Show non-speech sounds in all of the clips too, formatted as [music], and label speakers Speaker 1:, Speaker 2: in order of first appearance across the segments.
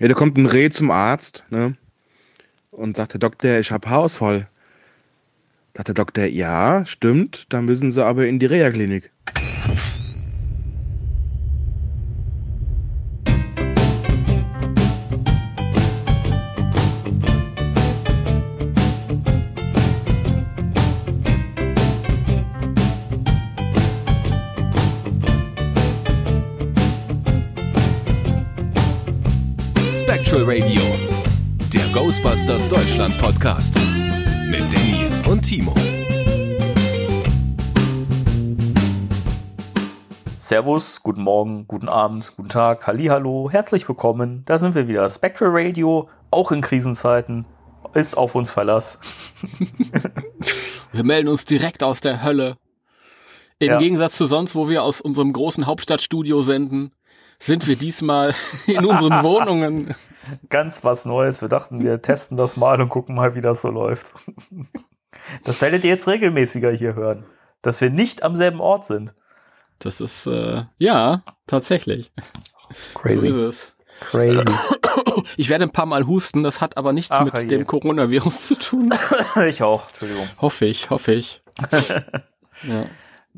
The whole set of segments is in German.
Speaker 1: Ja, da kommt ein Reh zum Arzt, ne? Und sagt der Doktor, ich hab Haarausfall. Sagt der Doktor, ja, stimmt, dann müssen Sie aber in die Reha-Klinik.
Speaker 2: Ghostbusters Deutschland Podcast mit Danny und Timo.
Speaker 3: Servus, guten Morgen, guten Abend, guten Tag, Hallo, herzlich willkommen. Da sind wir wieder. Spectral Radio, auch in Krisenzeiten, ist auf uns Verlass. [laughs]
Speaker 4: Wir melden uns direkt aus der Hölle. Im
Speaker 3: Ja.
Speaker 4: Gegensatz zu sonst, wo wir aus unserem großen Hauptstadtstudio senden, sind wir diesmal [laughs] in unseren Wohnungen.
Speaker 3: Ganz was Neues. Wir dachten, wir testen das mal und gucken mal, wie das so läuft. Das werdet ihr jetzt regelmäßiger hier hören. Dass wir nicht am selben Ort sind.
Speaker 4: Das ist, äh, ja, tatsächlich. So ist es.
Speaker 3: Crazy.
Speaker 4: Ich werde ein paar Mal husten, das hat aber nichts
Speaker 3: Ach,
Speaker 4: mit
Speaker 3: herrje.
Speaker 4: dem Coronavirus zu tun. [laughs]
Speaker 3: ich auch, Entschuldigung.
Speaker 4: Hoffe ich, hoffe ich. [laughs] Ja.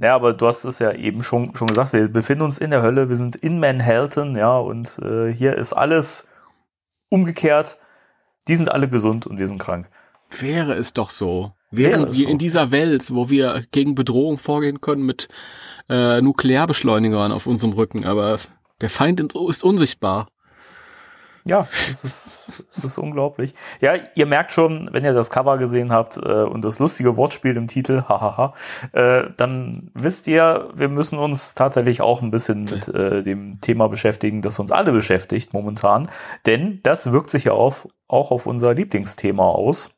Speaker 3: Ja, aber du hast es ja eben schon, schon gesagt, wir befinden uns in der Hölle, wir sind in Manhattan, ja, und äh, hier ist alles umgekehrt. Die sind alle gesund und wir sind krank.
Speaker 4: Wäre es doch so.
Speaker 3: Wäre
Speaker 4: Während
Speaker 3: es
Speaker 4: wir
Speaker 3: so.
Speaker 4: in dieser Welt, wo wir gegen Bedrohung vorgehen können mit äh, Nuklearbeschleunigern auf unserem Rücken, aber der Feind ist unsichtbar.
Speaker 3: Ja, es ist, es ist unglaublich. Ja, ihr merkt schon, wenn ihr das Cover gesehen habt äh, und das lustige Wortspiel im Titel, [laughs] hahaha, äh, dann wisst ihr, wir müssen uns tatsächlich auch ein bisschen mit äh, dem Thema beschäftigen, das uns alle beschäftigt momentan. Denn das wirkt sich ja auf, auch auf unser Lieblingsthema aus.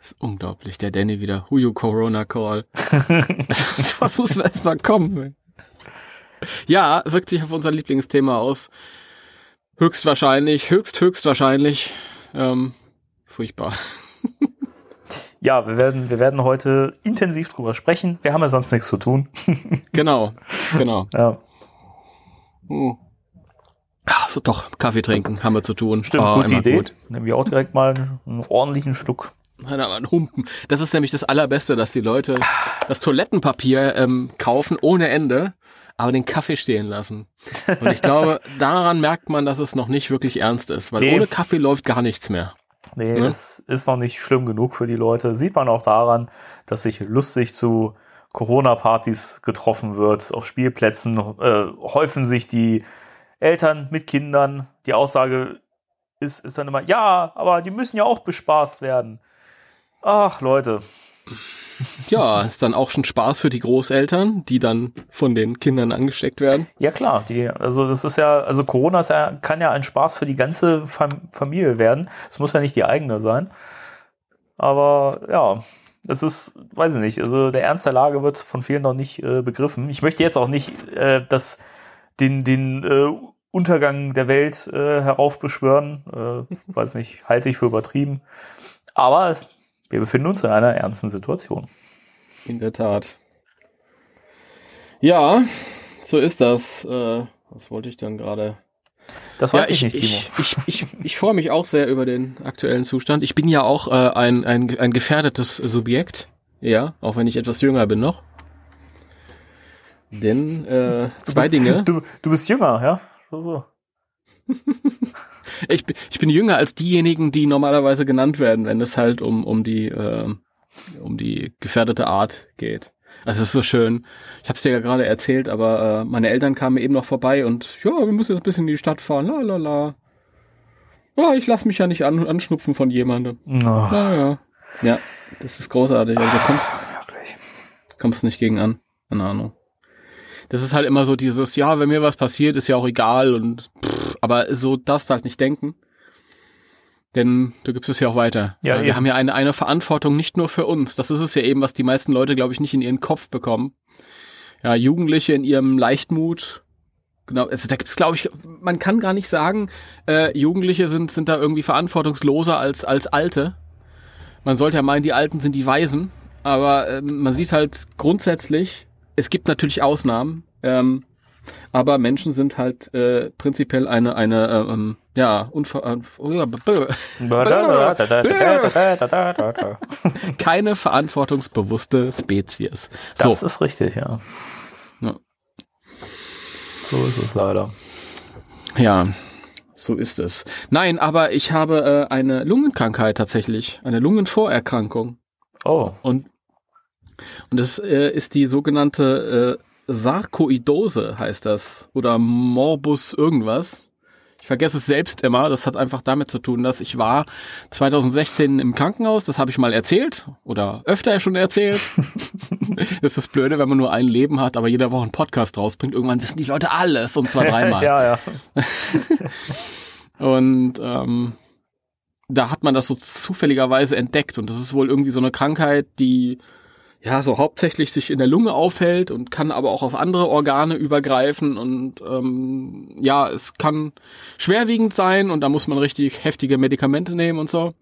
Speaker 4: Das ist unglaublich. Der Danny wieder. Who you Corona Call. [laughs] Was muss erst mal kommen? Ja, wirkt sich auf unser Lieblingsthema aus. Höchstwahrscheinlich, höchst, höchstwahrscheinlich. Ähm, furchtbar.
Speaker 3: Ja, wir werden, wir werden heute intensiv drüber sprechen. Wir haben ja sonst nichts zu tun. [laughs]
Speaker 4: Genau, genau.
Speaker 3: Ja,
Speaker 4: Hm. Ach, so doch, Kaffee trinken haben wir zu tun.
Speaker 3: stimmt,
Speaker 4: Oh,
Speaker 3: gute Idee.
Speaker 4: gut.
Speaker 3: Nehmen wir auch direkt mal einen ordentlichen Schluck.
Speaker 4: Nein, aber ein Humpen. Das ist nämlich das Allerbeste, dass die Leute das Toilettenpapier ähm, kaufen ohne Ende, aber den Kaffee stehen lassen. Und ich glaube, [laughs] daran merkt man, dass es noch nicht wirklich ernst ist, weil
Speaker 3: Nee.
Speaker 4: ohne Kaffee läuft gar nichts mehr.
Speaker 3: Nee,
Speaker 4: Ne?
Speaker 3: das ist noch nicht schlimm genug für die Leute. Sieht man auch daran, dass sich lustig zu Corona-Partys getroffen wird. Auf Spielplätzen äh, häufen sich die Eltern mit Kindern. Die Aussage ist, ist dann immer, ja, aber die müssen ja auch bespaßt werden. Ach, Leute.
Speaker 4: Ja, ist dann auch schon Spaß für die Großeltern, die dann von den Kindern angesteckt werden.
Speaker 3: Ja klar, die, also das ist ja, also Corona ist ja, kann ja ein Spaß für die ganze Fam Familie werden. Es muss ja nicht die eigene sein. Aber ja, das ist, weiß ich nicht, also der Ernst der Lage wird von vielen noch nicht äh, begriffen. Ich möchte jetzt auch nicht äh, das, den, den äh, Untergang der Welt äh, heraufbeschwören. Äh, weiß nicht, halte ich für übertrieben. Aber wir befinden uns in einer ernsten Situation.
Speaker 4: In der Tat. Ja, so ist das. Äh, was wollte ich dann gerade?
Speaker 3: Das
Speaker 4: Ja,
Speaker 3: weiß ich,
Speaker 4: ich,
Speaker 3: nicht, Timo.
Speaker 4: ich, ich, ich, ich freue mich auch sehr über den aktuellen Zustand. Ich bin ja auch äh, ein, ein, ein gefährdetes Subjekt. Ja, auch wenn ich etwas jünger bin noch. Denn äh, zwei
Speaker 3: bist,
Speaker 4: Dinge. [laughs]
Speaker 3: Du, du bist jünger, ja? So, so. [laughs]
Speaker 4: Ich, bin- ich bin jünger als diejenigen, die normalerweise genannt werden, wenn es halt um, um die äh, um die gefährdete Art geht. Also es ist so schön. Ich habe es dir ja gerade erzählt, aber äh, meine Eltern kamen eben noch vorbei und ja, wir müssen jetzt ein bisschen in die Stadt fahren. La la la. Ja, ich lasse mich ja nicht an, anschnupfen von jemandem.
Speaker 3: Oh,
Speaker 4: Naja. Ja, das ist großartig. Also du kommst,
Speaker 3: wirklich.
Speaker 4: kommst nicht gegen an. Keine Ahnung. Das ist halt immer so dieses, ja, wenn mir was passiert, ist ja auch egal und pff, aber so darfst du halt nicht denken. Denn du gibst es ja auch weiter.
Speaker 3: Ja,
Speaker 4: wir
Speaker 3: eben.
Speaker 4: haben ja eine, eine Verantwortung nicht nur für uns. Das ist es ja eben, was die meisten Leute, glaube ich, nicht in ihren Kopf bekommen. Ja, Jugendliche in ihrem Leichtmut. Genau, also da gibt es, glaube ich, man kann gar nicht sagen, äh, Jugendliche sind, sind da irgendwie verantwortungsloser als, als Alte. Man sollte ja meinen, die Alten sind die Weisen, aber ähm, man sieht halt grundsätzlich, es gibt natürlich Ausnahmen. Ähm, Aber Menschen sind halt äh, prinzipiell eine, eine äh, ähm, ja, unver äh, [laughs] keine verantwortungsbewusste Spezies. So,
Speaker 3: Das ist richtig, ja.
Speaker 4: Ja.
Speaker 3: So ist es leider.
Speaker 4: ja, so ist es. Nein, aber ich habe äh, eine Lungenkrankheit tatsächlich, eine Lungenvorerkrankung.
Speaker 3: Oh,
Speaker 4: Und, und das äh, ist die sogenannte äh, Sarkoidose, heißt das. Oder Morbus irgendwas. Ich vergesse es selbst immer. Das hat einfach damit zu tun, dass ich war 2016 im Krankenhaus. Das habe ich mal erzählt oder öfter schon erzählt. [laughs] das ist das Blöde, wenn man nur ein Leben hat, aber jede Woche einen Podcast rausbringt. Irgendwann wissen die Leute alles und zwar [laughs] dreimal.
Speaker 3: ja, ja. [laughs]
Speaker 4: Und ähm, da hat man das so zufälligerweise entdeckt. Und das ist wohl irgendwie so eine Krankheit, die ja so hauptsächlich sich in der Lunge aufhält und kann aber auch auf andere Organe übergreifen. Und ähm, ja, es kann schwerwiegend sein und da muss man richtig heftige Medikamente nehmen und so.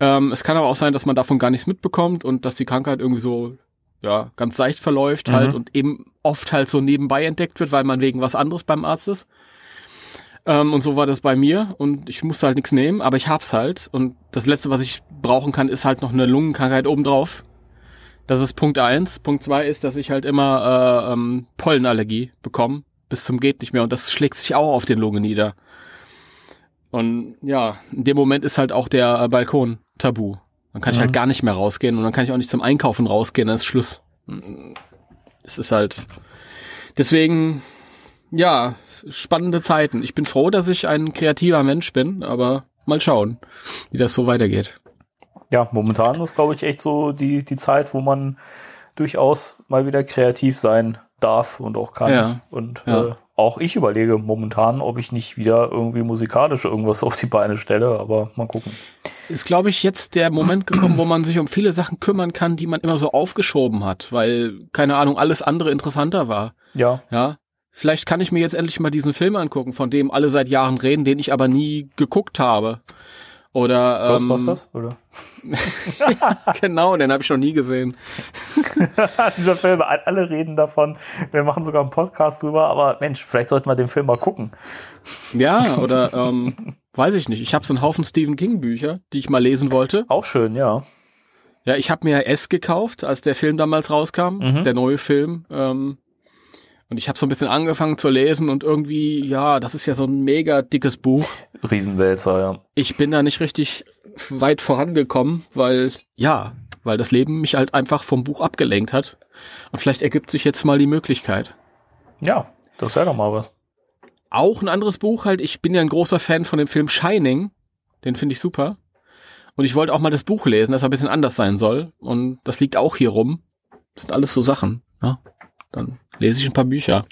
Speaker 4: Ähm, es kann aber auch sein, dass man davon gar nichts mitbekommt und dass die Krankheit irgendwie so ja ganz seicht verläuft halt
Speaker 3: Mhm.
Speaker 4: und eben oft halt so nebenbei entdeckt wird, weil man wegen was anderes beim Arzt ist. Ähm, und so war das bei mir und ich musste halt nichts nehmen, aber ich hab's halt. Und das Letzte, was ich brauchen kann, ist halt noch eine Lungenkrankheit obendrauf. Das ist Punkt eins. Punkt zwei ist, dass ich halt immer äh, ähm, Pollenallergie bekomme, bis zum geht nicht mehr. Und das schlägt sich auch auf den Lungen nieder. Und ja, in dem Moment ist halt auch der äh, Balkon tabu. Dann kann ich
Speaker 3: Mhm.
Speaker 4: halt gar nicht mehr rausgehen und dann kann ich auch nicht zum Einkaufen rausgehen, dann ist Schluss. Es ist halt. Deswegen, ja, spannende Zeiten. Ich bin froh, dass ich ein kreativer Mensch bin, aber mal schauen, wie das so weitergeht.
Speaker 3: Ja, momentan ist, glaube ich, echt so die, die Zeit, wo man durchaus mal wieder kreativ sein darf und auch kann.
Speaker 4: Ja.
Speaker 3: Und
Speaker 4: Ja.
Speaker 3: Äh, auch ich überlege momentan, ob ich nicht wieder irgendwie musikalisch irgendwas [laughs] auf die Beine stelle, aber mal gucken.
Speaker 4: Ist, glaube ich, jetzt der Moment gekommen, wo man sich um viele Sachen kümmern kann, die man immer so aufgeschoben hat, weil, keine Ahnung, alles andere interessanter war.
Speaker 3: Ja,
Speaker 4: Ja. Vielleicht kann ich mir jetzt endlich mal diesen Film angucken, von dem alle seit Jahren reden, den ich aber nie geguckt habe. Oder ähm,
Speaker 3: Ghostbusters, oder? [laughs]
Speaker 4: genau, den habe ich noch nie gesehen. [laughs]
Speaker 3: Dieser Film, alle reden davon. Wir machen sogar einen Podcast drüber, aber Mensch, vielleicht sollten wir den Film mal gucken.
Speaker 4: Ja, oder ähm, weiß ich nicht. Ich habe so einen Haufen Stephen King Bücher, die ich mal lesen wollte.
Speaker 3: Auch schön, ja.
Speaker 4: Ja, ich habe mir S gekauft, als der Film damals rauskam,
Speaker 3: Mhm.
Speaker 4: der neue Film. Ähm, und ich habe so ein bisschen angefangen zu lesen und irgendwie, ja, das ist ja so ein mega dickes Buch.
Speaker 3: Riesenwälzer, ja.
Speaker 4: Ich bin da nicht richtig weit vorangekommen, weil, ja, weil das Leben mich halt einfach vom Buch abgelenkt hat. Und vielleicht ergibt sich jetzt mal die Möglichkeit.
Speaker 3: Ja, das wäre doch mal was.
Speaker 4: Auch ein anderes Buch halt, ich bin ja ein großer Fan von dem Film Shining. Den finde ich super. Und ich wollte auch mal das Buch lesen, das ein bisschen anders sein soll. Und das liegt auch hier rum. Das sind alles so Sachen. Ja? Dann lese ich ein paar Bücher.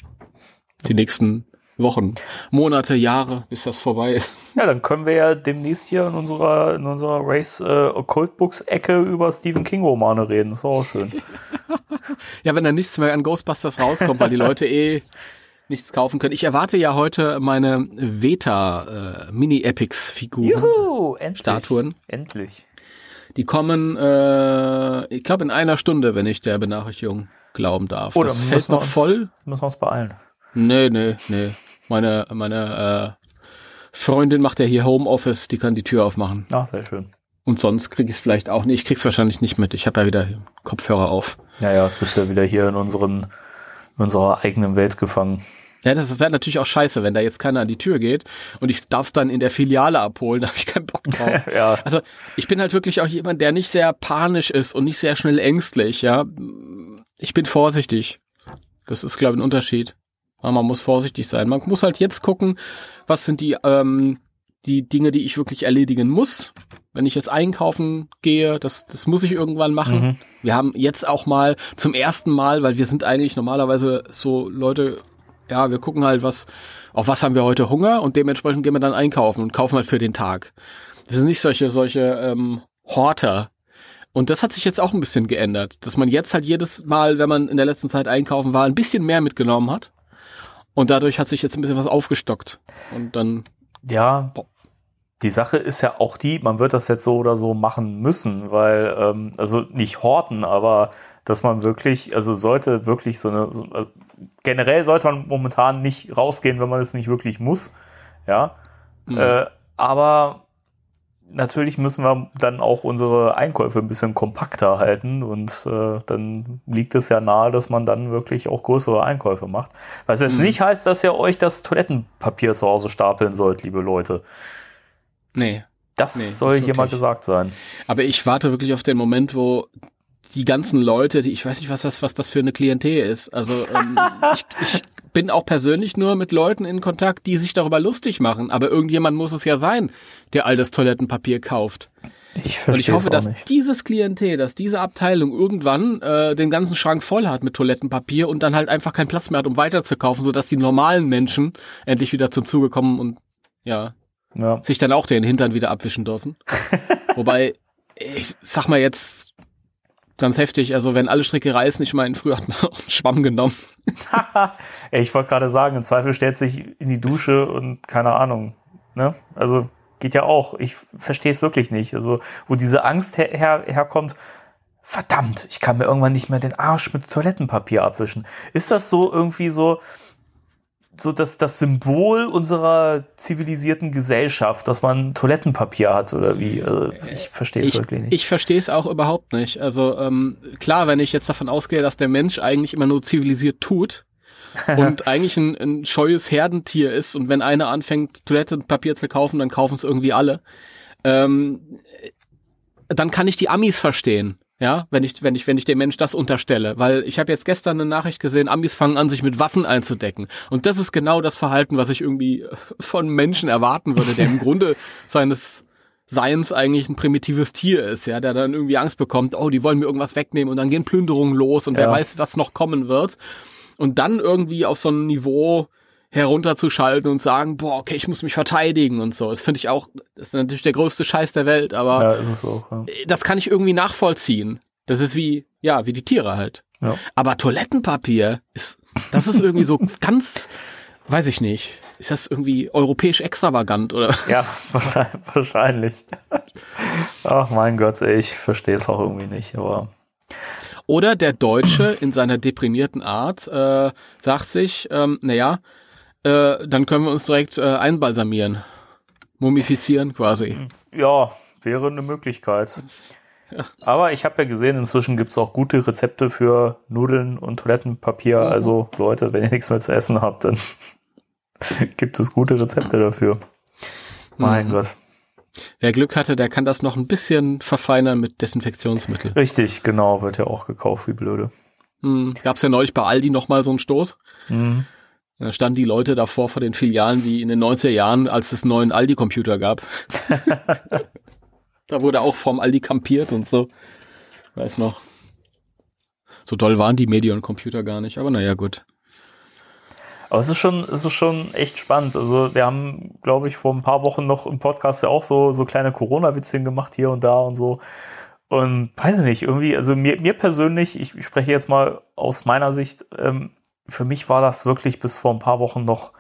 Speaker 4: Die nächsten Wochen, Monate, Jahre, bis das vorbei ist.
Speaker 3: Ja, dann können wir ja demnächst hier in unserer, in unserer Race äh, Occult Books Ecke über Stephen King Romane reden. Das ist auch schön. [laughs]
Speaker 4: Ja, wenn da nichts mehr an Ghostbusters rauskommt, weil die Leute eh nichts kaufen können. Ich erwarte ja heute meine Veta äh, Mini-Epics-Figuren,
Speaker 3: Juhu, endlich.
Speaker 4: Statuen.
Speaker 3: Endlich.
Speaker 4: Die kommen, äh, ich glaube, in einer Stunde, wenn ich der Benachrichtigung glauben darf.
Speaker 3: Oh,
Speaker 4: das fällt noch
Speaker 3: uns-
Speaker 4: voll.
Speaker 3: Müssen wir uns beeilen.
Speaker 4: Nee, nee, nee. Meine, meine äh, Freundin macht ja hier Homeoffice, die kann die Tür aufmachen.
Speaker 3: Ach, sehr schön.
Speaker 4: Und sonst krieg ich es vielleicht auch nicht. Ich krieg's wahrscheinlich nicht mit. Ich habe ja wieder Kopfhörer auf.
Speaker 3: Ja, ja, bist ja wieder hier in unseren, in unserer eigenen Welt gefangen.
Speaker 4: Ja, das wäre natürlich auch scheiße, wenn da jetzt keiner an die Tür geht und ich darf es dann in der Filiale abholen, [laughs] da habe ich keinen Bock drauf. [laughs]
Speaker 3: ja,
Speaker 4: Also ich bin halt wirklich auch jemand, der nicht sehr panisch ist und nicht sehr schnell ängstlich, ja. Ich bin vorsichtig. Das ist, glaube ich, ein Unterschied. Ja, man muss vorsichtig sein. Man muss halt jetzt gucken, was sind die, ähm, die Dinge, die ich wirklich erledigen muss. Wenn ich jetzt einkaufen gehe, das, das muss ich irgendwann machen.
Speaker 3: Mhm.
Speaker 4: Wir haben jetzt auch mal zum ersten Mal, weil wir sind eigentlich normalerweise so Leute, ja, wir gucken halt, was, auf was haben wir heute Hunger und dementsprechend gehen wir dann einkaufen und kaufen halt für den Tag. Wir sind nicht solche, solche ähm, Horter. Und das hat sich jetzt auch ein bisschen geändert, dass man jetzt halt jedes Mal, wenn man in der letzten Zeit einkaufen war, ein bisschen mehr mitgenommen hat. Und dadurch hat sich jetzt ein bisschen was aufgestockt. Und dann,
Speaker 3: ja. Die Sache ist ja auch die, man wird das jetzt so oder so machen müssen, weil, ähm, also nicht horten, aber dass man wirklich, also sollte wirklich so eine, so, also generell sollte man momentan nicht rausgehen, wenn man es nicht wirklich muss. Ja.
Speaker 4: Mhm.
Speaker 3: Äh, aber natürlich müssen wir dann auch unsere Einkäufe ein bisschen kompakter halten und äh, dann liegt es ja nahe, dass man dann wirklich auch größere Einkäufe macht. Was jetzt
Speaker 4: Mhm.
Speaker 3: nicht heißt, dass ihr euch das Toilettenpapier zu Hause stapeln sollt, liebe Leute.
Speaker 4: Nee.
Speaker 3: Das
Speaker 4: Nee,
Speaker 3: soll hier mal gesagt sein.
Speaker 4: Aber ich warte wirklich auf den Moment, wo die ganzen Leute, die ich weiß nicht, was das, was das für eine Klientel ist. Also ähm, ich, ich bin auch persönlich nur mit Leuten in Kontakt, die sich darüber lustig machen. Aber irgendjemand muss es ja sein, der all das Toilettenpapier kauft.
Speaker 3: Ich
Speaker 4: Und ich
Speaker 3: verstehe
Speaker 4: hoffe, dass
Speaker 3: nicht.
Speaker 4: dieses Klientel, dass diese Abteilung irgendwann äh, den ganzen Schrank voll hat mit Toilettenpapier und dann halt einfach keinen Platz mehr hat, um weiterzukaufen, sodass die normalen Menschen endlich wieder zum Zuge kommen und ja,
Speaker 3: Ja.
Speaker 4: sich dann auch den Hintern wieder abwischen dürfen. [laughs] Wobei, ich sag mal jetzt ganz heftig, also wenn alle Stricke reißen, ich meine, früher hat man auch einen Schwamm genommen. [laughs]
Speaker 3: Ich wollte gerade sagen, im Zweifel stellt sich in die Dusche und keine Ahnung. Ne? Also geht ja auch. Ich verstehe es wirklich nicht. Also, wo diese Angst her, her, herkommt, verdammt, ich kann mir irgendwann nicht mehr den Arsch mit Toilettenpapier abwischen. Ist das so irgendwie so, so das, das Symbol unserer zivilisierten Gesellschaft, dass man Toilettenpapier hat oder wie? Also, ich verstehe es
Speaker 4: Ich,
Speaker 3: wirklich nicht.
Speaker 4: ich verstehe es auch überhaupt nicht. Also ähm, klar, wenn ich jetzt davon ausgehe, dass der Mensch eigentlich immer nur zivilisiert tut [laughs] und eigentlich ein, ein scheues Herdentier ist und wenn einer anfängt, Toilettenpapier zu kaufen, dann kaufen es irgendwie alle. Ähm, dann kann ich die Amis verstehen. Ja, wenn ich, wenn ich, wenn ich dem Mensch das unterstelle, weil ich habe jetzt gestern eine Nachricht gesehen, Amis fangen an, sich mit Waffen einzudecken. Und das ist genau das Verhalten, was ich irgendwie [laughs] von Menschen erwarten würde, der im [laughs] Grunde seines Seins eigentlich ein primitives Tier ist, ja, der dann irgendwie Angst bekommt, oh, die wollen mir irgendwas wegnehmen und dann gehen Plünderungen los und wer
Speaker 3: Ja.
Speaker 4: weiß, was noch kommen wird. Und dann irgendwie auf so ein Niveau herunterzuschalten und sagen, boah, okay, ich muss mich verteidigen und so. Das finde ich auch, das ist natürlich der größte Scheiß der Welt, aber
Speaker 3: ja, ist es so. Ja.
Speaker 4: das kann ich irgendwie nachvollziehen. Das ist wie, ja, wie die Tiere halt.
Speaker 3: Ja.
Speaker 4: Aber Toilettenpapier ist, das ist irgendwie so [laughs] ganz, weiß ich nicht. Ist das irgendwie europäisch extravagant oder? [laughs]
Speaker 3: Ja, wahrscheinlich. Ach mein Gott, ey, ich verstehe es auch irgendwie nicht, aber
Speaker 4: Oder der Deutsche in seiner deprimierten Art äh, sagt sich, ähm, naja, äh, dann können wir uns direkt äh, einbalsamieren. Mumifizieren quasi.
Speaker 3: ja, wäre eine Möglichkeit. Aber ich habe ja gesehen, inzwischen gibt es auch gute Rezepte für Nudeln und Toilettenpapier.
Speaker 4: Mhm.
Speaker 3: Also Leute, wenn ihr nichts mehr zu essen habt, dann [laughs] gibt es gute Rezepte dafür. Mein
Speaker 4: Mhm.
Speaker 3: Gott.
Speaker 4: Wer Glück hatte, der kann das noch ein bisschen verfeinern mit Desinfektionsmittel.
Speaker 3: Richtig, genau, wird ja auch gekauft, wie blöde.
Speaker 4: Hm, Gab es ja neulich bei Aldi noch mal so einen Stoß.
Speaker 3: Mhm.
Speaker 4: Da standen die Leute davor vor den Filialen wie in den 90er Jahren, als es neuen Aldi-Computer gab. [laughs] da wurde auch vom Aldi kampiert und so. Weiß noch. So doll waren die Medion-Computer gar nicht, aber naja, gut.
Speaker 3: Aber es ist schon, es ist schon echt spannend. Also wir haben, glaube ich, vor ein paar Wochen noch im Podcast ja auch so, so kleine Corona-Witzchen gemacht hier und da und so. Und weiß ich nicht, irgendwie, also mir, mir persönlich, ich, ich spreche jetzt mal aus meiner Sicht, ähm, für mich war das wirklich bis vor ein paar Wochen noch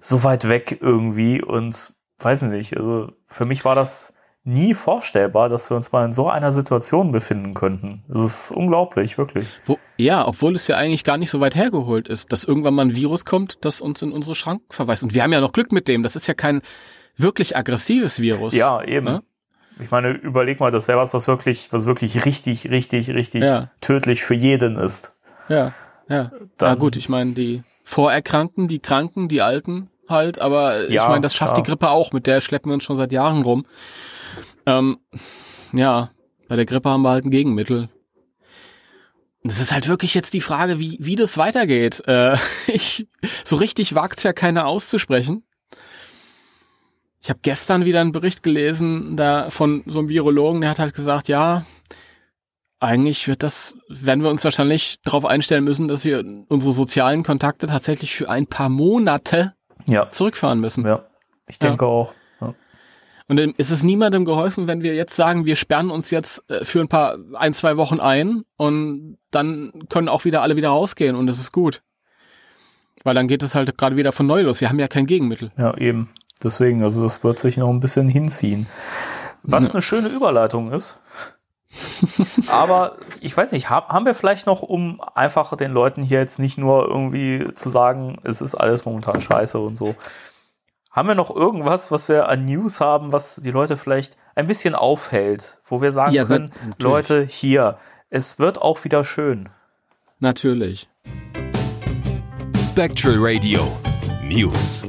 Speaker 3: so weit weg irgendwie und weiß ich nicht, also für mich war das nie vorstellbar, dass wir uns mal in so einer Situation befinden könnten. Es ist unglaublich, wirklich.
Speaker 4: Wo, ja, obwohl es ja eigentlich gar nicht so weit hergeholt ist, dass irgendwann mal ein Virus kommt, das uns in unsere Schranken verweist. Und wir haben ja noch Glück mit dem. Das ist ja kein wirklich aggressives Virus.
Speaker 3: Ja, eben.
Speaker 4: Ne?
Speaker 3: Ich meine, überleg mal, das wäre was, was wirklich, was wirklich richtig, richtig, richtig
Speaker 4: Ja.
Speaker 3: tödlich für jeden ist.
Speaker 4: Ja, ja.
Speaker 3: Dann-
Speaker 4: Na gut, ich meine, die Vorerkrankten, die Kranken, die Alten halt, aber ich
Speaker 3: Ja,
Speaker 4: meine, das schafft
Speaker 3: klar.
Speaker 4: die Grippe auch, mit der schleppen wir uns schon seit Jahren rum. Ähm, ja, bei der Grippe haben wir halt ein Gegenmittel. Und Es ist halt wirklich jetzt die Frage, wie, wie das weitergeht. Äh, [laughs] ich, so richtig wagt's ja keiner auszusprechen. Ich habe gestern wieder einen Bericht gelesen, da von so einem Virologen, der hat halt gesagt, ja, eigentlich wird das, werden wir uns wahrscheinlich darauf einstellen müssen, dass wir unsere sozialen Kontakte tatsächlich für ein paar Monate
Speaker 3: Ja,
Speaker 4: zurückfahren müssen.
Speaker 3: ja. Ich denke auch. Ja.
Speaker 4: Und dann ist es niemandem geholfen, wenn wir jetzt sagen, wir sperren uns jetzt äh, für ein paar, ein, zwei Wochen ein und dann können auch wieder alle wieder rausgehen und das ist gut. Weil dann geht es halt gerade wieder von neu los. Wir haben ja kein Gegenmittel.
Speaker 3: ja, eben. Deswegen, also das wird sich noch ein bisschen hinziehen. Was
Speaker 4: Ja.
Speaker 3: eine schöne Überleitung ist Aber ich weiß nicht, haben wir vielleicht noch, um einfach den Leuten hier jetzt nicht nur irgendwie zu sagen, es ist alles momentan scheiße und so, haben wir noch irgendwas, was wir an News haben, was die Leute vielleicht ein bisschen aufhält, wo wir sagen
Speaker 4: Ja,
Speaker 3: können,
Speaker 4: natürlich.
Speaker 3: Leute, hier, es wird auch wieder schön.
Speaker 4: Natürlich.
Speaker 2: Spectral Radio News.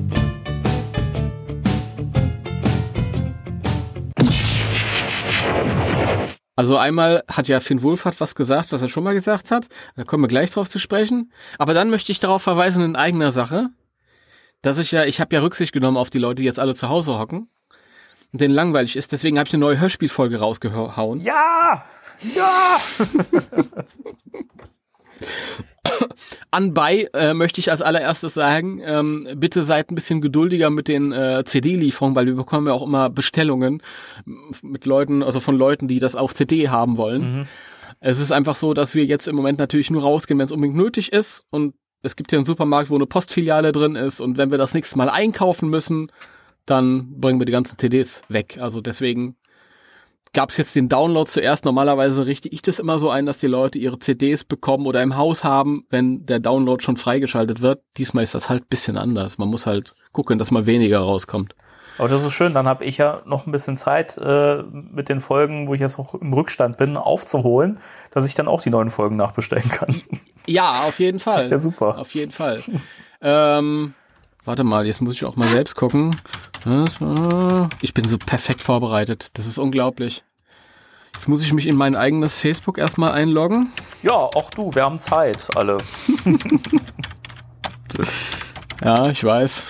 Speaker 4: Also einmal hat ja Finn Wohlfahrt was gesagt, was er schon mal gesagt hat. Da kommen wir gleich drauf zu sprechen. Aber dann möchte ich darauf verweisen in eigener Sache, dass ich ja, ich habe ja Rücksicht genommen auf die Leute, die jetzt alle zu Hause hocken und denen langweilig ist. Deswegen habe ich eine neue Hörspielfolge rausgehauen.
Speaker 3: Ja! Ja! [laughs] [coughs]
Speaker 4: Anbei äh, möchte ich als allererstes sagen, ähm, bitte seid ein bisschen geduldiger mit den äh, CD-Lieferungen, weil wir bekommen ja auch immer Bestellungen mit Leuten, also von Leuten, die das auf CD haben wollen. Es ist einfach so, dass wir jetzt im Moment natürlich nur rausgehen, wenn es unbedingt nötig ist. Und es gibt hier einen Supermarkt, wo eine Postfiliale drin ist. Und wenn wir das nächste Mal einkaufen müssen, dann bringen wir die ganzen CDs weg. Also deswegen gab es jetzt den Download zuerst. Normalerweise richte ich das immer so ein, dass die Leute ihre CDs bekommen oder im Haus haben, wenn der Download schon freigeschaltet wird. Diesmal ist das halt ein bisschen anders. Man muss halt gucken, dass mal weniger rauskommt.
Speaker 3: Aber das ist schön, dann habe ich ja noch ein bisschen Zeit äh, mit den Folgen, wo ich jetzt noch im Rückstand bin, aufzuholen, dass ich dann auch die neuen Folgen nachbestellen kann.
Speaker 4: Ja, auf jeden Fall. [laughs]
Speaker 3: Ja, super.
Speaker 4: Auf jeden Fall. ähm, warte mal, jetzt muss ich auch mal selbst gucken. Ich bin so perfekt vorbereitet. Das ist unglaublich. Jetzt muss ich mich in mein eigenes Facebook erstmal einloggen.
Speaker 3: Ja, auch du, wir haben Zeit, alle. [laughs]
Speaker 4: Ja, ich weiß.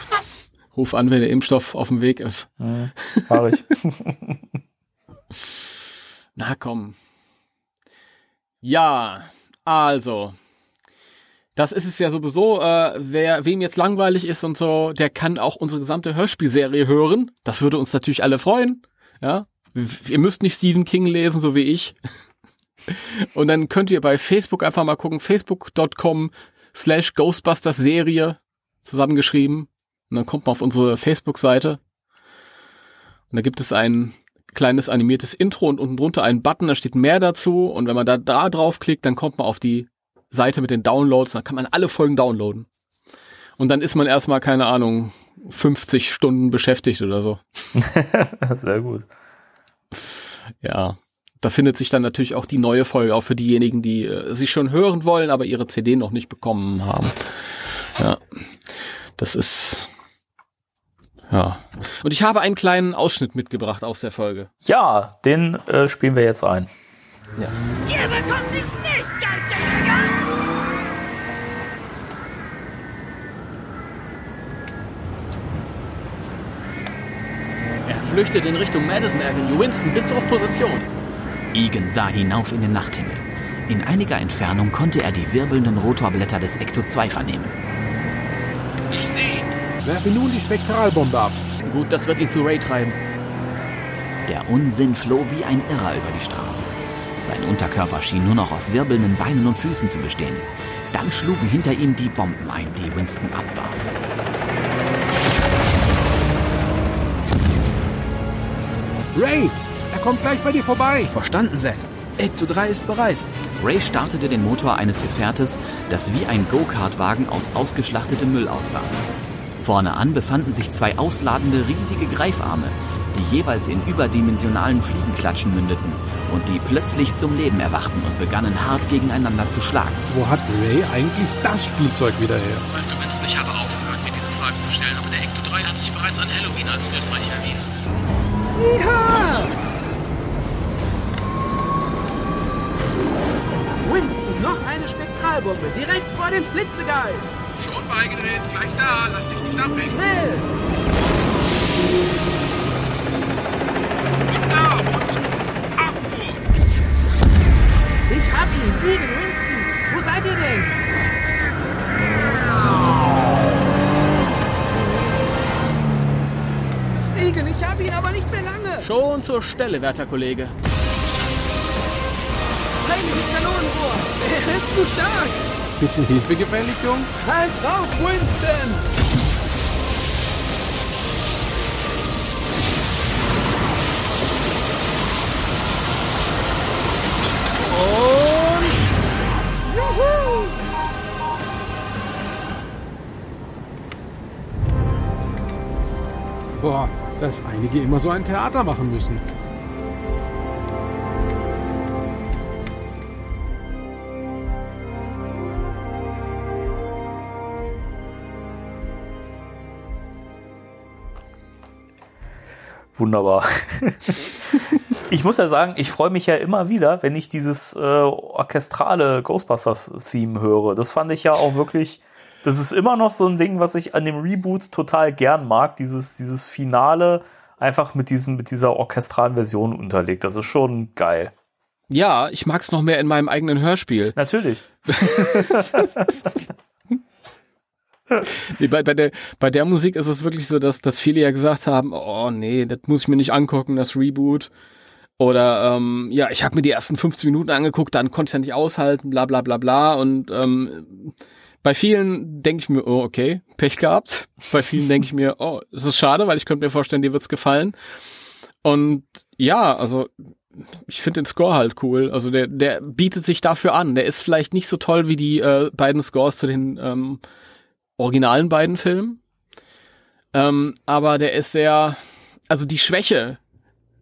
Speaker 4: Ruf an, wenn der Impfstoff auf dem Weg ist.
Speaker 3: Mach ich. [laughs]
Speaker 4: Na komm. Ja, also. Das ist es ja sowieso, äh, wer, wem jetzt langweilig ist und so, der kann auch unsere gesamte Hörspielserie hören. Das würde uns natürlich alle freuen. Ja. Ihr müsst nicht Stephen King lesen, so wie ich. [laughs] Und dann könnt ihr bei Facebook einfach mal gucken, facebook.com slash Ghostbusters Serie zusammengeschrieben. Und dann kommt man auf unsere Facebook-Seite. Und da gibt es ein kleines animiertes Intro und unten drunter einen Button, da steht mehr dazu. Und wenn man da, da draufklickt, dann kommt man auf die Seite mit den Downloads, dann kann man alle Folgen downloaden. Und dann ist man erstmal, keine Ahnung, 50 Stunden beschäftigt oder so. [laughs]
Speaker 3: Sehr gut.
Speaker 4: Ja. Da findet sich dann natürlich auch die neue Folge, auch für diejenigen, die äh, sie schon hören wollen, aber ihre CD noch nicht bekommen haben. Ja. Das ist. Ja. Und ich habe einen kleinen Ausschnitt mitgebracht aus der Folge.
Speaker 3: Ja, den äh, spielen wir jetzt ein.
Speaker 5: Ihr bekommt mich nicht!
Speaker 4: Flüchtet in Richtung Madison Avenue. Winston, bist du auf Position?
Speaker 6: Egan sah hinauf in den Nachthimmel. In einiger Entfernung konnte er die wirbelnden Rotorblätter des Ecto-2 vernehmen.
Speaker 7: Werfe nun die Spektralbombe ab.
Speaker 4: Gut, das wird ihn zu Ray treiben.
Speaker 6: Der Unsinn floh wie ein Irrer über die Straße. Sein Unterkörper schien nur noch aus wirbelnden Beinen und Füßen zu bestehen. Dann schlugen hinter ihm die Bomben ein, die Winston abwarf.
Speaker 7: Ray, er kommt gleich bei dir vorbei.
Speaker 8: Verstanden, Zed. Ecto 3 ist bereit.
Speaker 6: Ray startete den Motor eines Gefährtes, das wie ein Go-Kart-Wagen aus ausgeschlachtetem Müll aussah. Vorne an befanden sich zwei ausladende riesige Greifarme, die jeweils in überdimensionalen Fliegenklatschen mündeten und die plötzlich zum Leben erwachten und begannen hart gegeneinander zu schlagen.
Speaker 7: Wo hat Ray eigentlich das Spielzeug wieder her?
Speaker 4: Weißt du, Winston, ich habe aufgehört, mir diese Fragen zu stellen, aber der Ecto 3 hat sich bereits an Halloween als hilfreich erwiesen.
Speaker 8: Winston, noch eine Spektralbombe, direkt vor den Flitzegeist.
Speaker 7: Schon beigedreht, gleich da, lass dich nicht abbrechen.
Speaker 8: Schnell! Ich hab ihn, Egan
Speaker 4: schon zur Stelle, werter Kollege.
Speaker 8: Heiliges Kanonenrohr! Er ist zu stark!
Speaker 7: Bisschen Hilfe gefällig, Jung?
Speaker 8: Halt drauf, Winston! Und... Juhu!
Speaker 7: Boah, dass einige immer so ein Theater machen müssen.
Speaker 3: Wunderbar. [laughs] ich muss ja sagen, ich freue mich ja immer wieder, wenn ich dieses äh, orchestrale Ghostbusters-Theme höre. Das fand ich ja auch wirklich. Das ist immer noch so ein Ding, was ich an dem Reboot total gern mag. Dieses, dieses Finale einfach mit, diesem, mit dieser orchestralen Version unterlegt. Das ist schon geil.
Speaker 4: Ja, ich mag's noch mehr in meinem eigenen Hörspiel.
Speaker 3: Natürlich. [laughs]
Speaker 4: Nee, bei, bei, der, bei der Musik ist es wirklich so, dass, dass viele ja gesagt haben, oh nee, das muss ich mir nicht angucken, das Reboot. Oder ähm, ja, ich habe mir die ersten 15 Minuten angeguckt, dann konnte ich ja nicht aushalten, bla bla bla bla. Und ähm, bei vielen denke ich mir, oh, okay, Pech gehabt. Bei vielen denke ich mir, oh, es ist schade, weil ich könnte mir vorstellen, dir wird's gefallen. Und ja, also ich finde den Score halt cool. Also der, der bietet sich dafür an. Der ist vielleicht nicht so toll wie die äh, beiden Scores zu den ähm, originalen beiden Filmen. Ähm, aber der ist sehr, also die Schwäche,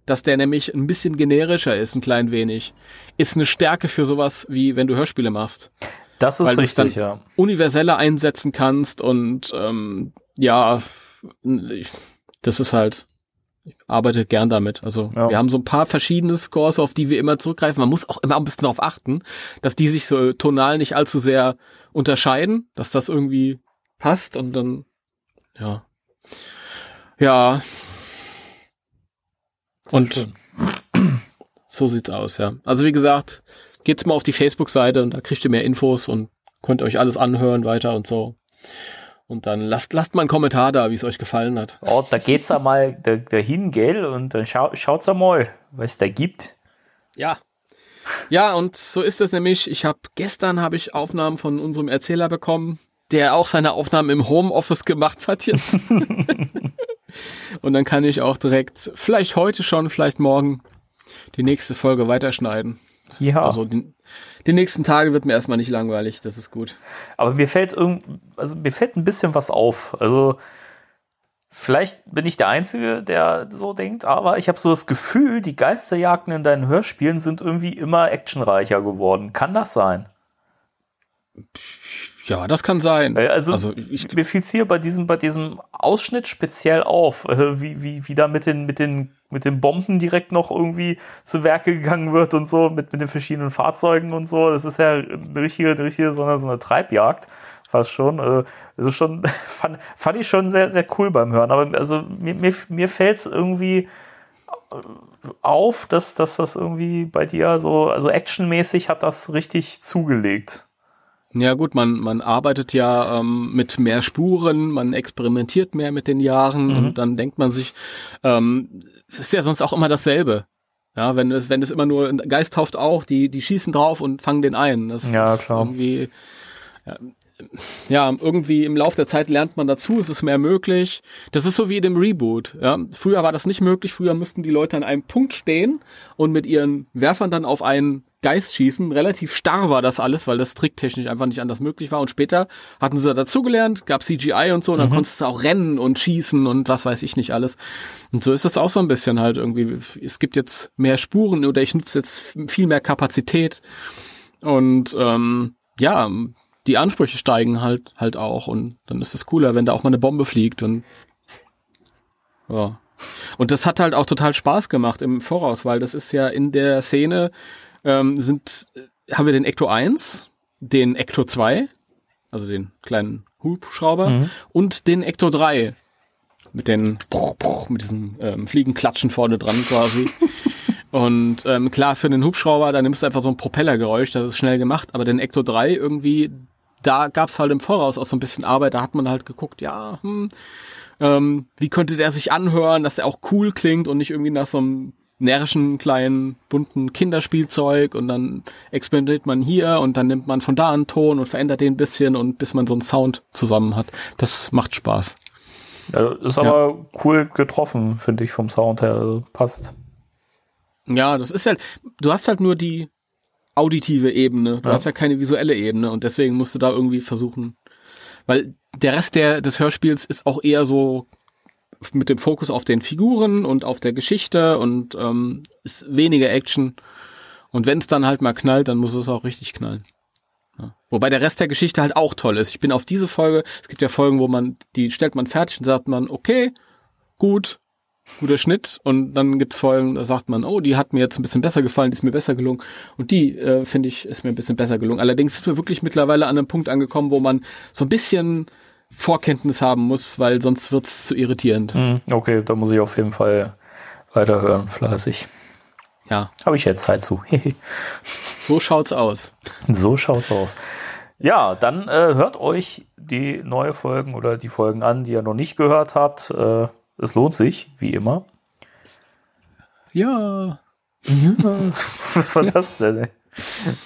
Speaker 4: dass der nämlich ein bisschen generischer ist, ein klein wenig, ist eine Stärke für sowas wie wenn du Hörspiele machst.
Speaker 3: Das ist
Speaker 4: Weil
Speaker 3: richtig,
Speaker 4: dann
Speaker 3: ja.
Speaker 4: universeller einsetzen kannst und ähm, ja, ich, das ist halt, ich arbeite gern damit. Also
Speaker 3: Ja.
Speaker 4: wir haben so ein paar verschiedene Scores, auf die wir immer zurückgreifen. Man muss auch immer ein bisschen darauf achten, dass die sich so tonal nicht allzu sehr unterscheiden, dass das irgendwie passt und dann, ja. Ja. Und so sieht's aus, ja. Also wie gesagt, geht's mal auf die Facebook-Seite und da kriegt ihr mehr Infos und könnt euch alles anhören weiter und so. Und dann lasst, lasst mal einen Kommentar da, wie es euch gefallen hat.
Speaker 3: Oh, da geht's ja mal da, dahin, gell? Und dann schau, schaut's ja mal, was es da gibt.
Speaker 4: Ja. Ja, und so ist es nämlich. Ich habe gestern habe ich Aufnahmen von unserem Erzähler bekommen, der auch seine Aufnahmen im Homeoffice gemacht hat jetzt. [laughs] und dann kann ich auch direkt, vielleicht heute schon, vielleicht morgen, die nächste Folge weiterschneiden.
Speaker 3: Ja.
Speaker 4: Also die, die nächsten Tage wird mir erstmal nicht langweilig, das ist gut.
Speaker 3: Aber mir fällt irgend, also mir fällt ein bisschen was auf. Also vielleicht bin ich der Einzige, der so denkt, aber ich habe so das Gefühl, die Geisterjagden in deinen Hörspielen sind irgendwie immer actionreicher geworden. Kann das sein?
Speaker 4: Ja, das kann sein.
Speaker 3: Äh, Also,
Speaker 4: Also ich,
Speaker 3: mir fiel hier bei diesem, bei diesem Ausschnitt speziell auf, äh, wie, wie, wie da mit den, mit den, mit den Bomben direkt noch irgendwie zu Werke gegangen wird und so, mit, mit den verschiedenen Fahrzeugen und so. Das ist ja eine richtige, eine richtige so eine, so eine Treibjagd. Fast schon. Äh, Also schon, [laughs] fand, fand ich schon sehr, sehr cool beim Hören. Aber also mir, mir, mir fällt es irgendwie auf, dass, dass das irgendwie bei dir so, also actionmäßig hat das richtig zugelegt.
Speaker 4: Ja gut, man, man arbeitet ja ähm, mit mehr Spuren, man experimentiert mehr mit den Jahren
Speaker 3: Mhm.
Speaker 4: und dann denkt man sich, ähm, es ist ja sonst auch immer dasselbe. Ja, wenn es, wenn es immer nur Geist tauft auch, die, die schießen drauf und fangen den ein. Das
Speaker 3: Ja,
Speaker 4: ist
Speaker 3: klar.
Speaker 4: irgendwie, ja, ja, irgendwie im Laufe der Zeit lernt man dazu, es ist mehr möglich. Das ist so wie in dem Reboot. Ja. Früher war das nicht möglich, früher müssten die Leute an einem Punkt stehen und mit ihren Werfern dann auf einen Geist schießen. Relativ starr war das alles, weil das tricktechnisch einfach nicht anders möglich war. Und später hatten sie dazugelernt, gab CGI und so, und dann konntest du auch rennen und schießen und was weiß ich nicht alles. Und so ist das auch so ein bisschen halt irgendwie. Es gibt jetzt mehr Spuren oder ich nutze jetzt viel mehr Kapazität. Und ähm, ja, die Ansprüche steigen halt halt auch und dann ist es cooler, wenn da auch mal eine Bombe fliegt und ja. Und das hat halt auch total Spaß gemacht im Voraus, weil das ist ja in der Szene ähm, sind haben wir den Ecto 1, den Ecto 2, also den kleinen Hubschrauber und den Ecto 3 mit den mit diesen ähm, Fliegenklatschen vorne dran quasi. [laughs] Und ähm, klar, für den Hubschrauber, da nimmst du einfach so ein Propellergeräusch, das ist schnell gemacht, aber den Ecto 3 irgendwie, da gab's halt im Voraus auch so ein bisschen Arbeit, da hat man halt geguckt, ja, hm, ähm, wie könnte der sich anhören, dass er auch cool klingt und nicht irgendwie nach so einem närrischen, kleinen, bunten Kinderspielzeug und dann experimentiert man hier und dann nimmt man von da einen Ton und verändert den ein bisschen und bis man so einen Sound zusammen hat. Das macht Spaß.
Speaker 3: Ja, ist aber cool getroffen, finde ich, vom Sound her. Also passt.
Speaker 4: Ja, das ist halt, du hast halt nur die auditive Ebene, du
Speaker 3: Ja.
Speaker 4: hast ja keine visuelle Ebene und deswegen musst du da irgendwie versuchen, weil der Rest der, des Hörspiels ist auch eher so mit dem Fokus auf den Figuren und auf der Geschichte und ähm, ist weniger Action. Und wenn es dann halt mal knallt, dann muss es auch richtig knallen. Ja. Wobei der Rest der Geschichte halt auch toll ist. Ich bin auf diese Folge, es gibt ja Folgen, wo man, die stellt man fertig und sagt man, okay, gut, guter Schnitt. Und dann gibt's Folgen, da sagt man, oh, die hat mir jetzt ein bisschen besser gefallen, die ist mir besser gelungen. Und die, äh, finde ich, ist mir ein bisschen besser gelungen. Allerdings sind wir wirklich mittlerweile an einem Punkt angekommen, wo man so ein bisschen Vorkenntnis haben muss, weil sonst wird's zu irritierend.
Speaker 3: Hm, Okay, da muss ich auf jeden Fall weiterhören, fleißig.
Speaker 4: Ja,
Speaker 3: Habe ich jetzt Zeit zu. [laughs]
Speaker 4: so schaut's aus.
Speaker 3: so schaut's aus. Ja, dann äh, hört euch die neue Folgen oder die Folgen an, die ihr noch nicht gehört habt. Äh, es lohnt sich, wie immer.
Speaker 4: Ja. [laughs]
Speaker 3: Was war das denn? [laughs]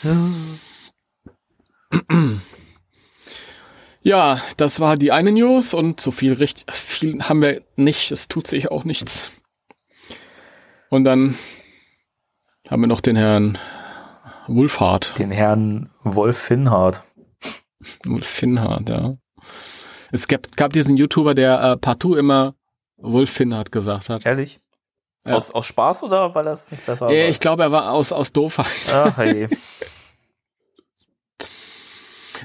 Speaker 3: ey? [clears throat]
Speaker 4: Ja, das war die eine News und so viel richtig, viel haben wir nicht. Es tut sich auch nichts. Und dann haben wir noch den Herrn Wulfhard.
Speaker 3: Den Herrn Wolf Finhardt.
Speaker 4: Wolf Finhard, ja. Es gab, gab diesen YouTuber, der äh, partout immer Wolf Finhard gesagt hat.
Speaker 3: Ehrlich?
Speaker 4: Ja.
Speaker 3: Aus, aus Spaß oder weil er es nicht besser
Speaker 4: Äh,
Speaker 3: weiß?
Speaker 4: ich glaube, er war aus, aus Doofheit.
Speaker 3: Ach, hey. [laughs]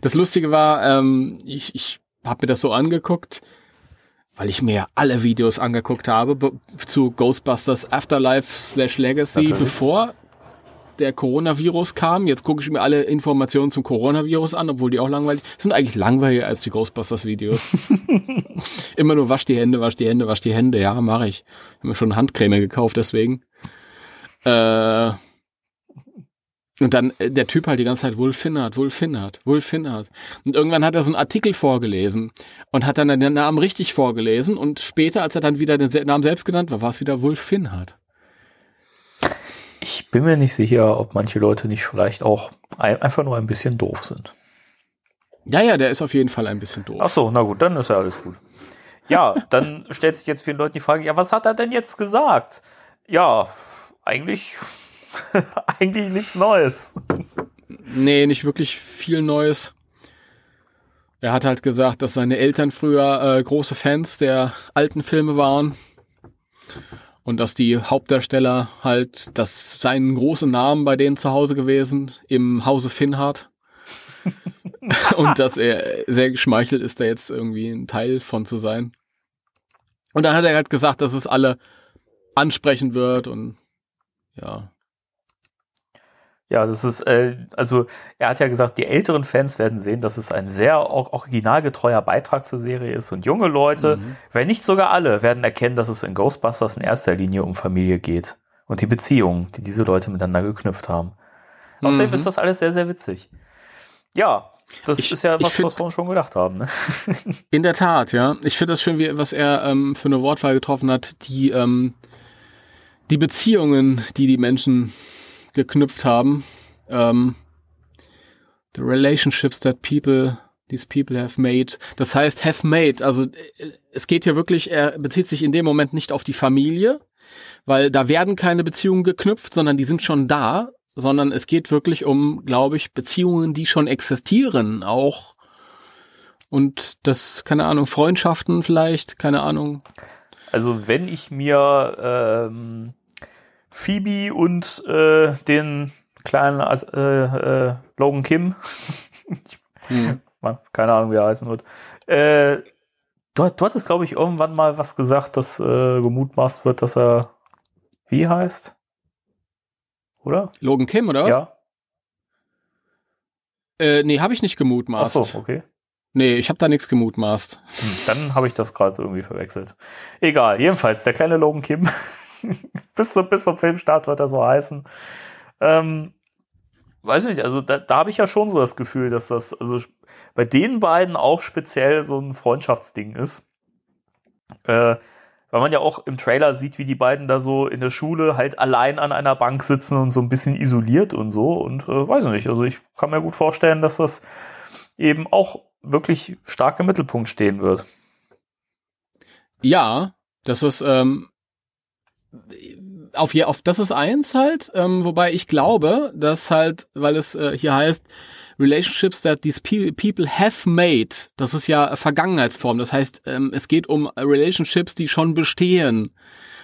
Speaker 4: Das Lustige war, ähm, ich, ich habe mir das so angeguckt, weil ich mir ja alle Videos angeguckt habe be- zu Ghostbusters Afterlife slash Legacy,
Speaker 3: Natürlich.
Speaker 4: bevor der Coronavirus kam. Jetzt gucke ich mir alle Informationen zum Coronavirus an, obwohl die auch langweilig sind. Eigentlich langweiliger als die Ghostbusters-Videos. [laughs] Immer nur wasch die Hände, wasch die Hände, wasch die Hände. Ja, mache ich. Ich habe mir schon Handcreme gekauft, deswegen. Äh, und dann äh, der Typ halt die ganze Zeit Wolf Finnert, Wolf Finnert, Wolf Finnert. Und irgendwann hat er so einen Artikel vorgelesen und hat dann den Namen richtig vorgelesen und später, als er dann wieder den Namen selbst genannt war, war es wieder Wolf Finnert.
Speaker 3: Ich bin mir nicht sicher, ob manche Leute nicht vielleicht auch ein, einfach nur ein bisschen doof sind.
Speaker 4: Ja, ja, der ist auf jeden Fall ein bisschen doof.
Speaker 3: Ach so, na gut, dann ist ja alles gut. Ja, [laughs] dann stellt sich jetzt vielen Leuten die Frage, ja, was hat er denn jetzt gesagt? Ja, eigentlich, [laughs] eigentlich nichts Neues.
Speaker 4: Nee, nicht wirklich viel Neues. Er hat halt gesagt, dass seine Eltern früher äh, große Fans der alten Filme waren. Und dass die Hauptdarsteller halt, das seien große Namen bei denen zu Hause gewesen, im Hause Finnhardt. [laughs] und dass er sehr geschmeichelt ist, da jetzt irgendwie ein Teil von zu sein. Und dann hat er halt gesagt, dass es alle ansprechen wird und ja.
Speaker 3: Ja, das ist, äh, also er hat ja gesagt, die älteren Fans werden sehen, dass es ein sehr or- originalgetreuer Beitrag zur Serie ist und junge Leute, wenn nicht sogar alle, werden erkennen, dass es in Ghostbusters in erster Linie um Familie geht und die Beziehungen, die diese Leute miteinander geknüpft haben. Außerdem
Speaker 4: Mhm.
Speaker 3: ist das alles sehr, sehr witzig. Ja, das
Speaker 4: Ich-
Speaker 3: ist ja was,
Speaker 4: find-
Speaker 3: was wir uns schon gedacht haben. Ne? [laughs]
Speaker 4: In der Tat, ja. Ich finde das schön, wie, was er ähm, für eine Wortwahl getroffen hat, die, ähm, die Beziehungen, die die Menschen geknüpft haben, ähm, the relationships that people, these people have made. Das heißt, have made. Also äh, es geht hier wirklich, er bezieht sich in dem Moment nicht auf die Familie, weil da werden keine Beziehungen geknüpft, sondern die sind schon da, sondern es geht wirklich um, glaube ich, Beziehungen, die schon existieren, auch und das, keine Ahnung, Freundschaften vielleicht, keine Ahnung.
Speaker 3: Also wenn ich mir ähm, Phoebe und äh, den kleinen äh, äh, Logan Kim, [laughs] Mann, keine Ahnung, wie er heißen wird, äh, du, du hattest, glaube ich, irgendwann mal was gesagt, dass äh, gemutmaßt wird, dass er wie heißt? Oder?
Speaker 4: Logan Kim, oder was?
Speaker 3: Ja.
Speaker 4: Äh, nee, habe ich nicht
Speaker 3: Ach
Speaker 4: gemutmaßt.
Speaker 3: so, okay.
Speaker 4: Nee, ich habe da nichts gemutmaßt.
Speaker 3: Hm, Dann habe ich das gerade irgendwie verwechselt. Egal, jedenfalls, der kleine Logan Kim. [laughs] [laughs] bis, zum, bis zum Filmstart wird er so heißen. Ähm, weiß nicht, also da, da habe ich ja schon so das Gefühl, dass das also bei den beiden auch speziell so ein Freundschaftsding ist. Äh, weil man ja auch im Trailer sieht, wie die beiden da so in der Schule halt allein an einer Bank sitzen und so ein bisschen isoliert und so. Und äh, weiß nicht, also ich kann mir gut vorstellen, dass das eben auch wirklich stark im Mittelpunkt stehen wird.
Speaker 4: Ja, das ist, ähm, auf je, auf das ist eins halt, ähm, wobei ich glaube, dass halt, weil es äh, hier heißt, Relationships that these pe people have made. Das ist ja Vergangenheitsform. Das heißt, ähm, es geht um Relationships, die schon bestehen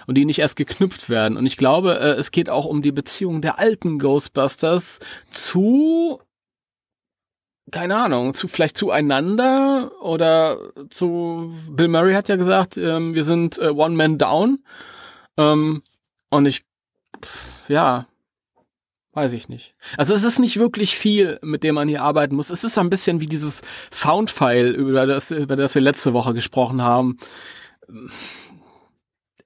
Speaker 4: und die nicht erst geknüpft werden. Und ich glaube, äh, es geht auch um die Beziehung der alten Ghostbusters zu keine Ahnung, zu vielleicht zueinander oder zu Bill Murray hat ja gesagt, ähm, wir sind äh, One Man Down. Ähm, und ich, pff, ja, weiß ich nicht. Also es ist nicht wirklich viel, mit dem man hier arbeiten muss. Es ist ein bisschen wie dieses Soundfile, über das, über das wir letzte Woche gesprochen haben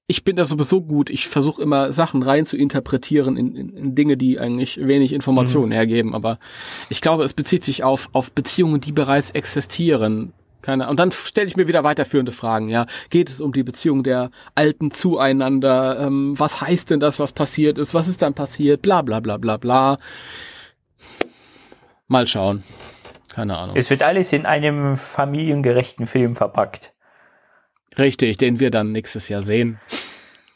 Speaker 4: ich bin da sowieso gut. Ich versuche immer Sachen rein zu interpretieren in, in, in Dinge, die eigentlich wenig Informationen mhm. hergeben. Aber ich glaube, es bezieht sich auf, auf Beziehungen, die bereits existieren. Keine, und dann stelle ich mir wieder weiterführende Fragen. Ja, geht es um die Beziehung der Alten zueinander? Ähm, was heißt denn das, was passiert ist? Was ist dann passiert? Bla bla bla bla bla. Mal schauen. Keine Ahnung.
Speaker 3: Es wird alles in einem familiengerechten Film verpackt.
Speaker 4: Richtig, den wir dann nächstes Jahr sehen.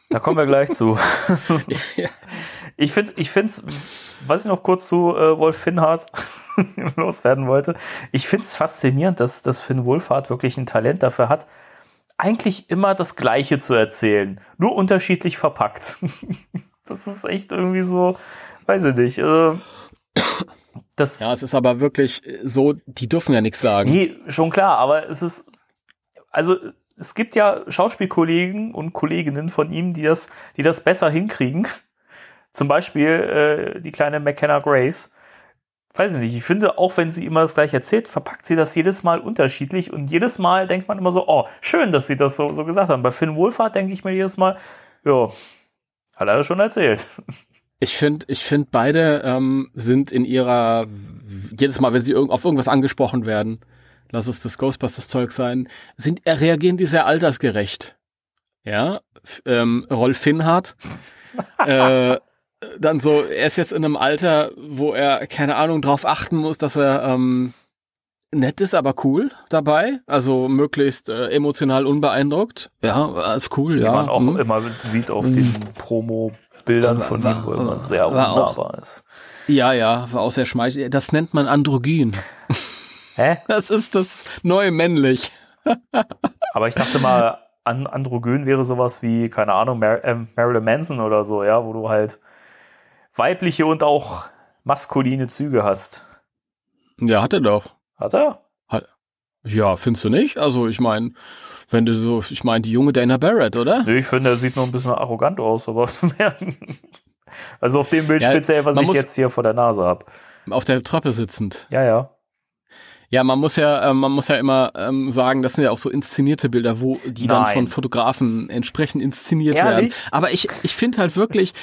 Speaker 3: Da kommen wir gleich zu. [laughs] ja. Ich finde, ich finde es, was ich noch kurz zu äh, Wolf Finnhardt [laughs] loswerden wollte. Ich finde es faszinierend, dass, dass Finn Wolfhard wirklich ein Talent dafür hat, eigentlich immer das Gleiche zu erzählen, nur unterschiedlich verpackt. [laughs] das ist echt irgendwie so, weiß ich nicht. Äh,
Speaker 4: das ja, es ist aber wirklich so, die dürfen ja nichts sagen.
Speaker 3: Nee, schon klar, aber es ist, also es gibt ja Schauspielkollegen und Kolleginnen von ihm, die das, die das besser hinkriegen. Zum Beispiel äh, die kleine McKenna Grace. Weiß ich nicht, ich finde, auch wenn sie immer das gleiche erzählt, verpackt sie das jedes Mal unterschiedlich und jedes Mal denkt man immer so, oh, schön, dass sie das so, so gesagt haben. Bei Finn Wohlfahrt denke ich mir jedes Mal, ja, hat er schon erzählt.
Speaker 4: Ich finde, ich finde beide ähm, sind in ihrer jedes Mal, wenn sie auf irgendwas angesprochen werden, lass es das Ghostbusters-Zeug sein, sind, äh, reagieren die sehr altersgerecht. Ja, ähm, Rolf Finnhardt, [laughs] äh, dann so, er ist jetzt in einem Alter, wo er, keine Ahnung, drauf achten muss, dass er ähm, nett ist, aber cool dabei, also möglichst äh, emotional unbeeindruckt. Ja, ist cool,
Speaker 3: Wie
Speaker 4: ja.
Speaker 3: man auch mhm. immer sieht auf den Promo-Bildern von ihm, wo er immer sehr wunderbar ist.
Speaker 4: Ja, ja, war auch sehr schmeichelig. Das nennt man Androgyn. [laughs]
Speaker 3: Hä?
Speaker 4: Das ist das neue männlich. [laughs]
Speaker 3: Aber ich dachte mal, an Androgyn wäre sowas wie, keine Ahnung, Mar äh, Marilyn Manson oder so, ja, wo du halt weibliche und auch maskuline Züge hast.
Speaker 4: Ja, hat er doch.
Speaker 3: Hat er?
Speaker 4: Hat, ja, findest du nicht? Also, ich meine, wenn du so, ich meine, die junge Dana Barrett, oder?
Speaker 3: Nee, ich finde, er sieht noch ein bisschen arrogant aus, aber [laughs] also auf dem Bild ja, speziell, was ich jetzt hier vor der Nase habe.
Speaker 4: Auf der Treppe sitzend.
Speaker 3: Ja, ja.
Speaker 4: Ja, man muss ja, äh, man muss ja immer ähm, sagen, das sind ja auch so inszenierte Bilder, wo die Nein. dann von Fotografen entsprechend inszeniert Ehrlich? werden. Aber ich, ich finde halt wirklich,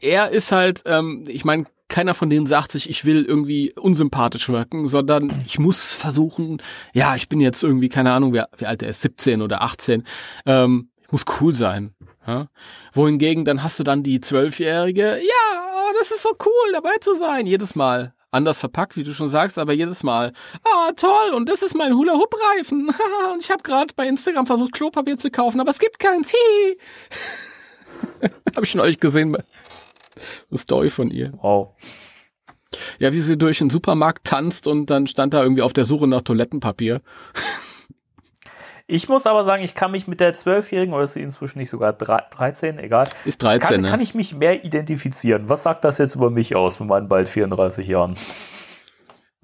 Speaker 4: er ist halt, ähm, ich meine, keiner von denen sagt sich, ich will irgendwie unsympathisch wirken, sondern ich muss versuchen, ja, ich bin jetzt irgendwie, keine Ahnung, wie, wie alt er ist, 17 oder 18, ähm, ich muss cool sein. Ja? Wohingegen, dann hast du dann die Zwölfjährige, ja, das ist so cool, dabei zu sein, jedes Mal anders verpackt, wie du schon sagst, aber jedes Mal, ah, toll, und das ist mein Hula-Hoop-Reifen. [laughs] und ich habe gerade bei Instagram versucht, Klopapier zu kaufen, aber es gibt keins. [laughs] Habe ich schon euch gesehen. Eine Story von ihr.
Speaker 3: Wow.
Speaker 4: Ja, wie sie durch den Supermarkt tanzt und dann stand da irgendwie auf der Suche nach Toilettenpapier. [laughs]
Speaker 3: Ich muss aber sagen, ich kann mich mit der Zwölfjährigen, oder ist sie inzwischen nicht sogar 13, egal.
Speaker 4: Ist 13,
Speaker 3: kann,
Speaker 4: ne?
Speaker 3: kann ich mich mehr identifizieren. Was sagt das jetzt über mich aus mit meinen bald 34 Jahren?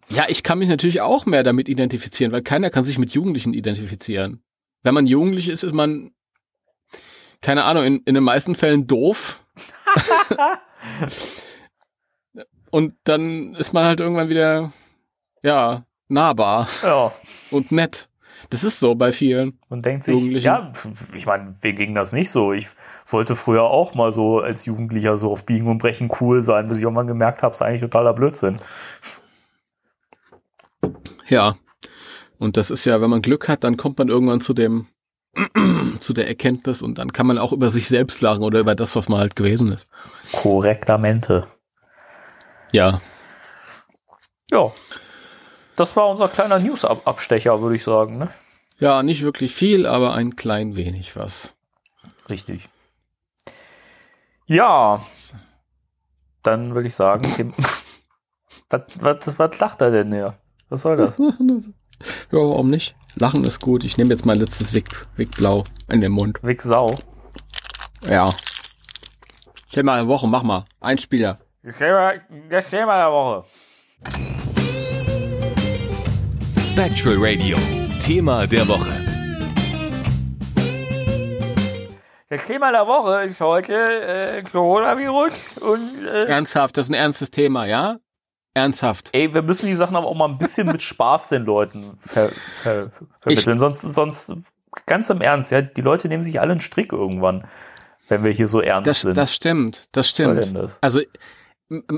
Speaker 4: Ja, ich kann mich natürlich auch mehr damit identifizieren, weil keiner kann sich mit Jugendlichen identifizieren. Wenn man jugendlich ist, ist man, keine Ahnung, in, in den meisten Fällen doof. [laughs] Und dann ist man halt irgendwann wieder, ja, nahbar.
Speaker 3: Ja.
Speaker 4: Und nett. Das ist so bei vielen.
Speaker 3: Und denkt sich, ja, ich meine, wem ging das nicht so? Ich wollte früher auch mal so als Jugendlicher so auf Biegen und Brechen cool sein, bis ich auch mal gemerkt habe, es ist eigentlich totaler Blödsinn.
Speaker 4: Ja. Und das ist ja, wenn man Glück hat, dann kommt man irgendwann zu dem, [clears throat] zu der Erkenntnis und dann kann man auch über sich selbst lachen oder über das, was man halt gewesen ist.
Speaker 3: Korrektamente.
Speaker 4: Ja.
Speaker 3: Ja. Das war unser kleiner News-Abstecher, würde ich sagen. Ne?
Speaker 4: Ja, nicht wirklich viel, aber ein klein wenig was.
Speaker 3: Richtig. Ja. Dann würde ich sagen, Tim, [laughs] was, was, was lacht er denn hier? Was soll das? [laughs]
Speaker 4: Ja, warum nicht? Lachen ist gut. Ich nehme jetzt mein letztes Wick, Wick Blau in den Mund.
Speaker 3: Wick Sau.
Speaker 4: Ja. Stell mal eine Woche, mach mal. Ein Spieler.
Speaker 3: Das das Thema der Woche.
Speaker 2: Spectral Radio. Thema der Woche.
Speaker 3: Das Thema der Woche ist heute äh, Coronavirus und äh,
Speaker 4: Ernsthaft, das ist ein ernstes Thema, ja? Ernsthaft.
Speaker 3: ey, wir müssen die Sachen aber auch mal ein bisschen mit Spaß den Leuten ver, ver, vermitteln. sonst, sonst, ganz im Ernst, ja, die Leute nehmen sich alle einen Strick irgendwann, wenn wir hier so ernst
Speaker 4: Das,
Speaker 3: sind.
Speaker 4: das stimmt, das stimmt.
Speaker 3: das?
Speaker 4: Also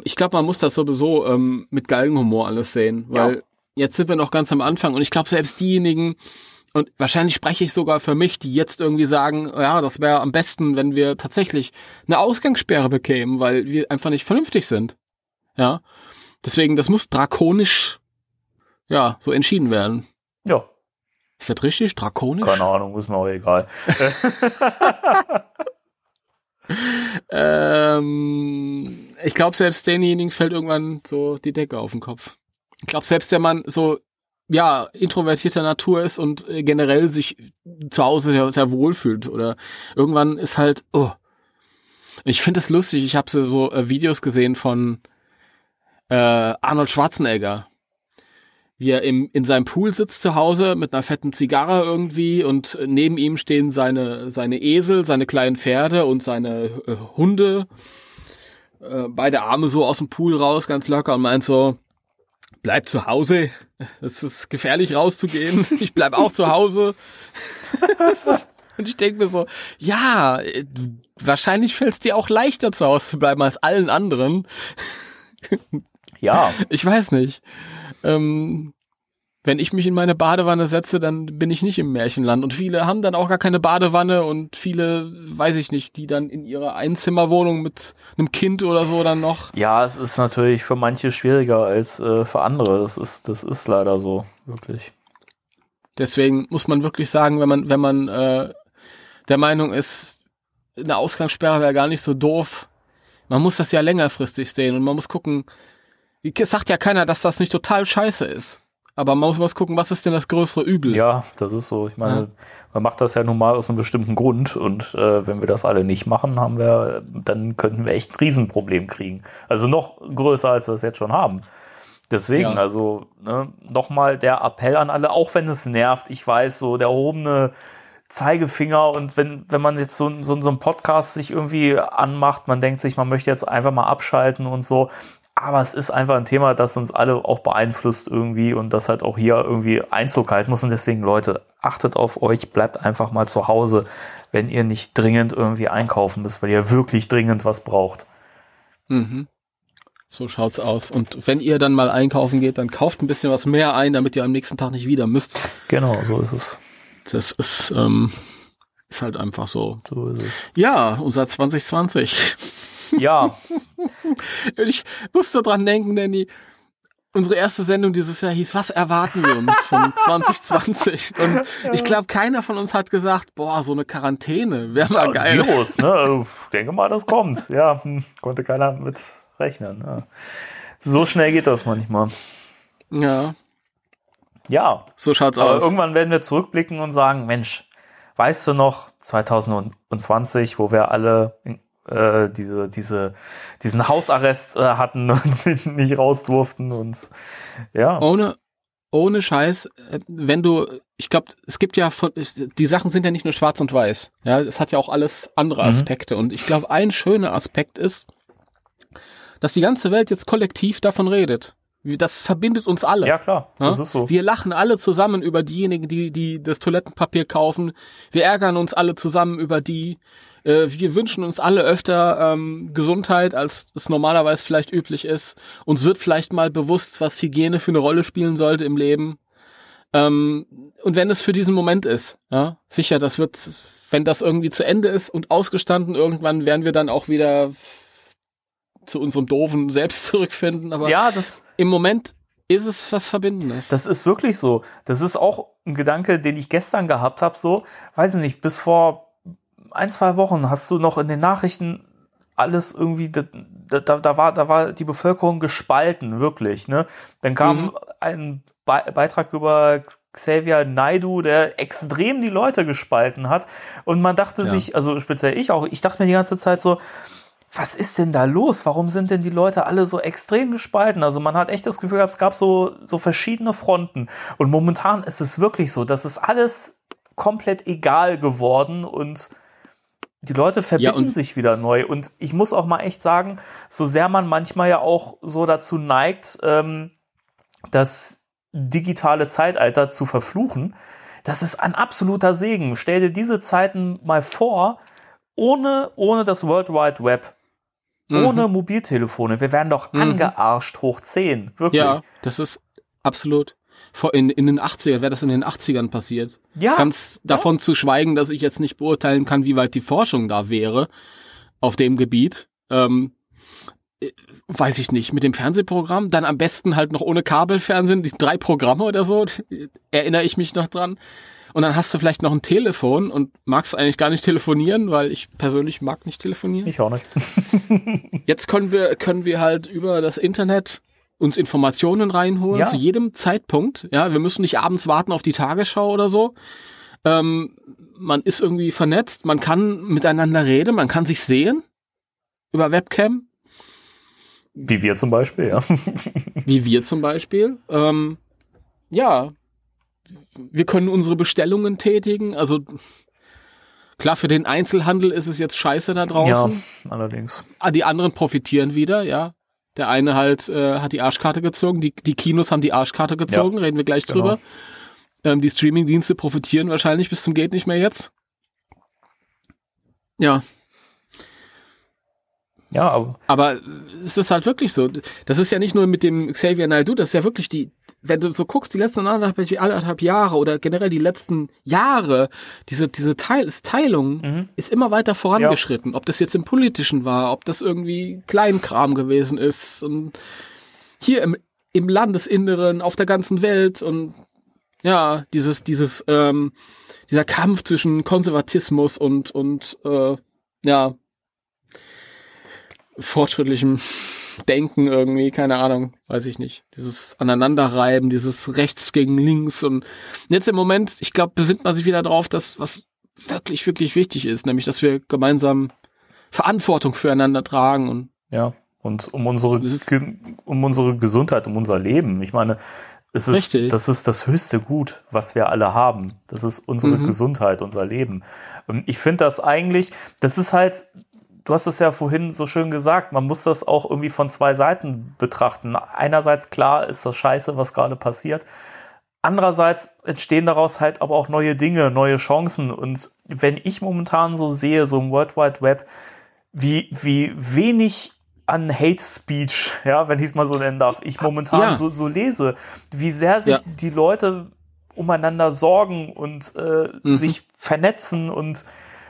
Speaker 4: ich glaube, man muss das sowieso ähm, mit Galgenhumor alles sehen, weil
Speaker 3: Ja.
Speaker 4: Jetzt sind wir noch ganz am Anfang und ich glaube, selbst diejenigen, und wahrscheinlich spreche ich sogar für mich, die jetzt irgendwie sagen, ja, das wäre am besten, wenn wir tatsächlich eine Ausgangssperre bekämen, weil wir einfach nicht vernünftig sind. Ja. Deswegen, das muss drakonisch, ja, so entschieden werden.
Speaker 3: Ja,
Speaker 4: Ist das richtig? Drakonisch?
Speaker 3: keine Ahnung, ist mir auch egal. [laughs]
Speaker 4: Ähm, ich glaube, selbst denjenigen fällt irgendwann so die Decke auf den Kopf. Ich glaube, selbst der Mann so, ja, introvertierter Natur ist und äh, generell sich zu Hause sehr, sehr wohl fühlt oder irgendwann ist halt, oh. Ich finde es lustig, ich habe so, so äh, Videos gesehen von äh, Arnold Schwarzenegger, wie er im, in seinem Pool sitzt zu Hause mit einer fetten Zigarre irgendwie und neben ihm stehen seine, seine Esel, seine kleinen Pferde und seine äh, Hunde. Äh, beide Arme so aus dem Pool raus, ganz locker und meint so, bleib zu Hause. Es ist gefährlich rauszugehen. Ich bleib auch zu Hause. und ich denke mir so, ja, wahrscheinlich fällt es dir auch leichter zu Hause zu bleiben als allen anderen.
Speaker 3: Ja,
Speaker 4: Ich weiß nicht. Ähm, wenn ich mich in meine Badewanne setze, dann bin ich nicht im Märchenland. Und viele haben dann auch gar keine Badewanne und viele, weiß ich nicht, die dann in ihrer Einzimmerwohnung mit einem Kind oder so dann noch.
Speaker 3: ja, es ist natürlich für manche schwieriger als äh, für andere. Das ist, das ist leider so, wirklich.
Speaker 4: Deswegen muss man wirklich sagen, wenn man, wenn man äh, der Meinung ist, eine Ausgangssperre wäre gar nicht so doof, man muss das ja längerfristig sehen und man muss gucken, es sagt ja keiner, dass das nicht total scheiße ist. Aber man muss, muss gucken, was ist denn das größere Übel?
Speaker 3: Ja, das ist so. Ich meine,
Speaker 4: Ja.
Speaker 3: man macht das ja nun mal aus einem bestimmten Grund und äh, wenn wir das alle nicht machen, haben wir, dann könnten wir echt ein Riesenproblem kriegen. Also noch größer, als wir es jetzt schon haben. Deswegen,
Speaker 4: Ja.
Speaker 3: also ne, nochmal der Appell an alle, auch wenn es nervt, ich weiß, so der erhobene Zeigefinger und wenn, wenn man jetzt so, so, so einen Podcast sich irgendwie anmacht, man denkt sich, man möchte jetzt einfach mal abschalten und so. Aber es ist einfach ein Thema, das uns alle auch beeinflusst irgendwie und das halt auch hier irgendwie Einzug halten muss. Und deswegen, Leute, achtet auf euch, bleibt einfach mal zu Hause, wenn ihr nicht dringend irgendwie einkaufen müsst, weil ihr wirklich dringend was braucht.
Speaker 4: Mhm. So schaut's aus. Und wenn ihr dann mal einkaufen geht, dann kauft ein bisschen was mehr ein, damit ihr am nächsten Tag nicht wieder müsst.
Speaker 3: Genau, so ist es.
Speaker 4: Das ist, ähm, ist halt einfach so.
Speaker 3: So ist es.
Speaker 4: Ja, unser 2020.
Speaker 3: Ja, [laughs]
Speaker 4: Ich musste dran denken, Danny. Unsere erste Sendung dieses Jahr hieß, was erwarten wir uns von [laughs] 2020? Und ich glaube, keiner von uns hat gesagt, boah, so eine Quarantäne wäre mal geil.
Speaker 3: Virus, ne? [laughs] Also, denke mal, das kommt. Ja, hm, konnte keiner mit rechnen. Ja. So schnell geht das manchmal.
Speaker 4: Ja,
Speaker 3: Ja,
Speaker 4: so schaut's
Speaker 3: aber
Speaker 4: aus.
Speaker 3: irgendwann werden wir zurückblicken und sagen, Mensch, weißt du noch, 2020, wo wir alle äh, diese, diese, diesen Hausarrest äh, hatten [laughs] und nicht raus durften und ja.
Speaker 4: ohne, ohne Scheiß, äh, wenn du, ich glaube, es gibt ja, von, die Sachen sind ja nicht nur schwarz und weiß. Ja, es hat ja auch alles andere
Speaker 3: Mhm.
Speaker 4: Aspekte. Und ich glaube, ein schöner Aspekt ist, dass die ganze Welt jetzt kollektiv davon redet. Das verbindet uns alle.
Speaker 3: Ja, klar,
Speaker 4: Ja?
Speaker 3: das ist so.
Speaker 4: Wir lachen alle zusammen über diejenigen, die, die das Toilettenpapier kaufen. Wir ärgern uns alle zusammen über die. Äh, wir wünschen uns alle öfter ähm, Gesundheit, als es normalerweise vielleicht üblich ist. Uns wird vielleicht mal bewusst, was Hygiene für eine Rolle spielen sollte im Leben. Ähm, und wenn es für diesen Moment ist, ja, sicher, das wird, wenn das irgendwie zu Ende ist und ausgestanden, irgendwann werden wir dann auch wieder zu unserem doofen Selbst [laughs] zurückfinden. Aber
Speaker 3: Ja, das,
Speaker 4: im Moment ist es was Verbindendes.
Speaker 3: Das ist wirklich so. Das ist auch ein Gedanke, den ich gestern gehabt habe. So, weiß ich nicht, bis vor ein, zwei Wochen hast du noch in den Nachrichten alles irgendwie, da, da, da, war, da war die Bevölkerung gespalten, wirklich. Ne? Dann kam
Speaker 4: Mhm.
Speaker 3: ein Be Beitrag über Xavier Naidu, der extrem die Leute gespalten hat. Und man dachte
Speaker 4: Ja.
Speaker 3: sich, also speziell ich auch, ich dachte mir die ganze Zeit so, was ist denn da los? Warum sind denn die Leute alle so extrem gespalten? Also man hat echt das Gefühl gehabt, es gab so, so verschiedene Fronten. Und momentan ist es wirklich so, dass es alles komplett egal geworden und die Leute verbinden
Speaker 4: und-
Speaker 3: sich wieder neu. Und ich muss auch mal echt sagen, so sehr man manchmal ja auch so dazu neigt, ähm, das digitale Zeitalter zu verfluchen, das ist ein absoluter Segen. Stell dir diese Zeiten mal vor, ohne, ohne das World Wide Web, ohne Mobiltelefone. Wir wären doch
Speaker 4: Mhm.
Speaker 3: angearscht hoch 10. Wirklich.
Speaker 4: Ja, das ist absolut. In, in den 80ern, wäre das in den 80ern passiert.
Speaker 3: Ja,
Speaker 4: Ganz davon zu schweigen, dass ich jetzt nicht beurteilen kann, wie weit die Forschung da wäre auf dem Gebiet. Ähm, äh, weiß ich nicht, mit dem Fernsehprogramm, dann am besten halt noch ohne Kabelfernsehen, die drei Programme oder so, [laughs] erinnere ich mich noch dran. Und dann hast du vielleicht noch ein Telefon und magst eigentlich gar nicht telefonieren, weil ich persönlich mag nicht telefonieren.
Speaker 3: ich auch nicht. [laughs]
Speaker 4: Jetzt können wir, können wir halt über das Internet uns Informationen reinholen
Speaker 3: Ja.
Speaker 4: zu jedem Zeitpunkt. Ja, wir müssen nicht abends warten auf die Tagesschau oder so. Ähm, man ist irgendwie vernetzt, man kann miteinander reden, man kann sich sehen über Webcam,
Speaker 3: Wie wir zum Beispiel, ja. [laughs]
Speaker 4: wie wir zum Beispiel. Ähm, ja, wir können unsere Bestellungen tätigen. Also klar, für den Einzelhandel ist es jetzt scheiße da draußen.
Speaker 3: Ja, allerdings.
Speaker 4: Ah, die anderen profitieren wieder, ja. Der eine halt äh, hat die Arschkarte gezogen, die, die Kinos haben die Arschkarte gezogen, reden wir gleich
Speaker 3: genau.
Speaker 4: drüber. Ähm, die Streamingdienste profitieren wahrscheinlich bis zum geht nicht mehr jetzt. Ja,
Speaker 3: Ja, aber
Speaker 4: aber es ist halt wirklich so. Das ist ja nicht nur mit dem Xavier Naidoo, das ist ja wirklich die, wenn du so guckst, die letzten anderthalb, anderthalb Jahre oder generell die letzten Jahre, diese, diese Teil, Teilung
Speaker 3: Mhm.
Speaker 4: ist immer weiter vorangeschritten. Ob das jetzt im Politischen war, ob das irgendwie Kleinkram gewesen ist und hier im, im Landesinneren, auf der ganzen Welt und ja, dieses, dieses, ähm, dieser Kampf zwischen Konservatismus und, und äh, ja, fortschrittlichem Denken irgendwie, keine Ahnung, weiß ich nicht. Dieses Aneinanderreiben, dieses rechts gegen links und jetzt im Moment, ich glaube, besinnt man sich wieder drauf, dass was wirklich, wirklich wichtig ist, nämlich, dass wir gemeinsam Verantwortung füreinander tragen und
Speaker 3: ja. Und um unsere, um unsere Gesundheit, um unser Leben. Ich meine, es ist,
Speaker 4: Richtig.
Speaker 3: das ist das höchste Gut, was wir alle haben. Das ist unsere
Speaker 4: Mhm.
Speaker 3: Gesundheit, unser Leben. Und ich finde das eigentlich, das ist halt, du hast es ja vorhin so schön gesagt, man muss das auch irgendwie von zwei Seiten betrachten. Einerseits klar ist das scheiße, was gerade passiert. Andererseits entstehen daraus halt aber auch neue Dinge, neue Chancen. Und wenn ich momentan so sehe, so im World Wide Web, wie, wie wenig an Hate Speech, [laughs] ja, wenn ich es mal so nennen darf, ich momentan
Speaker 4: Ja.
Speaker 3: so, so lese, wie sehr sich
Speaker 4: Ja.
Speaker 3: die Leute umeinander sorgen und äh,
Speaker 4: Mhm.
Speaker 3: sich vernetzen und,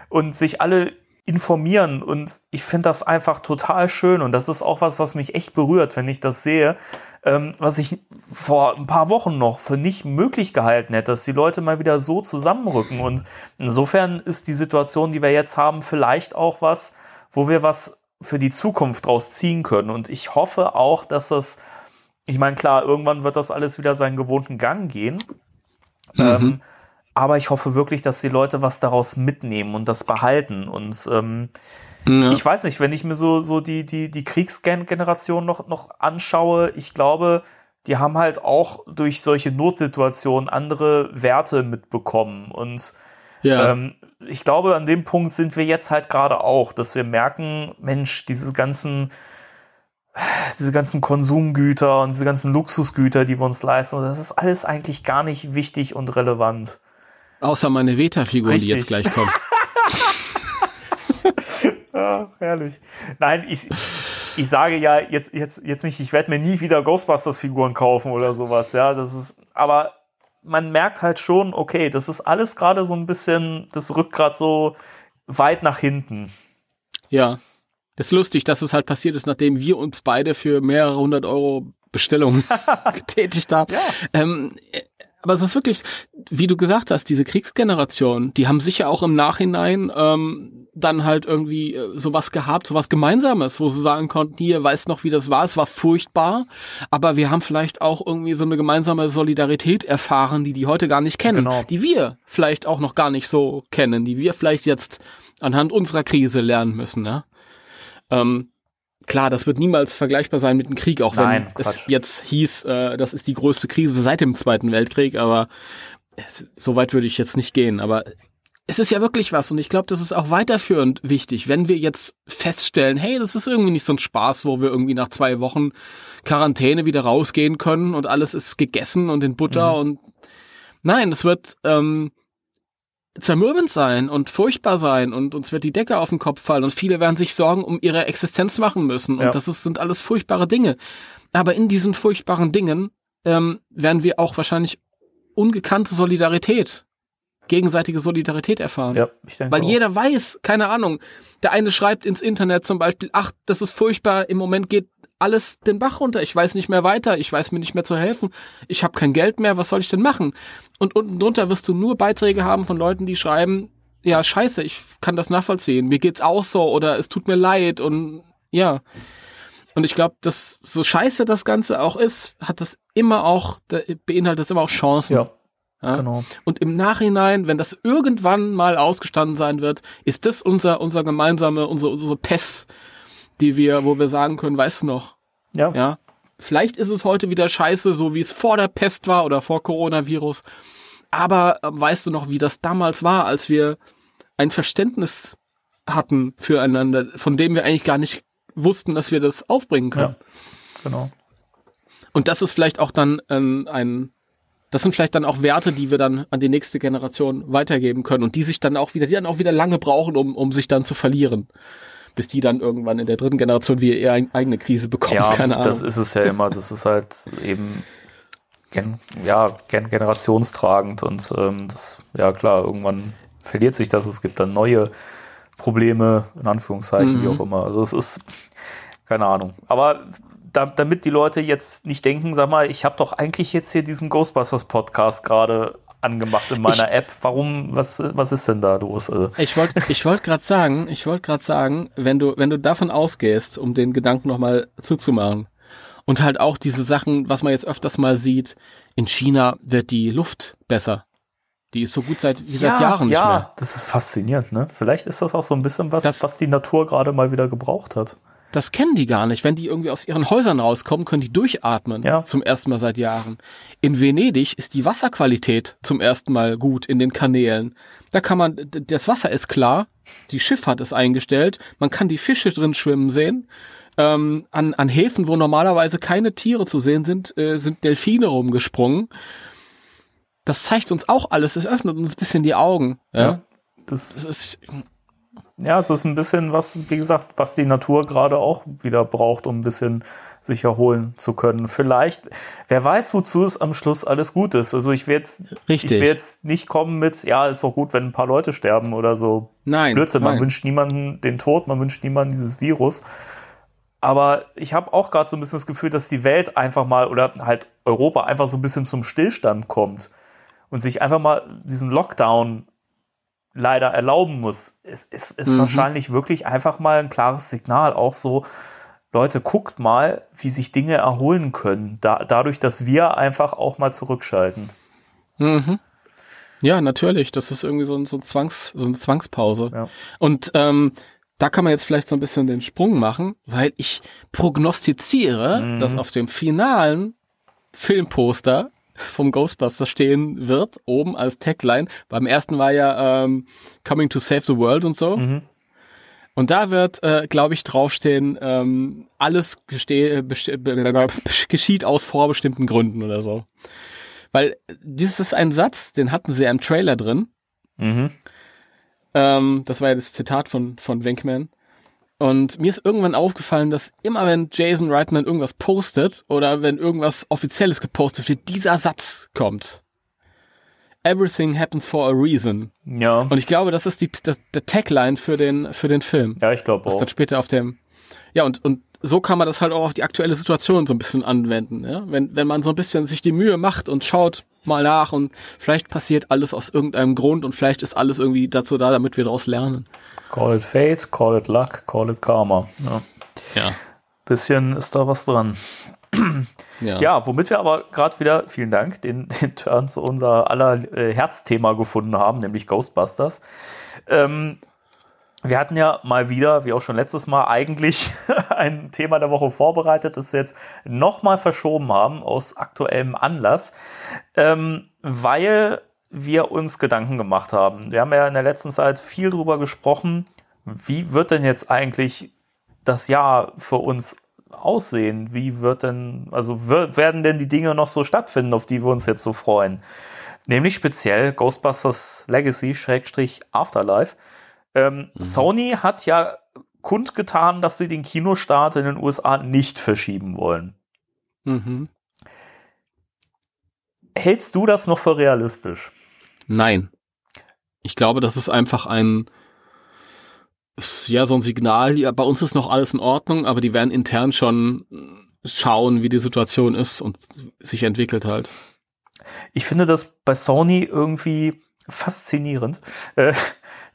Speaker 3: und sich alle informieren. Und ich finde das einfach total schön. Und das ist auch was, was mich echt berührt, wenn ich das sehe, ähm, was ich vor ein paar Wochen noch für nicht möglich gehalten hätte, dass die Leute mal wieder so zusammenrücken. Und insofern ist die Situation, die wir jetzt haben, vielleicht auch was, wo wir was für die Zukunft draus ziehen können. Und ich hoffe auch, dass das, ich meine, klar, irgendwann wird das alles wieder seinen gewohnten Gang gehen. Ähm, aber ich hoffe wirklich, dass die Leute was daraus mitnehmen und das behalten. Und ähm,
Speaker 4: ja.
Speaker 3: ich weiß nicht, wenn ich mir so, so die, die, die Kriegsgeneration noch, noch anschaue, ich glaube, die haben halt auch durch solche Notsituationen andere Werte mitbekommen. Und
Speaker 4: ja.
Speaker 3: ähm, ich glaube, an dem Punkt sind wir jetzt halt gerade auch, dass wir merken, Mensch, diese ganzen, diese ganzen Konsumgüter und diese ganzen Luxusgüter, die wir uns leisten, das ist alles eigentlich gar nicht wichtig und relevant.
Speaker 4: Außer meine Veta-Figuren, die jetzt gleich kommen. [laughs]
Speaker 3: Ach, herrlich. Nein, ich, ich sage ja jetzt, jetzt, jetzt nicht, ich werde mir nie wieder Ghostbusters-Figuren kaufen oder sowas, ja. Das ist, aber man merkt halt schon, okay, das ist alles gerade so ein bisschen, das rückt gerade so weit nach hinten.
Speaker 4: Ja. Das ist lustig, dass es halt passiert ist, nachdem wir uns beide für mehrere hundert Euro Bestellungen [laughs] getätigt haben.
Speaker 3: Ja.
Speaker 4: Ähm, äh, aber es ist wirklich, wie du gesagt hast, diese Kriegsgeneration, die haben sicher auch im Nachhinein ähm, dann halt irgendwie äh, sowas gehabt, sowas Gemeinsames, wo sie sagen konnten, hier, weißt noch, wie das war, es war furchtbar, aber wir haben vielleicht auch irgendwie so eine gemeinsame Solidarität erfahren, die die heute gar nicht kennen,
Speaker 3: Genau.
Speaker 4: die wir vielleicht auch noch gar nicht so kennen, die wir vielleicht jetzt anhand unserer Krise lernen müssen, ne? Ähm, klar, das wird niemals vergleichbar sein mit dem Krieg, auch wenn
Speaker 3: Nein,
Speaker 4: es
Speaker 3: Quatsch.
Speaker 4: jetzt hieß, äh, das ist die größte Krise seit dem Zweiten Weltkrieg, aber es, so weit würde ich jetzt nicht gehen, aber es ist ja wirklich was und ich glaube, das ist auch weiterführend wichtig, wenn wir jetzt feststellen, hey, das ist irgendwie nicht so ein Spaß, wo wir irgendwie nach zwei Wochen Quarantäne wieder rausgehen können und alles ist gegessen und in Butter
Speaker 3: Mhm.
Speaker 4: und nein, es wird ähm, zermürbend sein und furchtbar sein und uns wird die Decke auf den Kopf fallen und viele werden sich Sorgen um ihre Existenz machen müssen und
Speaker 3: Ja.
Speaker 4: das ist, sind alles furchtbare Dinge. Aber in diesen furchtbaren Dingen ähm, werden wir auch wahrscheinlich ungekannte Solidarität, gegenseitige Solidarität erfahren.
Speaker 3: Ja, ich denke
Speaker 4: Weil
Speaker 3: auch.
Speaker 4: jeder weiß, keine Ahnung, der eine schreibt ins Internet zum Beispiel, ach, das ist furchtbar, im Moment geht alles den Bach runter, ich weiß nicht mehr weiter, ich weiß mir nicht mehr zu helfen, ich habe kein Geld mehr, was soll ich denn machen? Und unten drunter wirst du nur Beiträge haben von Leuten, die schreiben, ja, scheiße, ich kann das nachvollziehen, mir geht's auch so oder es tut mir leid und ja. Und ich glaube, dass so scheiße das Ganze auch ist, hat das immer auch, beinhaltet das immer auch Chancen.
Speaker 3: Ja,
Speaker 4: Ja?
Speaker 3: genau.
Speaker 4: Und im Nachhinein, wenn das irgendwann mal ausgestanden sein wird, ist das unser, unser gemeinsame, unsere, unsere Pest, die wir, wo wir sagen können, weißt du noch,
Speaker 3: Ja,
Speaker 4: ja, vielleicht ist es heute wieder scheiße, so wie es vor der Pest war oder vor Coronavirus. Aber äh, weißt du noch, wie das damals war, als wir ein Verständnis hatten füreinander, von dem wir eigentlich gar nicht wussten, dass wir das aufbringen können.
Speaker 3: genau.
Speaker 4: Und das ist vielleicht auch dann ähm, ein, das sind vielleicht dann auch Werte, die wir dann an die nächste Generation weitergeben können und die sich dann auch wieder, die dann auch wieder lange brauchen, um, um sich dann zu verlieren. Bis die dann irgendwann in der dritten Generation wieder ihre eig- eigene Krise bekommen,
Speaker 3: Ja,
Speaker 4: keine Ahnung.
Speaker 3: das ist es ja immer. Das ist halt eben gen, ja, gen generationstragend und ähm, das, ja klar, irgendwann verliert sich das. Es gibt dann neue Probleme, in Anführungszeichen, wie
Speaker 4: Mhm.
Speaker 3: auch immer. Also es ist, keine Ahnung. Aber da, damit die Leute jetzt nicht denken, sag mal, ich habe doch eigentlich jetzt hier diesen Ghostbusters Podcast gerade angemacht in meiner App. Warum, was, was ist denn da los?
Speaker 4: Ich wollte ich wollte gerade sagen, ich wollte gerade sagen, wenn du wenn du davon ausgehst, um den Gedanken nochmal zuzumachen und halt auch diese Sachen, was man jetzt öfters mal sieht, in China wird die Luft besser. Die ist so gut seit wie seit Jahren
Speaker 3: ja,
Speaker 4: nicht mehr.
Speaker 3: das ist faszinierend, ne? Vielleicht ist das auch so ein bisschen was,
Speaker 4: Das-
Speaker 3: was die Natur gerade mal wieder gebraucht hat.
Speaker 4: Das kennen die gar nicht. Wenn die irgendwie aus ihren Häusern rauskommen, können die durchatmen.
Speaker 3: Ja.
Speaker 4: Zum ersten Mal seit Jahren. In Venedig ist die Wasserqualität zum ersten Mal gut in den Kanälen. Da kann man, das Wasser ist klar, die Schifffahrt ist eingestellt, man kann die Fische drin schwimmen sehen. Ähm, an, an Häfen, wo normalerweise keine Tiere zu sehen sind, äh, sind Delfine rumgesprungen. Das zeigt uns auch alles, es öffnet uns ein bisschen die Augen. Ja?
Speaker 3: Ja.
Speaker 4: Das
Speaker 3: Das
Speaker 4: ist,
Speaker 3: ja, es ist ein bisschen was, wie gesagt, was die Natur gerade auch wieder braucht, um ein bisschen sich erholen zu können. Vielleicht, wer weiß, wozu es am Schluss alles gut ist. Also ich will jetzt,
Speaker 4: Richtig.
Speaker 3: ich will jetzt nicht kommen mit, ja, ist doch gut, wenn ein paar Leute sterben oder so.
Speaker 4: nein.
Speaker 3: Blödsinn, man
Speaker 4: nein.
Speaker 3: wünscht niemanden den Tod, man wünscht niemanden dieses Virus. Aber ich habe auch gerade so ein bisschen das Gefühl, dass die Welt einfach mal oder halt Europa einfach so ein bisschen zum Stillstand kommt und sich einfach mal diesen Lockdown leider erlauben muss. Es ist, ist
Speaker 4: Mhm.
Speaker 3: wahrscheinlich wirklich einfach mal ein klares Signal, auch so, Leute, guckt mal, wie sich Dinge erholen können, da, dadurch, dass wir einfach auch mal zurückschalten.
Speaker 4: Mhm. Ja, natürlich. Das ist irgendwie so, ein, so, ein Zwangs, so eine Zwangspause.
Speaker 3: Ja.
Speaker 4: Und ähm, da kann man jetzt vielleicht so ein bisschen den Sprung machen, weil ich prognostiziere,
Speaker 3: Mhm.
Speaker 4: dass auf dem finalen Filmposter vom Ghostbuster stehen wird, oben als Tagline. Beim ersten war ja ähm, Coming to Save the World und so.
Speaker 3: Mhm.
Speaker 4: Und da wird, äh, glaube ich, draufstehen, ähm, alles besti- be- [laughs] geschieht aus vorbestimmten Gründen oder so. Weil dieses ist ein Satz, den hatten sie ja im Trailer drin.
Speaker 3: Mhm.
Speaker 4: Ähm, das war ja das Zitat von, von Winkman. Und mir ist irgendwann aufgefallen, dass immer wenn Jason Reitman irgendwas postet oder wenn irgendwas Offizielles gepostet wird, dieser Satz kommt. Everything happens for a reason.
Speaker 3: Ja,
Speaker 4: Und ich glaube, das ist die, das, der Tagline für den, für den Film.
Speaker 3: ja, ich glaube
Speaker 4: Was
Speaker 3: auch.
Speaker 4: dann später auf dem, ja, und, und so kann man das halt auch auf die aktuelle Situation so ein bisschen anwenden, ja. Wenn, wenn man so ein bisschen sich die Mühe macht und schaut mal nach und vielleicht passiert alles aus irgendeinem Grund und vielleicht ist alles irgendwie dazu da, damit wir daraus lernen.
Speaker 3: Call it Fate, call it Luck, call it Karma. Ja.
Speaker 4: Ja.
Speaker 3: Bisschen ist da was dran.
Speaker 4: Ja.
Speaker 3: Ja, womit wir aber gerade wieder, vielen Dank, den, den Turn zu unser aller äh, Herzthema gefunden haben, nämlich Ghostbusters. Ähm, wir hatten ja mal wieder, wie auch schon letztes Mal, eigentlich [laughs] ein Thema der Woche vorbereitet, das wir jetzt nochmal verschoben haben, aus aktuellem Anlass, ähm, weil wir uns Gedanken gemacht haben. Wir haben ja in der letzten Zeit viel drüber gesprochen, wie wird denn jetzt eigentlich das Jahr für uns aussehen? Wie wird denn, also wer- werden denn die Dinge noch so stattfinden, auf die wir uns jetzt so freuen? Nämlich speziell Ghostbusters Legacy Schrägstrich Afterlife. Ähm, Sony hat ja kundgetan, dass sie den Kinostart in den USA nicht verschieben wollen.
Speaker 4: Mhm.
Speaker 3: Hältst du das noch für realistisch?
Speaker 4: Nein. Ich glaube, das ist einfach ein, ja, so ein Signal, ja, bei uns ist noch alles in Ordnung, aber die werden intern schon schauen, wie die Situation ist und sich entwickelt halt.
Speaker 3: Ich finde das bei Sony irgendwie faszinierend, äh,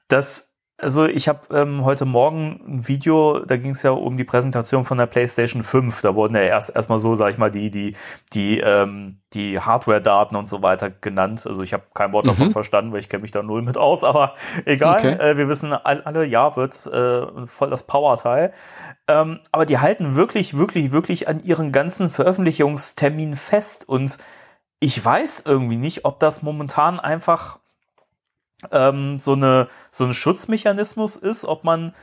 Speaker 3: dass also ich habe ähm, heute Morgen ein Video, da ging es ja um die Präsentation von der PlayStation 5. Da wurden ja erst erstmal so, sag ich mal, die die die ähm, die Hardware-Daten und so weiter genannt. Also ich habe kein Wort davon
Speaker 4: Mhm.
Speaker 3: verstanden, weil ich kenne mich da null mit aus. [laughs] Aber egal,
Speaker 4: Okay.
Speaker 3: äh, wir wissen all, alle, ja, wird äh, voll das Power-Teil. Ähm, aber die halten wirklich, wirklich, wirklich an ihren ganzen Veröffentlichungstermin fest und ich weiß irgendwie nicht, ob das momentan einfach ähm, so eine so ein Schutzmechanismus ist, ob man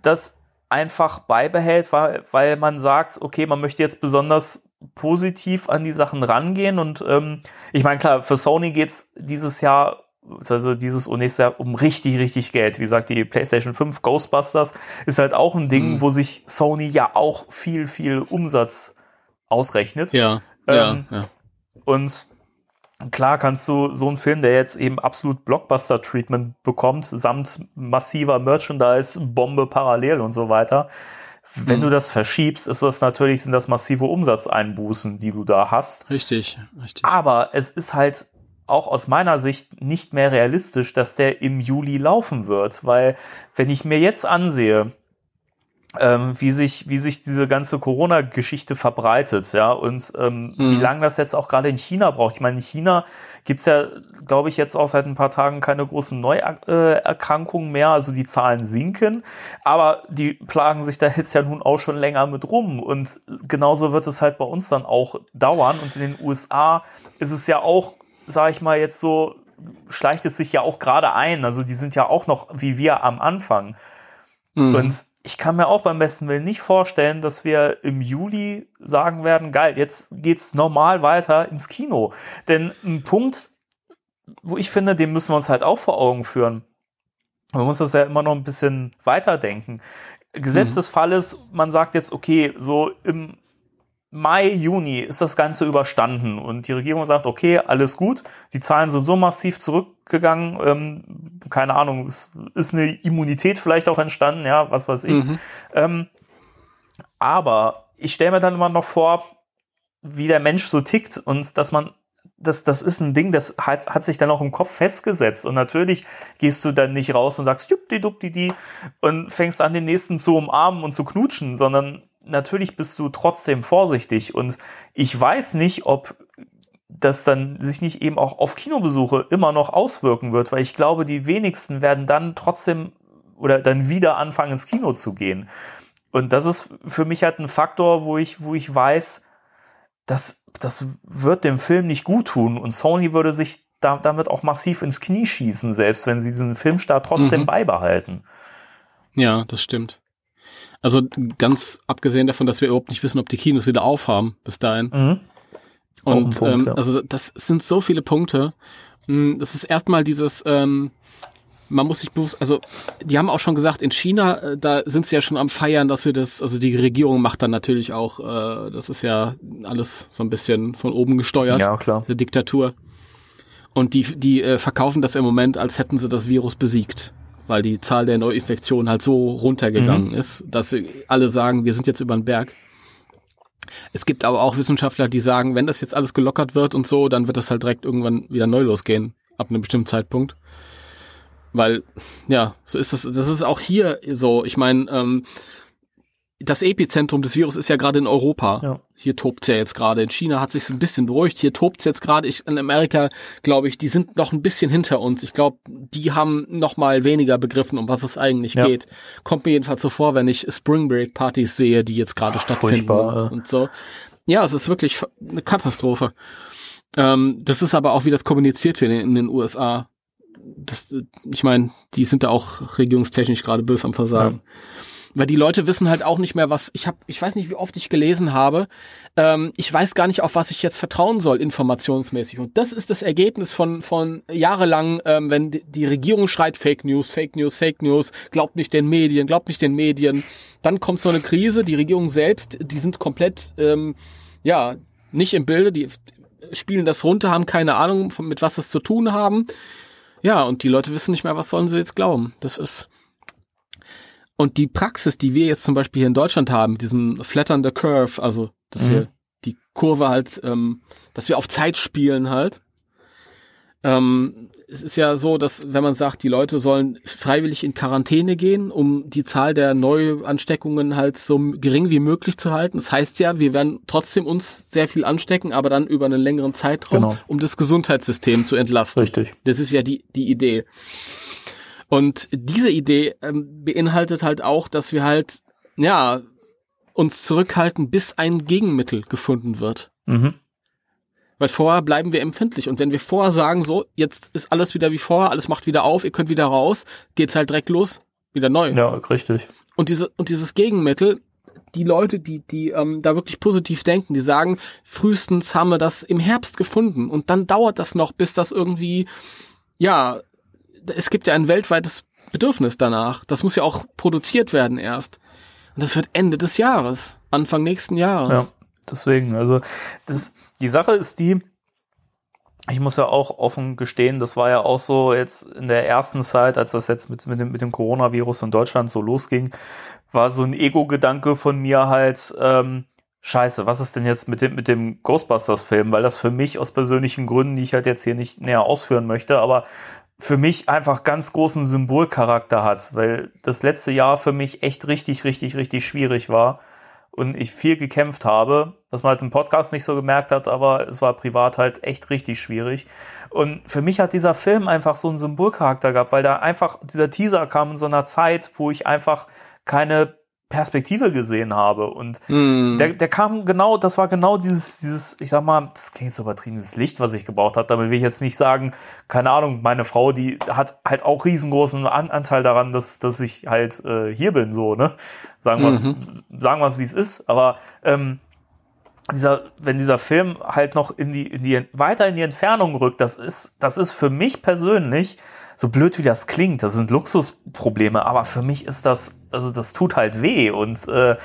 Speaker 3: das einfach beibehält, weil, weil man sagt, okay, man möchte jetzt besonders positiv an die Sachen rangehen und ähm, ich meine, klar, für Sony geht's dieses Jahr also dieses und nächstes Jahr um richtig, richtig Geld. Wie gesagt, die PlayStation 5 Ghostbusters ist halt auch ein Ding,
Speaker 4: Mhm.
Speaker 3: wo sich Sony ja auch viel, viel Umsatz ausrechnet.
Speaker 4: Ja,
Speaker 3: Ähm,
Speaker 4: ja, ja.
Speaker 3: Und klar kannst du so einen Film, der jetzt eben absolut Blockbuster-Treatment bekommt, samt massiver Merchandise-Bombe parallel und so weiter. Wenn
Speaker 4: Mhm.
Speaker 3: du das verschiebst, ist das natürlich, sind das massive Umsatzeinbußen, die du da hast.
Speaker 4: Richtig, richtig.
Speaker 3: Aber es ist halt auch aus meiner Sicht nicht mehr realistisch, dass der im Juli laufen wird, weil wenn ich mir jetzt ansehe, ähm, wie sich wie sich diese ganze Corona-Geschichte verbreitet, ja, und ähm,
Speaker 4: Mhm.
Speaker 3: wie lange das jetzt auch gerade in China braucht. Ich meine, in China gibt's ja, glaube ich, jetzt auch seit ein paar Tagen keine großen Neuerkrankungen mehr, also die Zahlen sinken, aber die plagen sich da jetzt ja nun auch schon länger mit rum und genauso wird es halt bei uns dann auch dauern und in den USA ist es ja auch, sage ich mal jetzt so, schleicht es sich ja auch gerade ein, also die sind ja auch noch wie wir am Anfang.
Speaker 4: Mhm.
Speaker 3: Und ich kann mir auch beim besten Willen nicht vorstellen, dass wir im Juli sagen werden, geil, jetzt geht's normal weiter ins Kino. Denn ein Punkt, wo ich finde, den müssen wir uns halt auch vor Augen führen. Man muss das ja immer noch ein bisschen weiterdenken. Gesetz
Speaker 4: Mhm.
Speaker 3: des Falles, man sagt jetzt, okay, so im Mai, Juni ist das Ganze überstanden und die Regierung sagt, okay, alles gut, die Zahlen sind so massiv zurückgegangen, ähm, keine Ahnung, es ist eine Immunität vielleicht auch entstanden, ja, was weiß ich.
Speaker 4: Mhm.
Speaker 3: Ähm, aber ich stelle mir dann immer noch vor, wie der Mensch so tickt und dass man, das, das ist ein Ding, das hat, hat sich dann auch im Kopf festgesetzt. Und natürlich gehst du dann nicht raus und sagst, juppdi, duppdi, die und fängst an, den nächsten zu umarmen und zu knutschen, sondern natürlich bist du trotzdem vorsichtig. Und ich weiß nicht, ob das dann sich nicht eben auch auf Kinobesuche immer noch auswirken wird, weil ich glaube, die wenigsten werden dann trotzdem oder dann wieder anfangen, ins Kino zu gehen. Und das ist für mich halt ein Faktor, wo ich, wo ich weiß, das, das wird dem Film nicht gut tun. Und Sony würde sich da, damit auch massiv ins Knie schießen, selbst wenn sie diesen Filmstart trotzdem
Speaker 4: Mhm.
Speaker 3: beibehalten.
Speaker 4: Ja, das stimmt. Also ganz abgesehen davon, dass wir überhaupt nicht wissen, ob die Kinos wieder aufhaben bis dahin.
Speaker 3: Mhm.
Speaker 4: Und
Speaker 3: Punkt,
Speaker 4: ähm,
Speaker 3: ja.
Speaker 4: also das sind so viele Punkte. Mm, Das ist erstmal dieses, ähm, man muss sich bewusst, also die haben auch schon gesagt, in China, äh, da sind sie ja schon am Feiern, dass sie das, also die Regierung macht dann natürlich auch, äh, das ist ja alles so ein bisschen von oben gesteuert,
Speaker 3: Ja, klar.
Speaker 4: der Diktatur. Und die, die äh, verkaufen das im Moment, als hätten sie das Virus besiegt, weil die Zahl der Neuinfektionen halt so runtergegangen
Speaker 3: Mhm.
Speaker 4: ist, dass alle sagen, wir sind jetzt über den Berg. Es gibt aber auch Wissenschaftler, die sagen, wenn das jetzt alles gelockert wird und so, dann wird das halt direkt irgendwann wieder neu losgehen, ab einem bestimmten Zeitpunkt. Weil, ja, so ist es. Das ist auch hier so. Ich meine, ähm, das Epizentrum des Virus ist ja gerade in Europa.
Speaker 3: Ja.
Speaker 4: Hier tobt's ja jetzt gerade. In China hat sich ein bisschen beruhigt. Hier tobt's jetzt gerade. Ich, in Amerika, glaube ich, die sind noch ein bisschen hinter uns. Ich glaube, die haben noch mal weniger begriffen, um was es eigentlich
Speaker 3: Ja.
Speaker 4: geht. Kommt mir jedenfalls so vor, wenn ich Spring Break Partys sehe, die jetzt gerade stattfinden und,
Speaker 3: ja.
Speaker 4: und so. Ja, es ist wirklich eine Katastrophe. Ähm, das ist aber auch, wie das kommuniziert wird in, in den USA. Das, äh, ich meine, die sind da auch regierungstechnisch gerade böse am Versagen. Weil die Leute wissen halt auch nicht mehr, was ich habe. Ich weiß nicht, wie oft ich gelesen habe. Ähm, ich weiß gar nicht, auf was ich jetzt vertrauen soll, informationsmäßig. Und das ist das Ergebnis von von jahrelang, ähm, wenn die, die Regierung schreit Fake News, Fake News, Fake News, glaubt nicht den Medien, glaubt nicht den Medien. Dann kommt so eine Krise. Die Regierung selbst, die sind komplett, ähm, ja, nicht im Bilde. Die spielen das runter, haben keine Ahnung, mit was es zu tun haben. Ja, und die Leute wissen nicht mehr, was sollen sie jetzt glauben. Das ist und die Praxis, die wir jetzt zum Beispiel hier in Deutschland haben, mit diesem Flattern the Curve, also dass
Speaker 3: Mhm.
Speaker 4: wir die Kurve halt, ähm, dass wir auf Zeit spielen halt. Ähm, es ist ja so, dass wenn man sagt, die Leute sollen freiwillig in Quarantäne gehen, um die Zahl der Neuansteckungen halt so gering wie möglich zu halten. Das heißt ja, wir werden trotzdem uns sehr viel anstecken, aber dann über einen längeren Zeitraum,
Speaker 3: Genau.
Speaker 4: um das Gesundheitssystem zu entlasten.
Speaker 3: Richtig.
Speaker 4: Das ist ja die, die Idee. Und diese Idee ähm, beinhaltet halt auch, dass wir halt, ja, uns zurückhalten, bis ein Gegenmittel gefunden wird.
Speaker 3: Mhm.
Speaker 4: Weil vorher bleiben wir empfindlich. Und wenn wir vorher sagen, so, jetzt ist alles wieder wie vorher, alles macht wieder auf, ihr könnt wieder raus, geht's halt direkt los, wieder neu.
Speaker 3: Ja, richtig.
Speaker 4: Und diese, und dieses Gegenmittel, die Leute, die, die ähm, da wirklich positiv denken, die sagen, frühestens haben wir das im Herbst gefunden und dann dauert das noch, bis das irgendwie, ja, es gibt ja ein weltweites Bedürfnis danach. Das muss ja auch produziert werden erst. Und das wird Ende des Jahres, Anfang nächsten
Speaker 3: Ja,
Speaker 4: Jahres.
Speaker 3: deswegen, also das, die Sache ist die, ich muss ja auch offen gestehen, das war ja auch so jetzt in der ersten Zeit, als das jetzt mit, mit dem, mit dem Coronavirus in Deutschland so losging, war so ein Ego-Gedanke von mir halt, ähm, Scheiße, was ist denn jetzt mit dem, mit dem Ghostbusters-Film? Weil das für mich aus persönlichen Gründen, die ich halt jetzt hier nicht näher ausführen möchte, aber für mich einfach ganz großen Symbolcharakter hat, weil das letzte Jahr für mich echt richtig, richtig, richtig schwierig war und ich viel gekämpft habe, was man halt im Podcast nicht so gemerkt hat, aber es war privat halt echt richtig schwierig. Und für mich hat dieser Film einfach so einen Symbolcharakter gehabt, weil da einfach dieser Teaser kam in so einer Zeit, wo ich einfach keine Perspektive gesehen habe. Und
Speaker 4: Hm.
Speaker 3: der, der kam genau, das war genau dieses, dieses, ich sag mal, das klingt so übertrieben, dieses Licht, was ich gebraucht habe. Damit will ich jetzt nicht sagen, keine Ahnung, meine Frau, die hat halt auch riesengroßen An Anteil daran, dass, dass ich halt äh, hier bin, so, ne? Sagen wir
Speaker 4: Mhm.
Speaker 3: sagen wir es, wie es ist. Aber ähm, dieser, wenn dieser Film halt noch in die, in die, weiter in die Entfernung rückt, das ist, das ist für mich persönlich, so blöd wie das klingt, das sind Luxusprobleme, aber für mich ist das, also das tut halt weh und äh,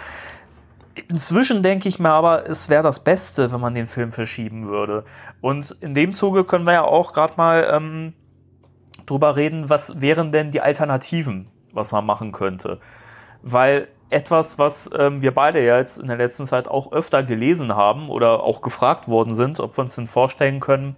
Speaker 3: inzwischen denke ich mir aber, es wäre das Beste, wenn man den Film verschieben würde. Und in dem Zuge können wir ja auch gerade mal ähm, drüber reden, was wären denn die Alternativen, was man machen könnte. Weil etwas, was ähm, wir beide ja jetzt in der letzten Zeit auch öfter gelesen haben oder auch gefragt worden sind, ob wir uns denn vorstellen können,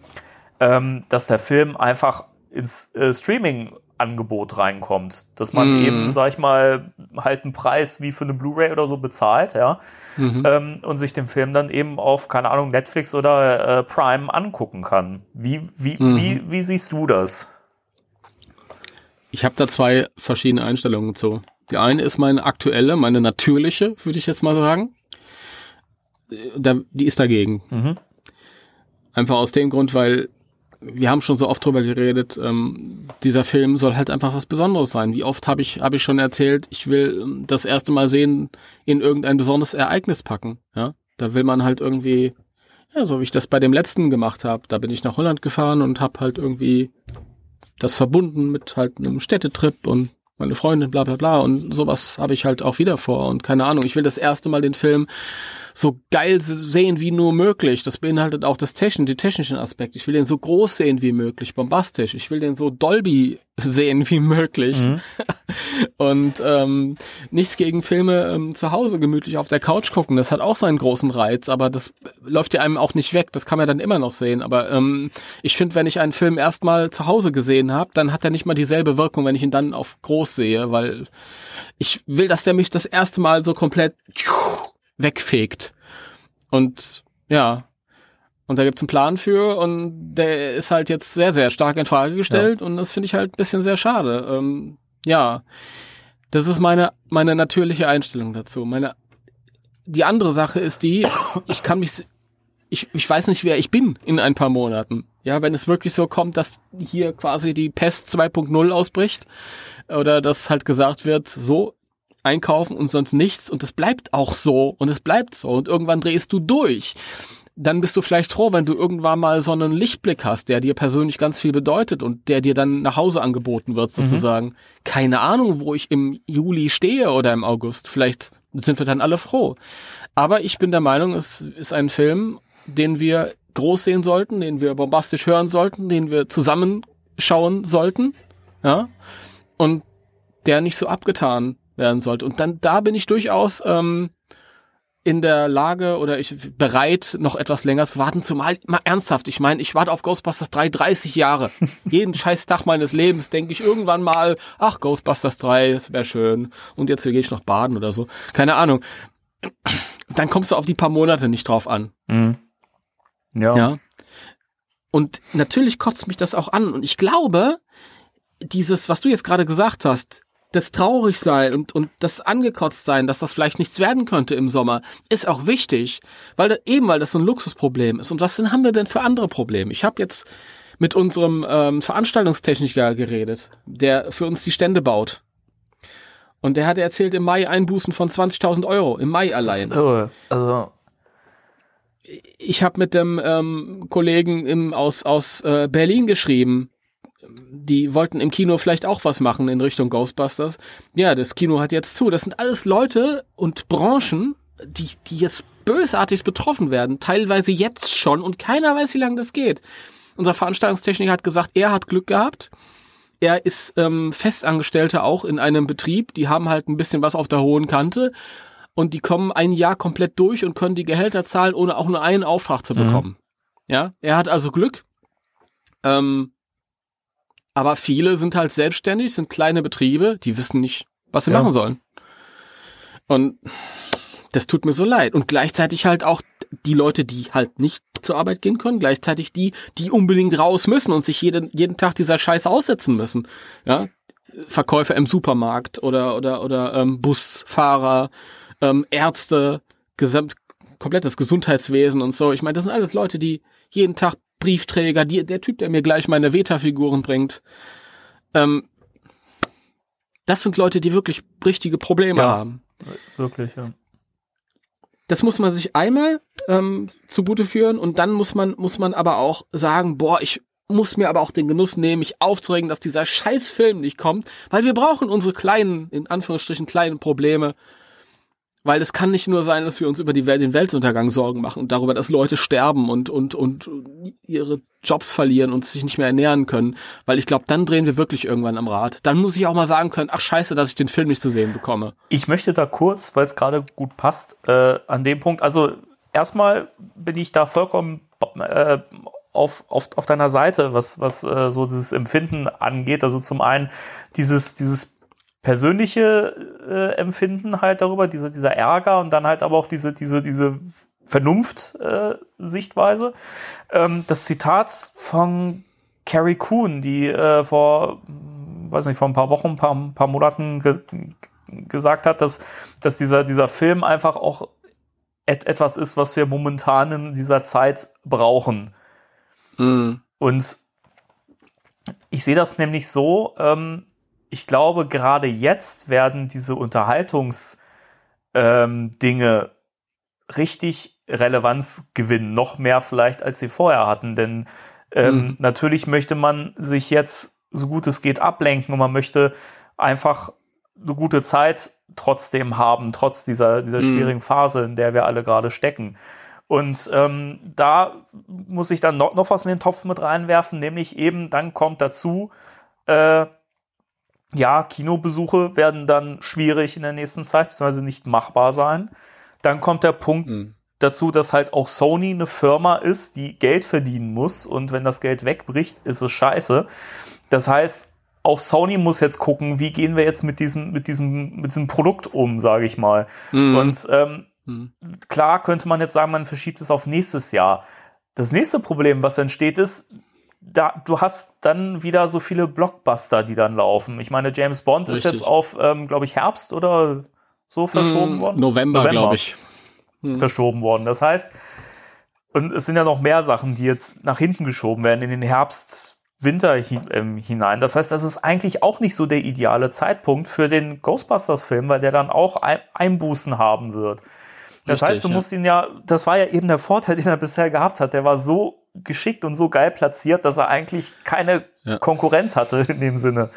Speaker 3: ähm, dass der Film einfach ins äh, Streaming-Angebot reinkommt. Dass man
Speaker 4: Mhm.
Speaker 3: eben, sag ich mal, halt einen Preis wie für eine Blu-ray oder so bezahlt, ja,
Speaker 4: Mhm.
Speaker 3: ähm, und sich den Film dann eben auf, keine Ahnung, Netflix oder äh, Prime angucken kann. Wie, wie,
Speaker 4: Mhm.
Speaker 3: wie, wie siehst du das?
Speaker 4: Ich habe da zwei verschiedene Einstellungen zu. Die eine ist meine aktuelle, meine natürliche, würde ich jetzt mal sagen. Äh, Da, die ist dagegen.
Speaker 3: Mhm.
Speaker 4: Einfach aus dem Grund, weil wir haben schon so oft drüber geredet, ähm, dieser Film soll halt einfach was Besonderes sein. Wie oft habe ich, hab ich schon erzählt, ich will ähm, das erste Mal sehen, in irgendein besonderes Ereignis packen. Ja? Da will man halt irgendwie, ja, so wie ich das bei dem letzten gemacht habe. Da bin ich nach Holland gefahren und habe halt irgendwie das verbunden mit halt einem Städtetrip und meine Freundin, bla bla bla. Und sowas habe ich halt auch wieder vor. Und keine Ahnung, ich will das erste Mal den Film so geil sehen wie nur möglich. Das beinhaltet auch das Techn die technischen Aspekte. Ich will den so groß sehen wie möglich, bombastisch. Ich will den so Dolby [laughs] sehen wie möglich. Mhm. [laughs] Und ähm, nichts gegen Filme ähm, zu Hause gemütlich auf der Couch gucken. Das hat auch seinen großen Reiz, aber das läuft ja einem auch nicht weg. Das kann man dann immer noch sehen. Aber ähm, ich finde, wenn ich einen Film erstmal zu Hause gesehen habe, dann hat er nicht mal dieselbe Wirkung, wenn ich ihn dann auf groß sehe, weil ich will, dass der mich das erste Mal so komplett wegfegt. Und ja, und da gibt's einen Plan für und der ist halt jetzt sehr, sehr stark in Frage gestellt ja. und das finde ich halt ein bisschen sehr schade. Ähm, ja, das ist meine, meine natürliche Einstellung dazu. Meine, die andere Sache ist die, ich kann mich, ich, ich weiß nicht, wer ich bin in ein paar Monaten. Ja, wenn es wirklich so kommt, dass hier quasi die Pest 2.0 ausbricht oder dass halt gesagt wird, so einkaufen und sonst nichts und es bleibt auch so und es bleibt so und irgendwann drehst du durch. Dann bist du vielleicht froh, wenn du irgendwann mal so einen Lichtblick hast, der dir persönlich ganz viel bedeutet und der dir dann nach Hause angeboten wird, mhm. sozusagen. Mhm. Keine Ahnung, wo ich im Juli stehe oder im August. Vielleicht sind wir dann alle froh. Aber ich bin der Meinung, es ist ein Film, den wir groß sehen sollten, den wir bombastisch hören sollten, den wir zusammenschauen sollten, ja, und der nicht so abgetan werden sollte. Und dann da bin ich durchaus ähm, in der Lage oder ich bereit, noch etwas länger zu warten. Zumal mal ernsthaft, ich meine, ich warte auf Ghostbusters 3 30 Jahre. [laughs] Jeden scheiß Tag meines Lebens denke ich irgendwann mal, ach, Ghostbusters 3, das wäre schön. Und jetzt gehe ich noch baden oder so. Keine Ahnung. Dann kommst du auf die paar Monate nicht drauf an. Mhm.
Speaker 3: Ja. ja.
Speaker 4: Und natürlich kotzt mich das auch an. Und ich glaube, dieses, was du jetzt gerade gesagt hast, das traurig sein und, und das angekotzt sein, dass das vielleicht nichts werden könnte im Sommer, ist auch wichtig, weil da, eben weil das ein Luxusproblem ist. Und was denn, haben wir denn für andere Probleme? Ich habe jetzt mit unserem ähm, Veranstaltungstechniker geredet, der für uns die Stände baut. Und der hat erzählt, im Mai Einbußen von 20.000 Euro, im Mai das allein. Ist irre. Also ich habe mit dem ähm, Kollegen im, aus, aus äh, Berlin geschrieben, die wollten im Kino vielleicht auch was machen in Richtung Ghostbusters. Ja, das Kino hat jetzt zu. Das sind alles Leute und Branchen, die, die jetzt bösartig betroffen werden, teilweise jetzt schon und keiner weiß, wie lange das geht. Unser Veranstaltungstechniker hat gesagt, er hat Glück gehabt. Er ist ähm, Festangestellter auch in einem Betrieb. Die haben halt ein bisschen was auf der hohen Kante und die kommen ein Jahr komplett durch und können die Gehälter zahlen, ohne auch nur einen Auftrag zu mhm. bekommen. Mhm. Ja, er hat also Glück. Ähm, aber viele sind halt selbstständig, sind kleine Betriebe, die wissen nicht, was sie ja. machen sollen. Und das tut mir so leid. Und gleichzeitig halt auch die Leute, die halt nicht zur Arbeit gehen können, gleichzeitig die, die unbedingt raus müssen und sich jeden, jeden Tag dieser Scheiße aussetzen müssen. Ja, Verkäufer im Supermarkt oder oder oder ähm, Busfahrer, ähm, Ärzte, gesamt komplettes Gesundheitswesen und so. Ich meine, das sind alles Leute, die jeden Tag Briefträger, die, der Typ, der mir gleich meine Veta-Figuren bringt. Ähm, das sind Leute, die wirklich richtige Probleme
Speaker 3: ja,
Speaker 4: haben.
Speaker 3: Wirklich, ja.
Speaker 4: Das muss man sich einmal ähm, zugute führen und dann muss man, muss man aber auch sagen, boah, ich muss mir aber auch den Genuss nehmen, mich aufzuregen, dass dieser scheiß Film nicht kommt, weil wir brauchen unsere kleinen, in Anführungsstrichen kleinen Probleme weil es kann nicht nur sein, dass wir uns über Welt, den Weltuntergang Sorgen machen und darüber, dass Leute sterben und, und, und ihre Jobs verlieren und sich nicht mehr ernähren können. Weil ich glaube, dann drehen wir wirklich irgendwann am Rad. Dann muss ich auch mal sagen können, ach scheiße, dass ich den Film nicht zu sehen bekomme.
Speaker 3: Ich möchte da kurz, weil es gerade gut passt, äh, an dem Punkt, also erstmal bin ich da vollkommen äh, auf, auf, auf deiner Seite, was, was äh, so dieses Empfinden angeht. Also zum einen dieses, dieses persönliche äh, Empfinden halt darüber, dieser, dieser Ärger und dann halt aber auch diese, diese, diese Vernunft-Sichtweise. Äh, ähm, das Zitat von Carrie Coon, die äh, vor, weiß nicht, vor ein paar Wochen, ein paar, ein paar Monaten ge gesagt hat, dass, dass dieser, dieser Film einfach auch et etwas ist, was wir momentan in dieser Zeit brauchen. Mhm. Und ich sehe das nämlich so, ähm, ich glaube, gerade jetzt werden diese Unterhaltungsdinge ähm, richtig Relevanz gewinnen, noch mehr vielleicht, als sie vorher hatten. Denn ähm, mhm. natürlich möchte man sich jetzt so gut es geht ablenken und man möchte einfach eine gute Zeit trotzdem haben, trotz dieser, dieser schwierigen Phase, in der wir alle gerade stecken. Und ähm, da muss ich dann noch, noch was in den Topf mit reinwerfen, nämlich eben, dann kommt dazu, äh, ja, Kinobesuche werden dann schwierig in der nächsten Zeit, beziehungsweise nicht machbar sein. Dann kommt der Punkt dazu, dass halt auch Sony eine Firma ist, die Geld verdienen muss und wenn das Geld wegbricht, ist es scheiße. Das heißt, auch Sony muss jetzt gucken, wie gehen wir jetzt mit diesem, mit diesem, mit diesem Produkt um, sage ich mal. Und ähm, klar könnte man jetzt sagen, man verschiebt es auf nächstes Jahr. Das nächste Problem, was entsteht, ist, da, du hast dann wieder so viele Blockbuster, die dann laufen. Ich meine, James Bond ist
Speaker 4: Richtig.
Speaker 3: jetzt auf, ähm, glaube ich, Herbst oder so verschoben
Speaker 4: Mm,
Speaker 3: worden.
Speaker 4: November, glaube ich.
Speaker 3: Verschoben worden. Das heißt, und es sind ja noch mehr Sachen, die jetzt nach hinten geschoben werden in den Herbst, Winter hi ähm, hinein. Das heißt, das ist eigentlich auch nicht so der ideale Zeitpunkt für den Ghostbusters-Film, weil der dann auch ein Einbußen haben wird. Das
Speaker 4: Richtig,
Speaker 3: heißt, du
Speaker 4: ja.
Speaker 3: musst ihn ja, das war ja eben der Vorteil, [laughs] den er bisher gehabt hat. Der war so geschickt und so geil platziert, dass er eigentlich keine
Speaker 4: Ja.
Speaker 3: Konkurrenz hatte in dem Sinne.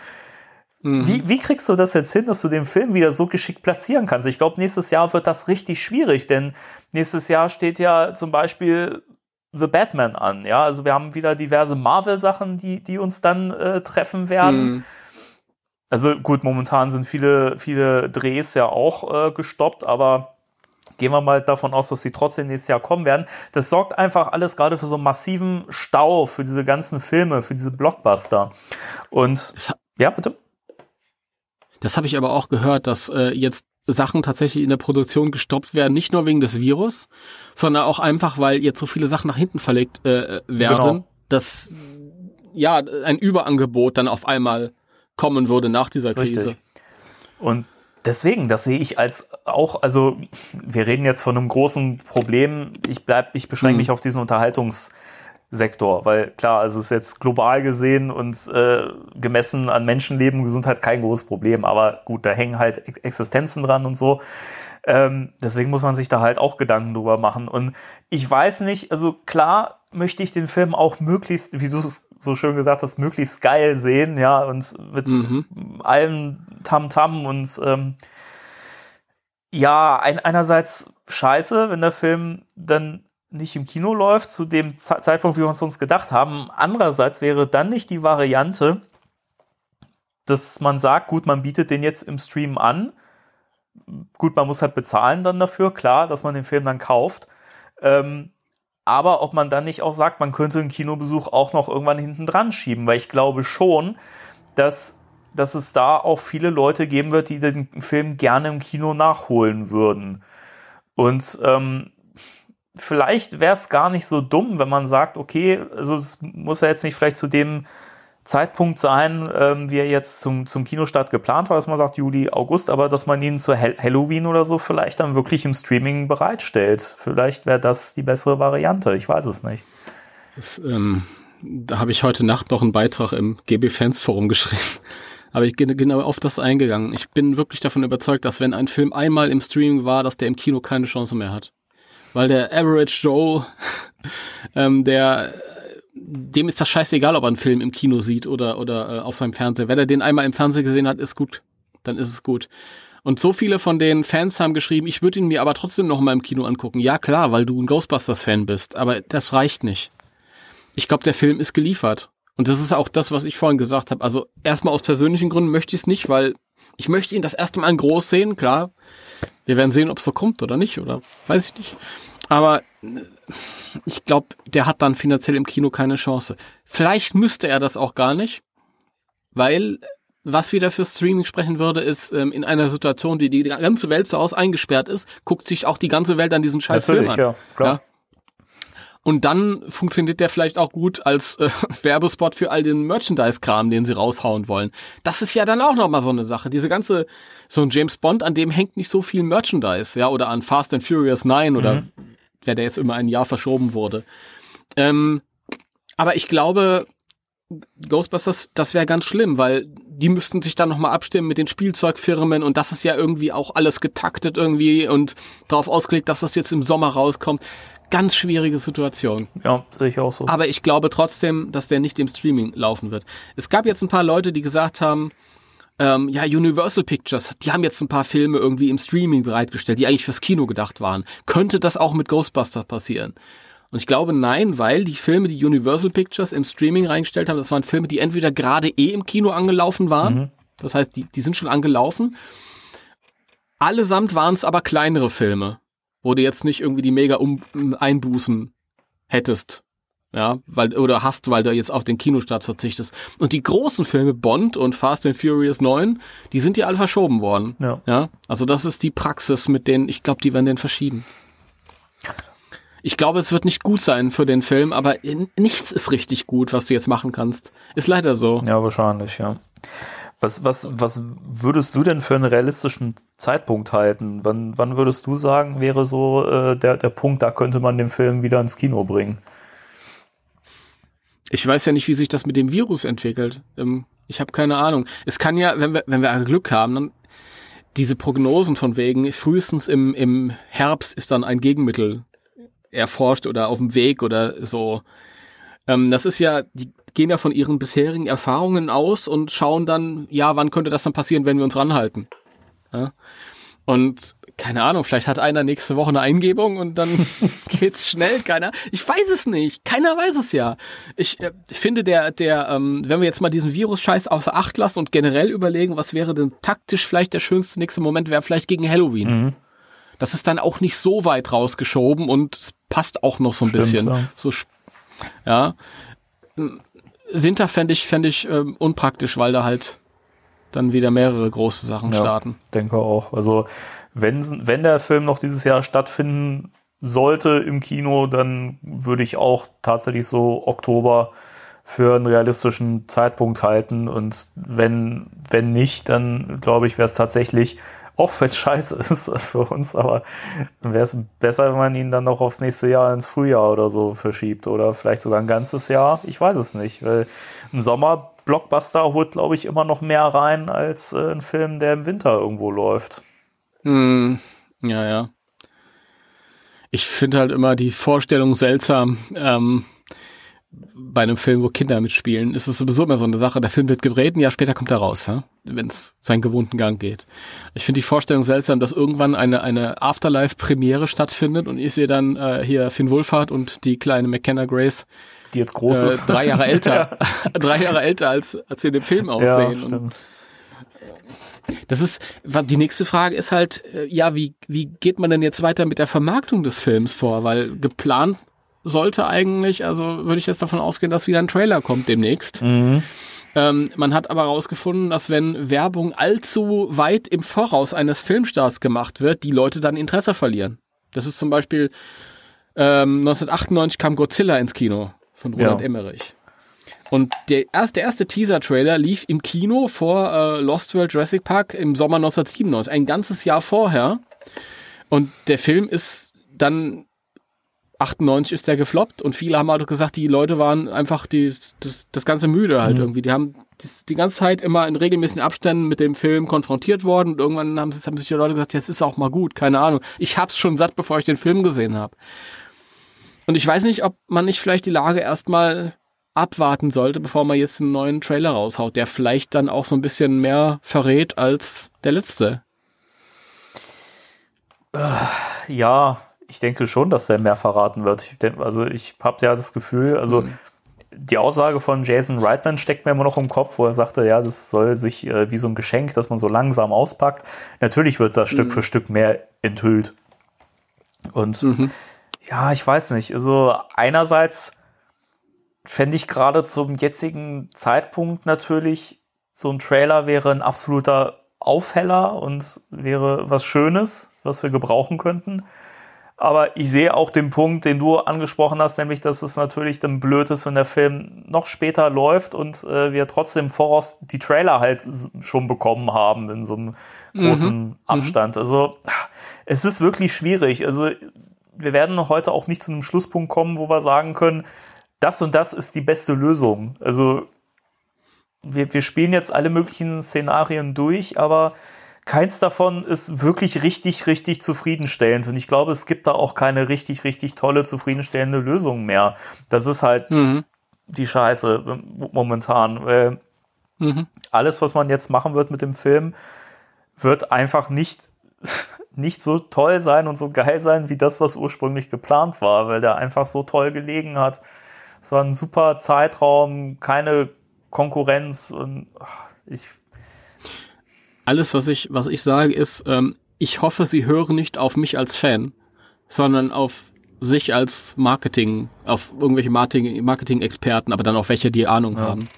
Speaker 3: Wie, wie kriegst du das jetzt hin, dass du den Film wieder so geschickt platzieren kannst? Ich glaube, nächstes Jahr wird das richtig schwierig, denn nächstes Jahr steht ja zum Beispiel The Batman an. Ja, also wir haben wieder diverse Marvel-Sachen, die, die uns dann äh, treffen werden.
Speaker 4: Mhm.
Speaker 3: Also gut, momentan sind viele, viele Drehs ja auch äh, gestoppt, aber gehen wir mal davon aus, dass sie trotzdem nächstes Jahr kommen werden. Das sorgt einfach alles gerade für so einen massiven Stau für diese ganzen Filme, für diese Blockbuster. Und ja, bitte.
Speaker 4: das habe ich aber auch gehört, dass äh, jetzt Sachen tatsächlich in der Produktion gestoppt werden, nicht nur wegen des Virus, sondern auch einfach, weil jetzt so viele Sachen nach hinten verlegt äh, werden,
Speaker 3: Genau.
Speaker 4: dass ja ein Überangebot dann auf einmal kommen würde nach dieser Krise.
Speaker 3: Richtig. Und deswegen, das sehe ich als auch, also wir reden jetzt von einem großen Problem. Ich bleib, ich beschränke
Speaker 4: Mhm.
Speaker 3: mich auf diesen Unterhaltungssektor, weil klar, also es ist jetzt global gesehen und äh, gemessen an Menschenleben und Gesundheit kein großes Problem. Aber gut, da hängen halt Ex- Existenzen dran und so. Ähm, deswegen muss man sich da halt auch Gedanken drüber machen. Und ich weiß nicht, also klar möchte ich den Film auch möglichst, wie du es so schön gesagt hast, möglichst geil sehen, ja, und mit allem Tamtam und ähm, ja, ein, einerseits scheiße, wenn der Film dann nicht im Kino läuft, zu dem Ze- Zeitpunkt, wie wir uns uns gedacht haben. Andererseits wäre dann nicht die Variante, dass man sagt, gut, man bietet den jetzt im Stream an. Gut, man muss halt bezahlen dann dafür, klar, dass man den Film dann kauft. Ähm, aber ob man dann nicht auch sagt, man könnte einen Kinobesuch auch noch irgendwann hinten dran schieben, weil ich glaube schon, dass, dass es da auch viele Leute geben wird, die den Film gerne im Kino nachholen würden. Und ähm, vielleicht wäre es gar nicht so dumm, wenn man sagt, okay, also es muss ja jetzt nicht vielleicht zu dem Zeitpunkt sein, ähm, wie er jetzt zum, zum Kinostart geplant war, dass man sagt Juli, August, aber dass man ihn zu Hall- Halloween oder so vielleicht dann wirklich im Streaming bereitstellt. Vielleicht wäre das die bessere Variante, ich weiß es nicht.
Speaker 4: Das, ähm, da habe ich heute Nacht noch einen Beitrag im GB Fans Forum geschrieben. Aber ich bin genau auf das eingegangen. Ich bin wirklich davon überzeugt, dass wenn ein Film einmal im Streaming war, dass der im Kino keine Chance mehr hat. Weil der Average Joe, [laughs] ähm, der dem ist das scheißegal, ob er einen Film im Kino sieht oder, oder äh, auf seinem Fernseher. Wenn er den einmal im Fernsehen gesehen hat, ist gut. Dann ist es gut. Und so viele von den Fans haben geschrieben, ich würde ihn mir aber trotzdem noch mal im Kino angucken. Ja, klar, weil du ein Ghostbusters-Fan bist. Aber das reicht nicht. Ich glaube, der Film ist geliefert. Und das ist auch das, was ich vorhin gesagt habe. Also erstmal aus persönlichen Gründen möchte ich es nicht, weil ich möchte ihn das erste Mal in groß sehen, klar. Wir werden sehen, ob es so kommt oder nicht, oder weiß ich nicht. Aber ich glaube, der hat dann finanziell im Kino keine Chance. Vielleicht müsste er das auch gar nicht, weil was wieder für Streaming sprechen würde, ist ähm, in einer Situation, die die ganze Welt so aus eingesperrt ist, guckt sich auch die ganze Welt an diesen scheiß Film an.
Speaker 3: ja, klar.
Speaker 4: Ja. Und dann funktioniert der vielleicht auch gut als äh, [laughs] Werbespot für all den Merchandise-Kram, den sie raushauen wollen. Das ist ja dann auch nochmal so eine Sache. Diese ganze, so ein James Bond, an dem hängt nicht so viel Merchandise, ja, oder an Fast and Furious 9 oder wer der jetzt immer ein Jahr verschoben wurde. Ähm, aber ich glaube, Ghostbusters, das wäre ganz schlimm, weil die müssten sich dann nochmal abstimmen mit den Spielzeugfirmen und das ist ja irgendwie auch alles getaktet irgendwie und darauf ausgelegt, dass das jetzt im Sommer rauskommt. Ganz schwierige Situation.
Speaker 3: Ja, sehe ich auch so.
Speaker 4: Aber ich glaube trotzdem, dass der nicht im Streaming laufen wird. Es gab jetzt ein paar Leute, die gesagt haben, ähm, ja, Universal Pictures, die haben jetzt ein paar Filme irgendwie im Streaming bereitgestellt, die eigentlich fürs Kino gedacht waren. Könnte das auch mit Ghostbusters passieren? Und ich glaube nein, weil die Filme, die Universal Pictures im Streaming reingestellt haben, das waren Filme, die entweder gerade eh im Kino angelaufen waren, mhm. das heißt, die, die sind schon angelaufen. Allesamt waren es aber kleinere Filme, wo du jetzt nicht irgendwie die mega um Einbußen hättest ja, weil, oder hast, weil du jetzt auf den Kinostart verzichtest. Und die großen Filme, Bond und Fast and Furious 9, die sind ja alle verschoben worden. Ja. ja? Also das ist die Praxis, mit denen, ich glaube, die werden den verschieben. Ich glaube, es wird nicht gut sein für den Film, aber nichts ist richtig gut, was du jetzt machen kannst. Ist leider so.
Speaker 3: Ja, wahrscheinlich, ja. Was, was, was würdest du denn für einen realistischen Zeitpunkt halten? Wann, wann würdest du sagen, wäre so äh, der, der Punkt, da könnte man den Film wieder ins Kino bringen?
Speaker 4: Ich weiß ja nicht, wie sich das mit dem Virus entwickelt. Ähm, ich habe keine Ahnung. Es kann ja, wenn wir, wenn wir Glück haben, dann diese Prognosen von wegen, frühestens im, im Herbst ist dann ein Gegenmittel erforscht oder auf dem Weg oder so. Ähm, das ist ja, die gehen ja von ihren bisherigen Erfahrungen aus und schauen dann, ja, wann könnte das dann passieren, wenn wir uns ranhalten. Ja? Und keine Ahnung, vielleicht hat einer nächste Woche eine Eingebung und dann [laughs] geht's schnell, keiner. Ich weiß es nicht. Keiner weiß es ja. Ich äh, finde der, der, ähm, wenn wir jetzt mal diesen Virus-Scheiß außer Acht lassen und generell überlegen, was wäre denn taktisch vielleicht der schönste nächste Moment, wäre vielleicht gegen Halloween. Mhm. Das ist dann auch nicht so weit rausgeschoben und es passt auch noch so ein Stimmt, bisschen. Ja. So, ja. Winter fände ich, fände ich ähm, unpraktisch, weil da halt dann wieder mehrere große Sachen ja, starten.
Speaker 3: Denke auch. Also wenn, wenn der Film noch dieses Jahr stattfinden sollte im Kino, dann würde ich auch tatsächlich so Oktober für einen realistischen Zeitpunkt halten. Und wenn, wenn nicht, dann glaube ich, wäre es tatsächlich, auch wenn es [laughs] scheiße ist für uns, aber wäre es besser, wenn man ihn dann noch aufs nächste Jahr ins Frühjahr oder so verschiebt oder vielleicht sogar ein ganzes Jahr. Ich weiß es nicht, weil ein Sommer-Blockbuster holt, glaube ich, immer noch mehr rein als äh, ein Film, der im Winter irgendwo läuft.
Speaker 4: Hm, ja, ja. Ich finde halt immer die Vorstellung seltsam, ähm, bei einem Film, wo Kinder mitspielen, ist es sowieso immer so eine Sache. Der Film wird gedreht, ein Jahr später kommt er raus, ja? wenn es seinen gewohnten Gang geht. Ich finde die Vorstellung seltsam, dass irgendwann eine, eine Afterlife-Premiere stattfindet und ich sehe dann äh, hier Finn Wohlfahrt und die kleine McKenna Grace,
Speaker 3: die jetzt groß äh, ist,
Speaker 4: drei Jahre [laughs] älter, drei Jahre älter als als sie in dem Film aussehen. Ja, das ist, die nächste Frage ist halt, äh, ja, wie, wie geht man denn jetzt weiter mit der Vermarktung des Films vor? Weil geplant sollte eigentlich, also würde ich jetzt davon ausgehen, dass wieder ein Trailer kommt demnächst. Mhm. Ähm, man hat aber herausgefunden, dass wenn Werbung allzu weit im Voraus eines Filmstarts gemacht wird, die Leute dann Interesse verlieren. Das ist zum Beispiel ähm, 1998 kam Godzilla ins Kino von Roland ja. Emmerich. Und der erste, der erste Teaser-Trailer lief im Kino vor äh, Lost World Jurassic Park im Sommer 1997, ein ganzes Jahr vorher. Und der Film ist dann 98 ist der gefloppt und viele haben halt gesagt, die Leute waren einfach die, das, das Ganze müde halt mhm. irgendwie. Die haben die, die ganze Zeit immer in regelmäßigen Abständen mit dem Film konfrontiert worden und irgendwann haben, haben sich die Leute gesagt, ja, es ist auch mal gut, keine Ahnung. Ich hab's schon satt, bevor ich den Film gesehen habe. Und ich weiß nicht, ob man nicht vielleicht die Lage erstmal abwarten sollte, bevor man jetzt einen neuen Trailer raushaut, der vielleicht dann auch so ein bisschen mehr verrät als der letzte.
Speaker 3: Äh, ja, ich denke schon, dass der mehr verraten wird. Ich denk, also ich habe ja das Gefühl, also mhm. die Aussage von Jason Reitman steckt mir immer noch im Kopf, wo er sagte, ja, das soll sich äh, wie so ein Geschenk, dass man so langsam auspackt. Natürlich wird das mhm. Stück für Stück mehr enthüllt. Und mhm. Ja, ich weiß nicht. Also einerseits fände ich gerade zum jetzigen Zeitpunkt natürlich, so ein Trailer wäre ein absoluter Aufheller und wäre was Schönes, was wir gebrauchen könnten. Aber ich sehe auch den Punkt, den du angesprochen hast, nämlich, dass es natürlich dann blöd ist, wenn der Film noch später läuft und äh, wir trotzdem voraus die Trailer halt schon bekommen haben in so einem großen mhm. Abstand. Also es ist wirklich schwierig. Also wir werden heute auch nicht zu einem Schlusspunkt kommen, wo wir sagen können, das und das ist die beste Lösung. Also wir, wir spielen jetzt alle möglichen Szenarien durch, aber keins davon ist wirklich richtig, richtig zufriedenstellend. Und ich glaube, es gibt da auch keine richtig, richtig tolle, zufriedenstellende Lösung mehr. Das ist halt mhm. die Scheiße momentan. Weil
Speaker 4: Mhm.
Speaker 3: alles, was man jetzt machen wird mit dem Film, wird einfach nicht, [laughs] nicht so toll sein und so geil sein, wie das, was ursprünglich geplant war, weil der einfach so toll gelegen hat. Es war ein super Zeitraum, keine Konkurrenz und ach, ich,
Speaker 4: Alles, was ich, was ich sage, ist, ähm, ich hoffe, sie hören nicht auf mich als Fan, sondern auf sich als Marketing, auf irgendwelche Marketing- Marketing-Experten, aber dann auch welche, die Ahnung
Speaker 3: Ja.
Speaker 4: haben.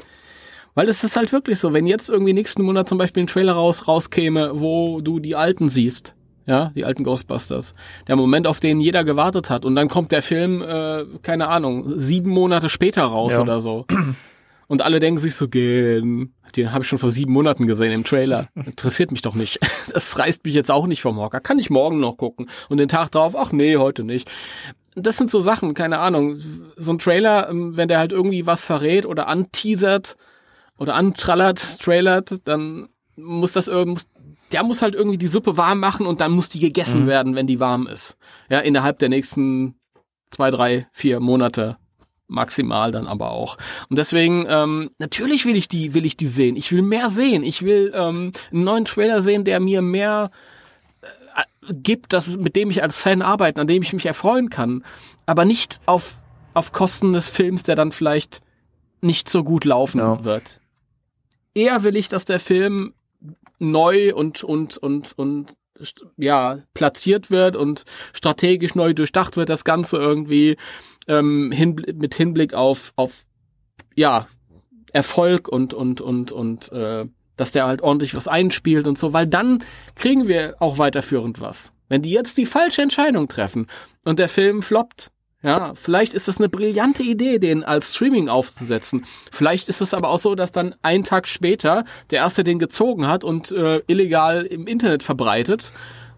Speaker 4: Weil es ist halt wirklich so, wenn jetzt irgendwie nächsten Monat zum Beispiel ein Trailer raus, rauskäme, wo du die alten siehst, ja, die alten Ghostbusters, der Moment, auf den jeder gewartet hat, und dann kommt der Film, äh, keine Ahnung, sieben Monate später raus
Speaker 3: Ja.
Speaker 4: oder so. Und alle denken sich so, gehen, den habe ich schon vor sieben Monaten gesehen im Trailer. Interessiert mich doch nicht. [laughs] Das reißt mich jetzt auch nicht vom Hocker. Kann ich morgen noch gucken. Und den Tag drauf, ach nee, heute nicht. Das sind so Sachen, keine Ahnung. So ein Trailer, ähm, wenn der halt irgendwie was verrät oder anteasert oder antrallert, trailert, dann muss das irgendwie, der muss halt irgendwie die Suppe warm machen und dann muss die gegessen
Speaker 3: Mhm.
Speaker 4: werden, wenn die warm ist. Ja, innerhalb der nächsten zwei, drei, vier Monate maximal dann aber auch. Und deswegen, ähm, natürlich will ich die, will ich die sehen. Ich will mehr sehen. Ich will ähm, einen neuen Trailer sehen, der mir mehr äh, gibt, das mit dem ich als Fan arbeiten, an dem ich mich erfreuen kann. Aber nicht auf, auf Kosten des Films, der dann vielleicht nicht so gut laufen
Speaker 3: Ja.
Speaker 4: wird. Eher will ich, dass der Film neu und, und, und, und ja, platziert wird und strategisch neu durchdacht wird, das Ganze irgendwie ähm, hin, mit Hinblick auf, auf ja, Erfolg und, und, und, und äh, dass der halt ordentlich was einspielt und so, weil dann kriegen wir auch weiterführend was. Wenn die jetzt die falsche Entscheidung treffen und der Film floppt, ja, vielleicht ist es eine brillante Idee, den als Streaming aufzusetzen. Vielleicht ist es aber auch so, dass dann einen Tag später der erste den gezogen hat und äh, illegal im Internet verbreitet.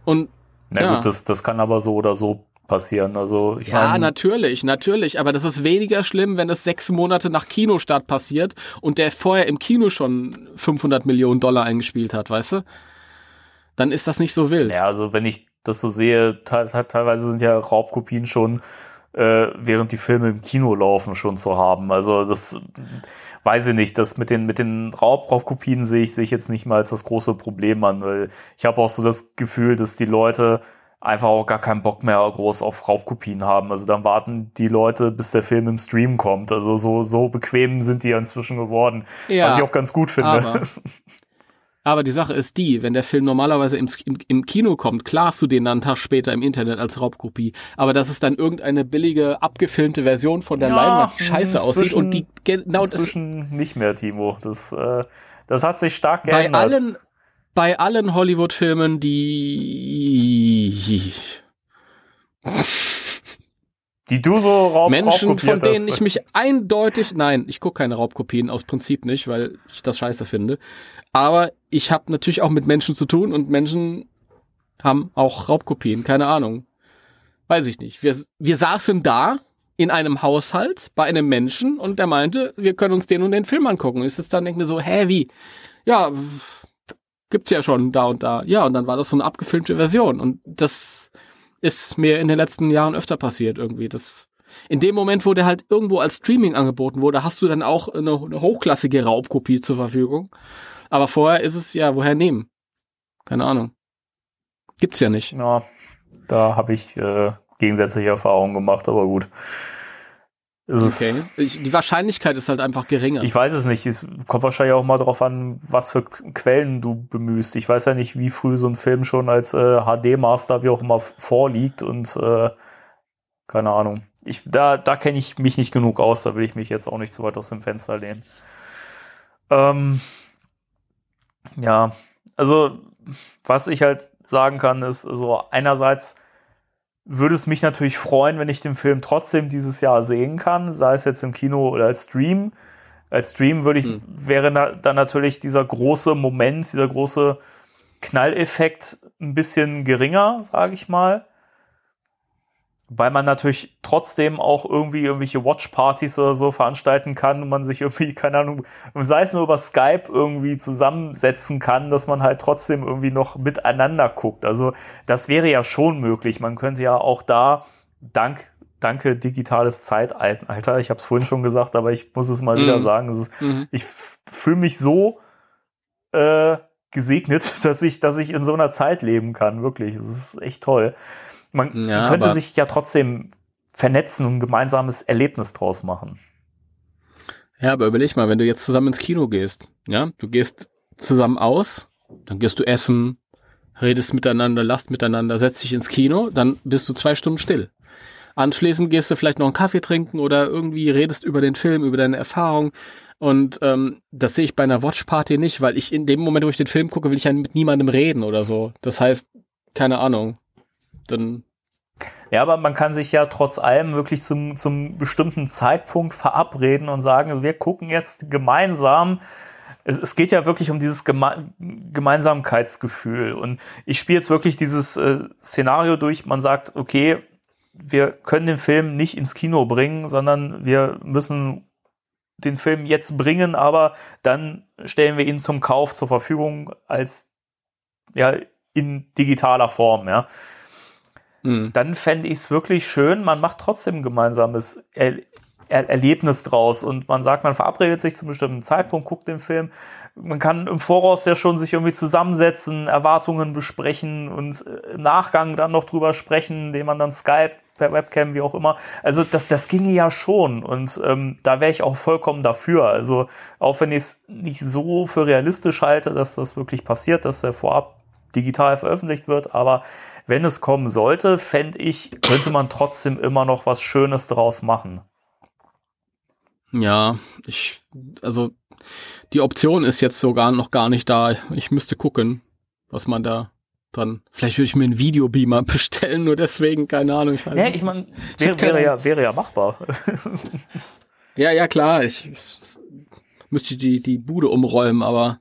Speaker 4: Und
Speaker 3: na
Speaker 4: Ja.
Speaker 3: gut, das, das kann aber so oder so passieren. Also, ich
Speaker 4: ja,
Speaker 3: meine,
Speaker 4: natürlich, natürlich. Aber das ist weniger schlimm, wenn es sechs Monate nach Kinostart passiert und der vorher im Kino schon 500 Millionen Dollar eingespielt hat, weißt du? Dann ist das nicht so wild.
Speaker 3: Ja, also wenn ich das so sehe, te teilweise sind ja Raubkopien schon, äh, während die Filme im Kino laufen, schon zu haben. Also das weiß ich nicht. Das mit den, mit den Raub Raubkopien sehe ich, sehe ich jetzt nicht mal als das große Problem an, weil ich habe auch so das Gefühl, dass die Leute einfach auch gar keinen Bock mehr groß auf Raubkopien haben. Also dann warten die Leute, bis der Film im Stream kommt. Also so, so bequem sind die inzwischen geworden.
Speaker 4: Ja,
Speaker 3: was ich auch ganz gut finde.
Speaker 4: aber- [laughs] Aber die Sache ist die, wenn der Film normalerweise im, im, im Kino kommt, klar hast du den dann einen Tag später im Internet als Raubkopie. Aber dass es dann irgendeine billige, abgefilmte Version von der
Speaker 3: Ja,
Speaker 4: Leinwand scheiße aussieht und die genau das
Speaker 3: Inzwischen nicht mehr, Timo. Das, äh, das hat sich stark
Speaker 4: bei
Speaker 3: geändert.
Speaker 4: allen, bei allen Hollywood-Filmen, die
Speaker 3: die du so Raub
Speaker 4: Menschen, von denen
Speaker 3: hast.
Speaker 4: ich mich eindeutig, nein, ich gucke keine Raubkopien aus Prinzip nicht, weil ich das scheiße finde. Aber ich habe natürlich auch mit Menschen zu tun und Menschen haben auch Raubkopien, keine Ahnung. Weiß ich nicht. Wir, wir saßen da in einem Haushalt bei einem Menschen und der meinte, wir können uns den und den Film angucken. Und ich sitze da und mir so, hä, wie? Ja, gibt's ja schon da und da. Ja, und dann war das so eine abgefilmte Version. Und das ist mir in den letzten Jahren öfter passiert irgendwie. Das, in dem Moment, wo der halt irgendwo als Streaming angeboten wurde, hast du dann auch eine, eine hochklassige Raubkopie zur Verfügung. Aber vorher ist es ja, woher nehmen? Keine Ahnung. Gibt's ja nicht.
Speaker 3: Ja, da habe ich äh, gegensätzliche Erfahrungen gemacht, aber gut. Es
Speaker 4: Okay. die Wahrscheinlichkeit ist halt einfach geringer.
Speaker 3: ich weiß es nicht. Es kommt wahrscheinlich auch mal darauf an, was für Quellen du bemühst. Ich weiß ja nicht, wie früh so ein Film schon als äh, HD-Master wie auch immer vorliegt und äh, keine Ahnung. Ich, da da kenne ich mich nicht genug aus, da will ich mich jetzt auch nicht zu weit aus dem Fenster lehnen. Ähm, ja, also was ich halt sagen kann, ist, also einerseits würde es mich natürlich freuen, wenn ich den Film trotzdem dieses Jahr sehen kann, sei es jetzt im Kino oder als Stream. Als Stream würde ich,
Speaker 4: Hm.
Speaker 3: wäre na, dann natürlich dieser große Moment, dieser große Knalleffekt ein bisschen geringer, sage ich mal. Weil man natürlich trotzdem auch irgendwie irgendwelche Watchpartys oder so veranstalten kann und man sich irgendwie, [laughs] keine Ahnung, sei es nur über Skype irgendwie zusammensetzen kann, dass man halt trotzdem irgendwie noch miteinander guckt. Also das wäre ja schon möglich. Man könnte ja auch da dank danke digitales Zeitalter. Ich habe es vorhin schon gesagt, aber ich muss es mal wieder
Speaker 4: Mhm.
Speaker 3: sagen. Es ist,
Speaker 4: Mhm.
Speaker 3: ich fühle mich so äh, gesegnet, [laughs] dass ich, dass ich in so einer Zeit leben kann. Wirklich, es ist echt toll. Man,
Speaker 4: Ja,
Speaker 3: man könnte sich ja trotzdem vernetzen und ein gemeinsames Erlebnis draus machen.
Speaker 4: Ja, aber überleg mal, wenn du jetzt zusammen ins Kino gehst, ja, du gehst zusammen aus, dann gehst du essen, redest miteinander, lachst miteinander, setzt dich ins Kino, dann bist du zwei Stunden still. Anschließend gehst du vielleicht noch einen Kaffee trinken oder irgendwie redest über den Film, über deine Erfahrung. Und ähm, das sehe ich bei einer Watchparty nicht, weil ich in dem Moment, wo ich den Film gucke, will ich ja mit niemandem reden oder so. Das heißt, keine Ahnung. Dann
Speaker 3: Ja, aber man kann sich ja trotz allem wirklich zum, zum bestimmten Zeitpunkt verabreden und sagen, wir gucken jetzt gemeinsam. Es, es geht ja wirklich um dieses Geme Gemeinsamkeitsgefühl. Und ich spiele jetzt wirklich dieses äh, Szenario durch. Man sagt, okay, wir können den Film nicht ins Kino bringen, sondern wir müssen den Film jetzt bringen, aber dann stellen wir ihn zum Kauf zur Verfügung als ja in digitaler Form, ja
Speaker 4: mh.
Speaker 3: dann fände ich es wirklich schön, man macht trotzdem ein gemeinsames er er Erlebnis draus und man sagt, man verabredet sich zum bestimmten Zeitpunkt, guckt den Film. Man kann im Voraus ja schon sich irgendwie zusammensetzen, Erwartungen besprechen und äh, im Nachgang dann noch drüber sprechen, indem man dann Skype per Webcam, wie auch immer. Also das, das ginge ja schon und ähm, da wäre ich auch vollkommen dafür. Also auch wenn ich es nicht so für realistisch halte, dass das wirklich passiert, dass der vorab digital veröffentlicht wird, aber wenn es kommen sollte, fände ich, könnte man trotzdem immer noch was Schönes draus machen.
Speaker 4: Ja, ich, also die Option ist jetzt sogar noch gar nicht da. Ich müsste gucken, was man da dran. Vielleicht würde ich mir einen Videobeamer [laughs] bestellen, nur deswegen, keine Ahnung. Ich weiß
Speaker 3: Ja, ich meine, wäre, wäre, ja, wäre ja machbar.
Speaker 4: Ja, ja, klar, ich, ich müsste die, die Bude umräumen, aber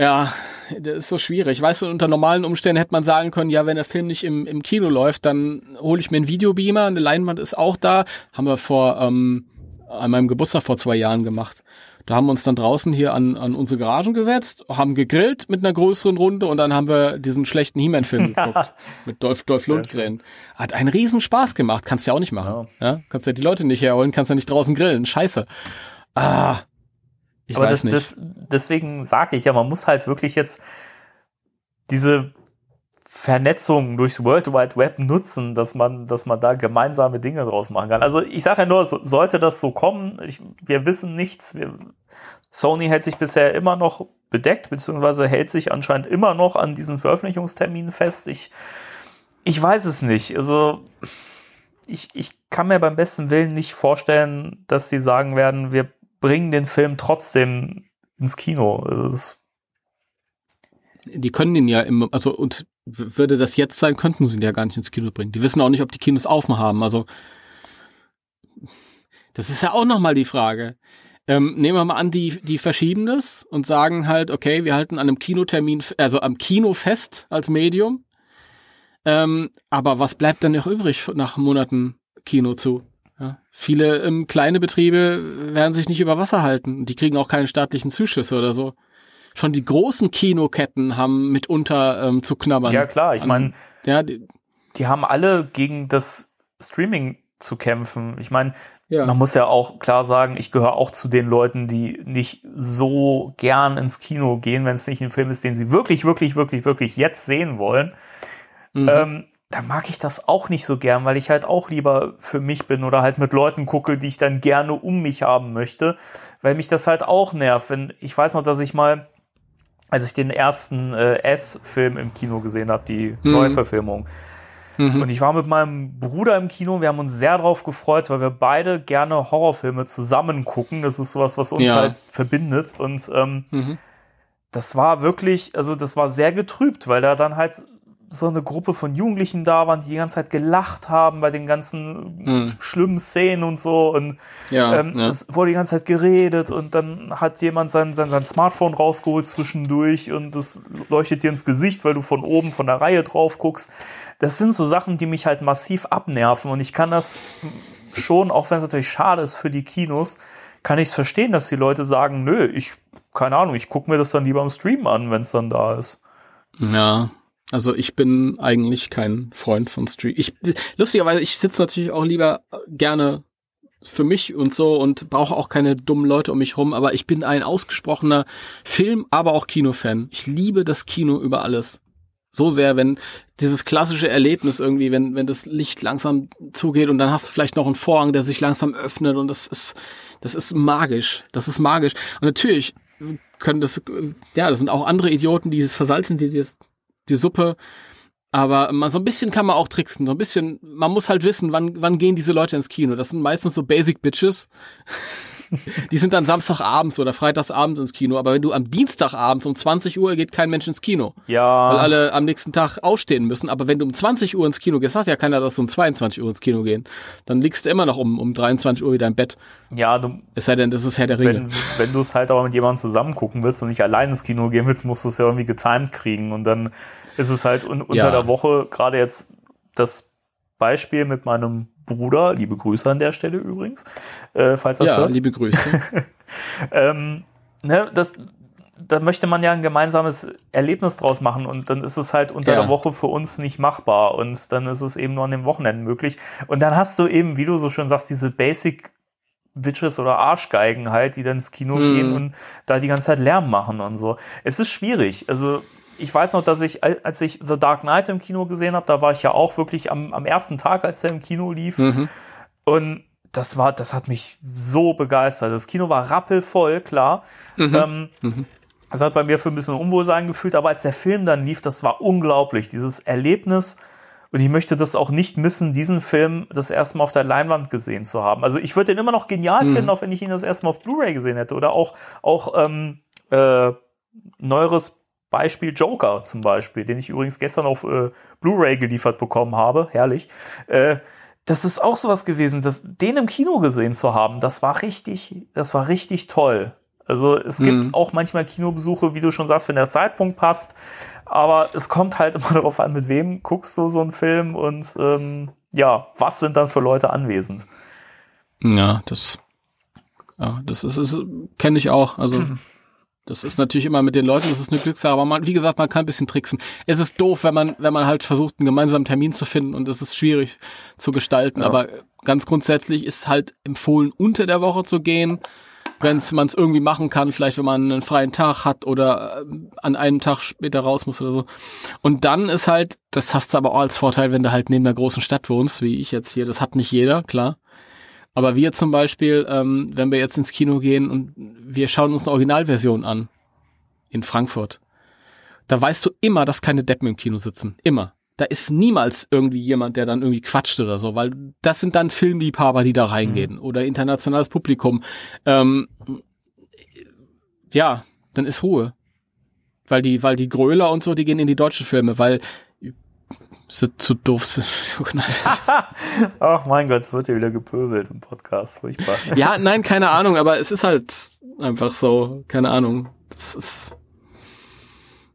Speaker 4: ja, das ist so schwierig. Weißt du, unter normalen Umständen hätte man sagen können, ja, wenn der Film nicht im, im Kino läuft, dann hole ich mir einen Videobeamer, eine Leinwand ist auch da. Haben wir vor ähm, an meinem Geburtstag vor zwei Jahren gemacht. Da haben wir uns dann draußen hier an, an unsere Garagen gesetzt, haben gegrillt mit einer größeren Runde und dann haben wir diesen schlechten He-Man-Film [laughs] geguckt. mit Dolph, Dolph Lundgren. Hat einen riesen Spaß gemacht. Kannst ja auch nicht machen. Ja. Kannst ja die Leute nicht herholen, kannst ja nicht draußen grillen. Scheiße. Ah. Ich
Speaker 3: Aber
Speaker 4: weiß
Speaker 3: das,
Speaker 4: nicht.
Speaker 3: das, deswegen sage ich ja, man muss halt wirklich jetzt diese Vernetzung durchs World Wide Web nutzen, dass man, dass man da gemeinsame Dinge draus machen kann. Also ich sage ja nur, so, sollte das so kommen, ich, wir wissen nichts. Wir, Sony hält sich bisher immer noch bedeckt, beziehungsweise hält sich anscheinend immer noch an diesen Veröffentlichungsterminen fest. Ich, ich weiß es nicht. Also ich, ich kann mir beim besten Willen nicht vorstellen, dass sie sagen werden, wir bringen den Film trotzdem ins Kino. Also
Speaker 4: die können den ja immer, also und würde das jetzt sein, könnten sie ihn ja gar nicht ins Kino bringen. Die wissen auch nicht, ob die Kinos offen haben. Also das ist ja auch nochmal die Frage. Ähm, nehmen wir mal an, die, die verschieben das und sagen halt, okay, wir halten an einem Kinotermin, also am Kino fest als Medium. Ähm, aber was bleibt dann noch übrig nach Monaten Kino zu? Viele ähm, kleine Betriebe werden sich nicht über Wasser halten. Die kriegen auch keine staatlichen Zuschüsse oder so. Schon die großen Kinoketten haben mitunter ähm, zu knabbern.
Speaker 3: ja klar, ich meine,
Speaker 4: Ja, die,
Speaker 3: die haben alle gegen das Streaming zu kämpfen. Ich meine,
Speaker 4: ja.
Speaker 3: man muss ja auch klar sagen, ich gehöre auch zu den Leuten, die nicht so gern ins Kino gehen, wenn es nicht ein Film ist, den sie wirklich, wirklich, wirklich, wirklich jetzt sehen wollen.
Speaker 4: Mhm.
Speaker 3: Ähm, da mag ich das auch nicht so gern, weil ich halt auch lieber für mich bin oder halt mit Leuten gucke, die ich dann gerne um mich haben möchte, weil mich das halt auch nervt. Wenn, ich weiß noch, dass ich mal, als ich den ersten äh, S-Film im Kino gesehen habe, die
Speaker 4: Mhm.
Speaker 3: Neuverfilmung,
Speaker 4: Mhm.
Speaker 3: und ich war mit meinem Bruder im Kino, wir haben uns sehr drauf gefreut, weil wir beide gerne Horrorfilme zusammen gucken. Das ist sowas, was uns
Speaker 4: Ja.
Speaker 3: halt verbindet. Und ähm,
Speaker 4: Mhm.
Speaker 3: das war wirklich, also das war sehr getrübt, weil da dann halt so eine Gruppe von Jugendlichen da waren, die die ganze Zeit gelacht haben bei den ganzen
Speaker 4: Mhm.
Speaker 3: schlimmen Szenen und so. Und
Speaker 4: ja,
Speaker 3: ähm,
Speaker 4: ja.
Speaker 3: es wurde die ganze Zeit geredet und dann hat jemand sein, sein, sein Smartphone rausgeholt zwischendurch und das leuchtet dir ins Gesicht, weil du von oben von der Reihe drauf guckst. Das sind so Sachen, die mich halt massiv abnerven und ich kann das schon, auch wenn es natürlich schade ist für die Kinos, kann ich es verstehen, dass die Leute sagen, nö, ich, keine Ahnung, ich gucke mir das dann lieber im Stream an, wenn es dann da ist.
Speaker 4: Ja. Also ich bin eigentlich kein Freund von Stream. Ich lustigerweise, ich sitze natürlich auch lieber gerne für mich und so und brauche auch keine dummen Leute um mich rum, aber ich bin ein ausgesprochener Film, aber auch Kinofan. Ich liebe das Kino über alles. So sehr, wenn dieses klassische Erlebnis irgendwie, wenn, wenn das Licht langsam zugeht und dann hast du vielleicht noch einen Vorhang, der sich langsam öffnet und das ist, das ist magisch. Das ist magisch. Und natürlich können das, ja, das sind auch andere Idioten, die versalzen die, die, die Suppe. Aber man, so ein bisschen kann man auch tricksen. So ein bisschen, man muss halt wissen, wann, wann gehen diese Leute ins Kino. Das sind meistens so Basic Bitches. [laughs] die sind dann Samstagabends oder Freitagsabends ins Kino. Aber wenn du am Dienstagabends um 20 Uhr geht kein Mensch ins Kino.
Speaker 3: Ja.
Speaker 4: Weil alle am nächsten Tag aufstehen müssen. Aber wenn du um 20 Uhr ins Kino gehst, sagt ja keiner, dass du um 22 Uhr ins Kino gehen. Dann liegst du immer noch um, um 23 Uhr wieder im Bett.
Speaker 3: Ja, du,
Speaker 4: Es sei denn, das ist Herr der Ringe.
Speaker 3: wenn, wenn du es halt aber mit jemandem zusammen gucken willst und nicht allein ins Kino gehen willst, musst du es ja irgendwie getimed kriegen. Und dann ist es halt un unter
Speaker 4: Ja.
Speaker 3: der Woche gerade jetzt das Beispiel mit meinem Bruder, liebe Grüße an der Stelle übrigens, äh, falls das
Speaker 4: Ja,
Speaker 3: hört.
Speaker 4: liebe Grüße. [laughs]
Speaker 3: ähm, ne, das, da möchte man ja ein gemeinsames Erlebnis draus machen und dann ist es halt unter
Speaker 4: Ja.
Speaker 3: der Woche für uns nicht machbar und dann ist es eben nur an den Wochenenden möglich. Und dann hast du eben, wie du so schön sagst, diese Basic Bitches oder Arschgeigen halt, die dann ins Kino
Speaker 4: Mhm.
Speaker 3: gehen und da die ganze Zeit Lärm machen und so. Es ist schwierig. Also ich weiß noch, dass ich, als ich The Dark Knight im Kino gesehen habe, da war ich ja auch wirklich am, am ersten Tag, als der im Kino lief.
Speaker 4: Mhm.
Speaker 3: Und das war, das hat mich so begeistert. Das Kino war rappelvoll, klar. Ähm, Das hat bei mir für ein bisschen Unwohlsein gefühlt, aber als der Film dann lief, das war unglaublich. Dieses Erlebnis. Und ich möchte das auch nicht missen, diesen Film das erste Mal auf der Leinwand gesehen zu haben. Also ich würde den immer noch genial finden, auch wenn ich ihn das erste Mal auf Blu-ray gesehen hätte. Oder auch, auch ähm, äh, neueres Beispiel Joker zum Beispiel, den ich übrigens gestern auf äh, Blu-ray geliefert bekommen habe. Herrlich. Äh, das ist auch sowas gewesen, das, den im Kino gesehen zu haben, das war richtig, das war richtig toll. Also es gibt
Speaker 4: Mhm.
Speaker 3: auch manchmal Kinobesuche, wie du schon sagst, wenn der Zeitpunkt passt. Aber es kommt halt [laughs] immer darauf an, mit wem guckst du so einen Film und ähm, ja, was sind dann für Leute anwesend.
Speaker 4: Ja, das, ja, das ist, ist kenne ich auch. Also, [laughs] das ist natürlich immer mit den Leuten, das ist eine Glückssache, aber man, wie gesagt, man kann ein bisschen tricksen. Es ist doof, wenn man, wenn man halt versucht, einen gemeinsamen Termin zu finden und es ist schwierig zu gestalten,
Speaker 3: Ja.
Speaker 4: aber ganz grundsätzlich ist halt empfohlen, unter der Woche zu gehen, wenn man es irgendwie machen kann, vielleicht wenn man einen freien Tag hat oder ähm, an einem Tag später raus muss oder so. Und dann ist halt, das hast du aber auch als Vorteil, wenn du halt neben einer großen Stadt wohnst, wie ich jetzt hier, das hat nicht jeder, klar. Aber wir zum Beispiel, ähm, wenn wir jetzt ins Kino gehen und wir schauen uns eine Originalversion an in Frankfurt, da weißt du immer, dass keine Deppen im Kino sitzen. Immer. Da ist niemals irgendwie jemand, der dann irgendwie quatscht oder so, weil das sind dann Filmliebhaber, die da reingehen oder internationales Publikum. Ähm, ja, dann ist Ruhe. Weil die, weil die Gröler und so, die gehen in die deutschen Filme, weil sie zu doof sind. [laughs] [laughs]
Speaker 3: Ach mein Gott, es wird hier wieder gepöbelt im Podcast. Furchtbar. [laughs]
Speaker 4: Ja, nein, keine Ahnung, aber es ist halt einfach so, keine Ahnung. Das ist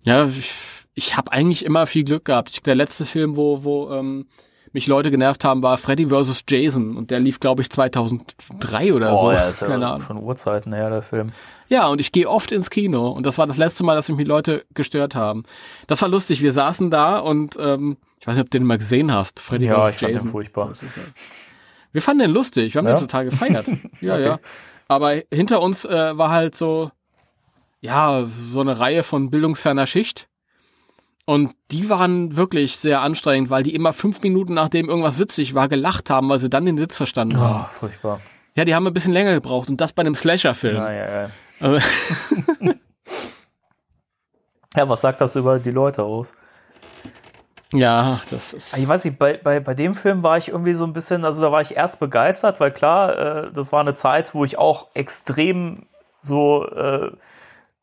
Speaker 4: ja, ich, ich habe eigentlich immer viel Glück gehabt. Ich, der letzte Film, wo wo ähm, mich Leute genervt haben, war Freddy vs. Jason und der lief, glaube ich, 2003 oder so.
Speaker 3: Boah, ja, ist
Speaker 4: keine
Speaker 3: ja
Speaker 4: Ahnung.
Speaker 3: schon Urzeiten her, der Film.
Speaker 4: Ja, und ich gehe oft ins Kino und das war das letzte Mal, dass mich die Leute gestört haben. Das war lustig. Wir saßen da und ähm, ich weiß nicht, ob du den mal gesehen hast. Freddy
Speaker 3: Ja, ich fand den
Speaker 4: Jason.
Speaker 3: furchtbar.
Speaker 4: Wir fanden den lustig. Wir haben
Speaker 3: Ja?
Speaker 4: den total gefeiert. [laughs] ja,
Speaker 3: Okay.
Speaker 4: ja. Aber hinter uns äh, war halt so, ja, so eine Reihe von bildungsferner Schicht. Und die waren wirklich sehr anstrengend, weil die immer fünf Minuten nachdem irgendwas witzig war, gelacht haben, weil sie dann den Witz verstanden
Speaker 3: Oh,
Speaker 4: haben.
Speaker 3: furchtbar.
Speaker 4: Ja, die haben ein bisschen länger gebraucht und das bei einem Slasher-Film.
Speaker 3: Ja, ja, ja.
Speaker 4: Also- [laughs]
Speaker 3: ja, was sagt das über die Leute aus?
Speaker 4: Ja, das ist.
Speaker 3: Ich weiß nicht, bei, bei, bei dem Film war ich irgendwie so ein bisschen, also da war ich erst begeistert, weil klar, äh, das war eine Zeit, wo ich auch extrem so äh,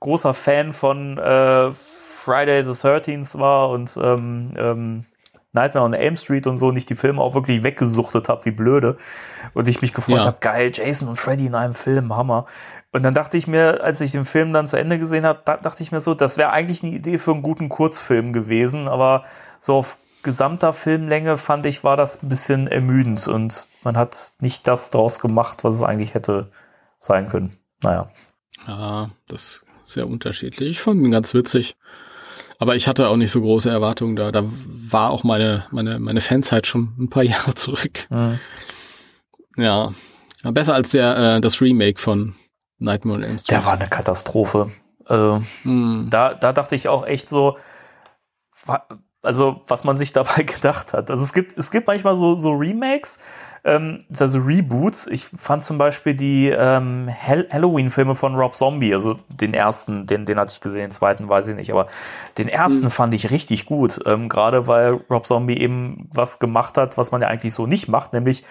Speaker 3: großer Fan von äh, Friday the 13th war und ähm, ähm, Nightmare on Elm Street und so und ich die Filme auch wirklich weggesuchtet habe, wie blöde. Und ich mich gefreut
Speaker 4: Ja.
Speaker 3: habe, geil, Jason und Freddy in einem Film, Hammer. Und dann dachte ich mir, als ich den Film dann zu Ende gesehen habe, da dachte ich mir so, das wäre eigentlich eine Idee für einen guten Kurzfilm gewesen, aber so auf gesamter Filmlänge fand ich, war das ein bisschen ermüdend und man hat nicht das draus gemacht, was es eigentlich hätte sein können. Naja.
Speaker 4: Ja, das ist sehr unterschiedlich. Ich fand ihn ganz witzig. Aber ich hatte auch nicht so große Erwartungen da. Da war auch meine, meine, meine Fanzeit schon ein paar [laughs] Jahre zurück.
Speaker 3: Mhm.
Speaker 4: Ja. besser als der, äh, das Remake von Nightmare on Elm Street.
Speaker 3: Der war eine Katastrophe. Äh,
Speaker 4: Hm.
Speaker 3: da, da dachte ich auch echt so, also was man sich [laughs] dabei gedacht hat. Also es gibt, es gibt manchmal so, so Remakes, ähm, also Reboots. Ich fand zum Beispiel die ähm, Hall- Halloween-Filme von Rob Zombie, also den ersten, den, den hatte ich gesehen, den zweiten weiß ich nicht, aber den ersten fand ich richtig gut. Ähm, Gerade weil Rob Zombie eben was gemacht hat, was man ja eigentlich so nicht macht, nämlich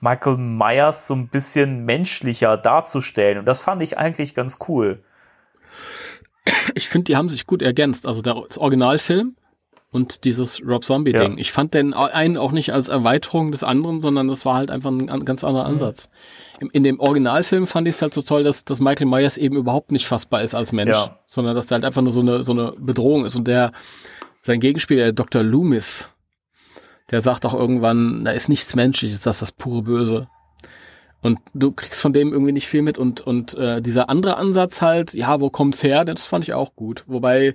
Speaker 3: Michael Myers so ein bisschen menschlicher darzustellen. Und das fand ich eigentlich ganz cool.
Speaker 4: Ich finde, die haben sich gut ergänzt. Also der das Originalfilm und dieses Rob Zombie-Ding.
Speaker 3: Ja.
Speaker 4: Ich fand den einen auch nicht als Erweiterung des anderen, sondern das war halt einfach ein an- ganz anderer Ansatz. Im- In dem Originalfilm fand ich es halt so toll, dass, dass Michael Myers eben überhaupt nicht fassbar ist als Mensch,
Speaker 3: Ja.
Speaker 4: sondern dass der halt einfach nur so eine, so eine Bedrohung ist. Und der, sein Gegenspieler, der Dr. Loomis, der sagt auch irgendwann, da ist nichts Menschliches, das ist das pure Böse. Und du kriegst von dem irgendwie nicht viel mit und, und äh, dieser andere Ansatz halt, ja, wo kommt's her, das fand ich auch gut. Wobei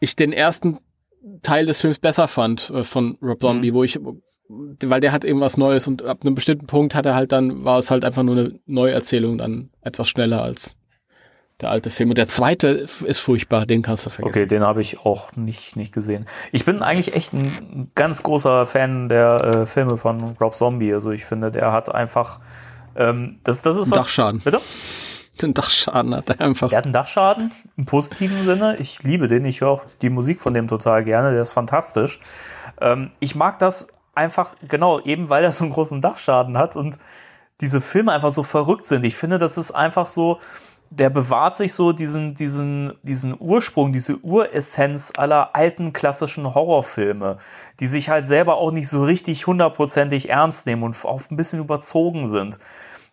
Speaker 4: ich den ersten Teil des Films besser fand äh, von Rob Zombie, wo ich, weil der hat eben was Neues und ab einem bestimmten Punkt hat er halt dann, war es halt einfach nur eine Neuerzählung dann etwas schneller als der alte Film. Und der zweite ist furchtbar, den kannst du vergessen.
Speaker 3: Okay, den habe ich auch nicht, nicht gesehen. Ich bin eigentlich echt ein ganz großer Fan der äh, Filme von Rob Zombie. Also ich finde, der hat einfach ähm, das, das ist was.
Speaker 4: Dachschaden.
Speaker 3: Bitte?
Speaker 4: Den Dachschaden hat er einfach.
Speaker 3: Der hat einen Dachschaden im positiven Sinne. Ich liebe den. Ich höre auch die Musik von dem total gerne. Der ist fantastisch. Ähm, ich mag das einfach, genau, eben weil er so einen großen Dachschaden hat und diese Filme einfach so verrückt sind. Ich finde, das ist einfach so, der bewahrt sich so diesen, diesen, diesen Ursprung, diese Uressenz aller alten klassischen Horrorfilme, die sich halt selber auch nicht so richtig hundertprozentig ernst nehmen und auch ein bisschen überzogen sind.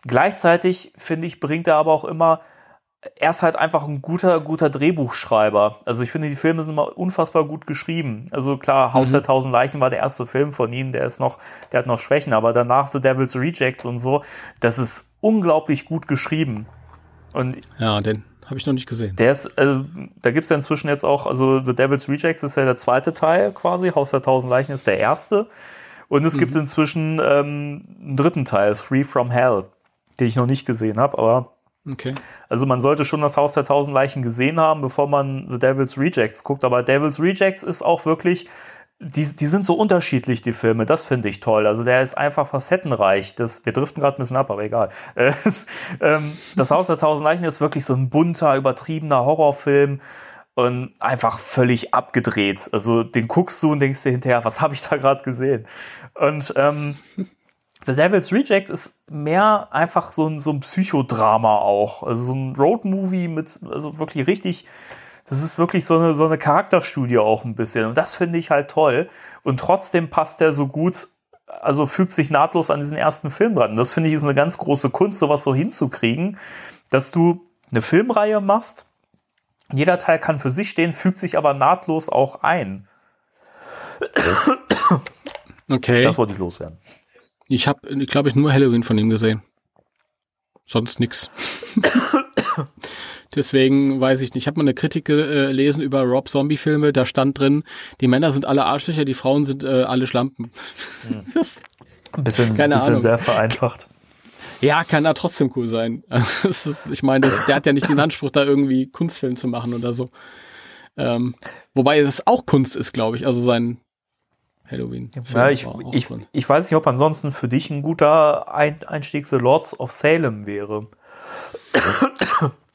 Speaker 3: Gleichzeitig, finde ich, bringt er aber auch immer, er ist halt einfach ein guter, guter Drehbuchschreiber. Also ich finde, die Filme sind immer unfassbar gut geschrieben. Also klar, Haus der Tausend Leichen war der erste Film von ihm, der ist noch, der hat noch Schwächen, aber danach The Devil's Rejects und so, das ist unglaublich gut geschrieben. Und
Speaker 4: Ja, den habe ich noch nicht gesehen.
Speaker 3: der ist, also, da gibt's ja inzwischen jetzt auch, also The Devil's Rejects ist ja der zweite Teil quasi, Haus der Tausend Leichen ist der erste. Und es gibt inzwischen ähm, einen dritten Teil, Three from Hell, den ich noch nicht gesehen habe, aber
Speaker 4: Okay.
Speaker 3: also man sollte schon das Haus der Tausend Leichen gesehen haben, bevor man The Devil's Rejects guckt. Aber Devil's Rejects ist auch wirklich, die, die sind so unterschiedlich, die Filme. Das finde ich toll. Also der ist einfach facettenreich. Das, wir driften gerade ein bisschen ab, aber egal. [laughs] Äh, ähm, das Haus der Tausend Leichen ist wirklich so ein bunter, übertriebener Horrorfilm und einfach völlig abgedreht. Also den guckst du und denkst dir hinterher, was habe ich da gerade gesehen? Und ähm, [laughs] The Devil's Reject ist mehr einfach so ein, so ein Psychodrama auch. Also so ein Roadmovie mit, also wirklich richtig, das ist wirklich so eine, so eine Charakterstudie auch ein bisschen. Und das finde ich halt toll. Und trotzdem passt der so gut, also fügt sich nahtlos an diesen ersten Film dran. Und das finde ich ist eine ganz große Kunst, sowas so hinzukriegen, dass du eine Filmreihe machst. Jeder Teil kann für sich stehen, fügt sich aber nahtlos auch ein.
Speaker 4: Okay.
Speaker 3: Das wollte ich loswerden.
Speaker 4: Ich habe, glaube ich, nur Halloween von ihm gesehen. Sonst nix. [coughs] Deswegen weiß ich nicht. Ich habe mal eine Kritik gelesen über Rob Zombie-Filme. Da stand drin, die Männer sind alle Arschlöcher, die Frauen sind äh, alle Schlampen. [laughs] Das,
Speaker 3: Ein bisschen,
Speaker 4: Keine
Speaker 3: bisschen
Speaker 4: Ahnung.
Speaker 3: sehr vereinfacht.
Speaker 4: ja, kann da trotzdem cool sein. [laughs] Das ist, ich meine, das, der hat ja nicht den Anspruch, da irgendwie Kunstfilm zu machen oder so. Ähm, wobei es auch Kunst ist, glaube ich. Also sein Halloween.
Speaker 3: Ja, ich, ich, ich weiß nicht, ob ansonsten für dich ein guter Ein Einstieg The Lords of Salem wäre.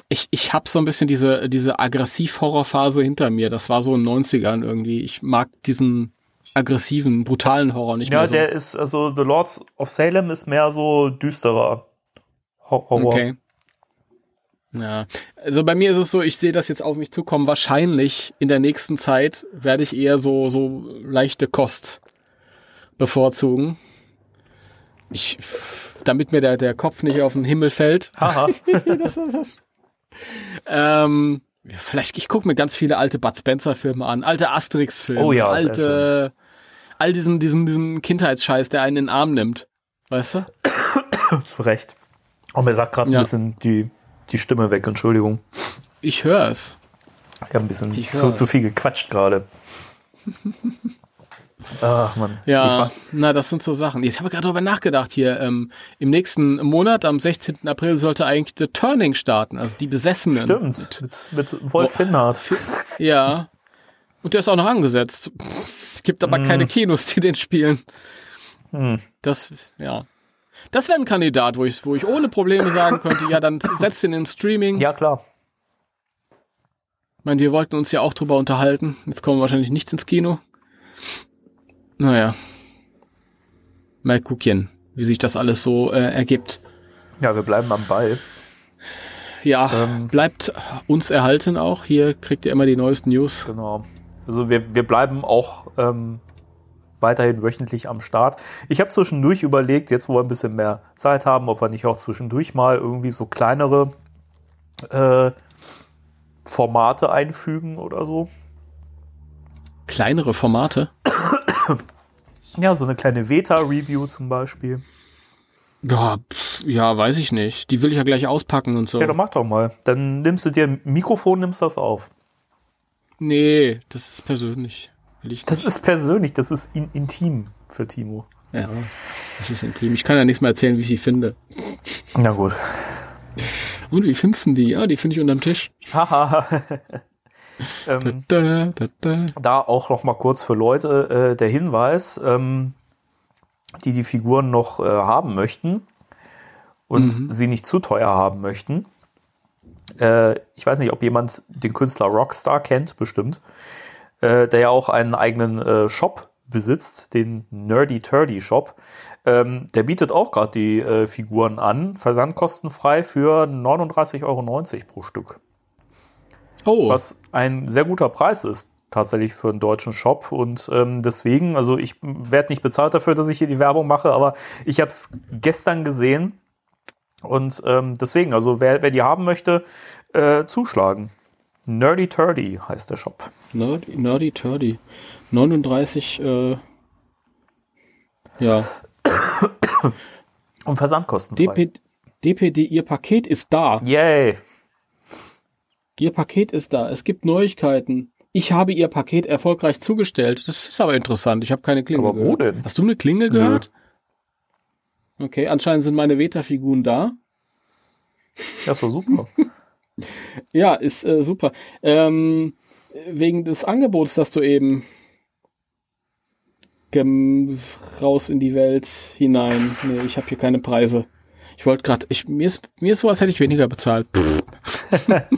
Speaker 4: Ich, ich habe so ein bisschen diese, diese Aggressiv-Horror-Phase hinter mir. Das war so in den 90ern irgendwie. Ich mag diesen aggressiven, brutalen Horror nicht
Speaker 3: Ja,
Speaker 4: mehr so.
Speaker 3: der ist, also The Lords of Salem ist mehr so düsterer Ho- Horror.
Speaker 4: Okay. Ja, also bei mir ist es so, ich sehe das jetzt auf mich zukommen. Wahrscheinlich in der nächsten Zeit werde ich eher so, so leichte Kost bevorzugen. Ich, damit mir der, der Kopf nicht auf den Himmel fällt.
Speaker 3: Haha. [laughs]
Speaker 4: das ist das. Ähm, vielleicht, ich gucke mir ganz viele alte Bud Spencer-Filme an, alte Asterix-Filme,
Speaker 3: Oh ja,
Speaker 4: alte, all diesen, diesen, diesen Kindheitsscheiß, der einen in den Arm nimmt. Weißt du? [coughs]
Speaker 3: Zu Recht. Und mir sagt gerade ein
Speaker 4: Ja.
Speaker 3: bisschen die, die Stimme weg, Entschuldigung.
Speaker 4: Ich höre es.
Speaker 3: Ich habe ein bisschen zu, zu viel gequatscht gerade. [laughs] Ach man.
Speaker 4: Ja, na, das sind so Sachen. Jetzt habe ich gerade darüber nachgedacht hier. Ähm, Im nächsten Monat, am 16. April, sollte eigentlich The Turning starten, also die Besessenen.
Speaker 3: stimmt. Mit, mit Wolf Finnhardt.
Speaker 4: Ja. Und der ist auch noch angesetzt. Es gibt aber keine Kinos, die den spielen.
Speaker 3: Hm.
Speaker 4: Das, ja. Das wäre ein Kandidat, wo ich, wo ich ohne Probleme sagen könnte, ja, dann setzt den in Streaming.
Speaker 3: Ja, klar.
Speaker 4: Ich meine, wir wollten uns ja auch drüber unterhalten. Jetzt kommen wir wahrscheinlich nicht ins Kino. Naja. Mal gucken, wie sich das alles so äh, ergibt.
Speaker 3: Ja, wir bleiben am Ball.
Speaker 4: Ja,
Speaker 3: Ähm.
Speaker 4: bleibt uns erhalten auch. Hier kriegt ihr immer die neuesten News.
Speaker 3: Genau. Also wir, wir bleiben auch ähm, weiterhin wöchentlich am Start. Ich habe zwischendurch überlegt, jetzt wo wir ein bisschen mehr Zeit haben, ob wir nicht auch zwischendurch mal irgendwie so kleinere äh, Formate einfügen oder so.
Speaker 4: Kleinere Formate.
Speaker 3: Ja, so eine kleine Veta-Review zum Beispiel.
Speaker 4: Ja, pff, ja, weiß ich nicht. Die will ich ja gleich auspacken und so.
Speaker 3: Ja, dann mach doch mal. Dann nimmst du dir ein Mikrofon, nimmst das auf.
Speaker 4: nee, das ist persönlich.
Speaker 3: Das ist persönlich, das ist in, intim für Timo.
Speaker 4: ja, das ist intim. Ich kann ja nichts mehr erzählen, wie ich die finde.
Speaker 3: Na gut.
Speaker 4: Und wie findest du die? Ja, die finde ich unterm Tisch.
Speaker 3: Haha. [laughs] ähm,
Speaker 4: Da, da, da.
Speaker 3: da auch noch mal kurz für Leute äh, der Hinweis, ähm, die die Figuren noch äh, haben möchten und sie nicht zu teuer haben möchten. Äh, ich weiß nicht, ob jemand den Künstler Rockstar kennt, bestimmt, äh, der ja auch einen eigenen äh, Shop besitzt, den Nerdy Turdy Shop. Ähm, der bietet auch gerade die äh, Figuren an, versandkostenfrei für 39,90 Euro pro Stück
Speaker 4: Oh,
Speaker 3: was ein sehr guter Preis ist tatsächlich für einen deutschen Shop und ähm, deswegen, also ich werde nicht bezahlt dafür, dass ich hier die Werbung mache, aber ich habe es gestern gesehen und ähm, deswegen, also wer, wer die haben möchte, äh, zuschlagen. Nerdy Turdy heißt der Shop.
Speaker 4: Nerdy, Nerdy Turdy. 39, äh, ja.
Speaker 3: Und versandkostenfrei.
Speaker 4: DP, DPD, Ihr Paket ist da.
Speaker 3: Yay!
Speaker 4: Ihr Paket ist da. Es gibt Neuigkeiten. Ich habe Ihr Paket erfolgreich zugestellt. Das ist aber interessant. Ich habe keine Klingel
Speaker 3: Aber wo
Speaker 4: gehört.
Speaker 3: denn?
Speaker 4: Hast du eine Klingel gehört? Okay, anscheinend sind meine Veta-Figuren da.
Speaker 3: Ja, doch super. [laughs]
Speaker 4: Ja, ist äh, super. Ähm, wegen des Angebots, das du eben raus in die Welt hinein. Nee, ich habe hier keine Preise. Ich wollte gerade, ich mir ist mir ist so, als hätte ich weniger bezahlt. [laughs]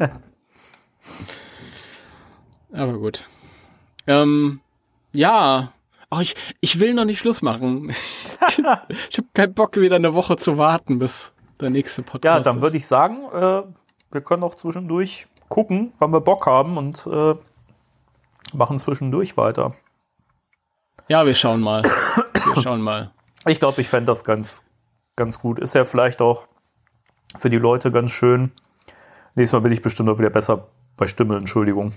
Speaker 4: Aber gut. Ähm, ja. Ach, ich, ich will noch nicht Schluss machen. [laughs] ich habe keinen Bock, wieder eine Woche zu warten, bis der nächste Podcast
Speaker 3: Ja, dann würde ich sagen, äh, wir können auch zwischendurch gucken, wann wir Bock haben und äh, machen zwischendurch weiter.
Speaker 4: Ja, wir schauen mal. Wir schauen mal.
Speaker 3: Ich glaube, ich fände das ganz, ganz gut. Ist ja vielleicht auch für die Leute ganz schön. Nächstes Mal bin ich bestimmt auch wieder besser bei Stimme, Entschuldigung.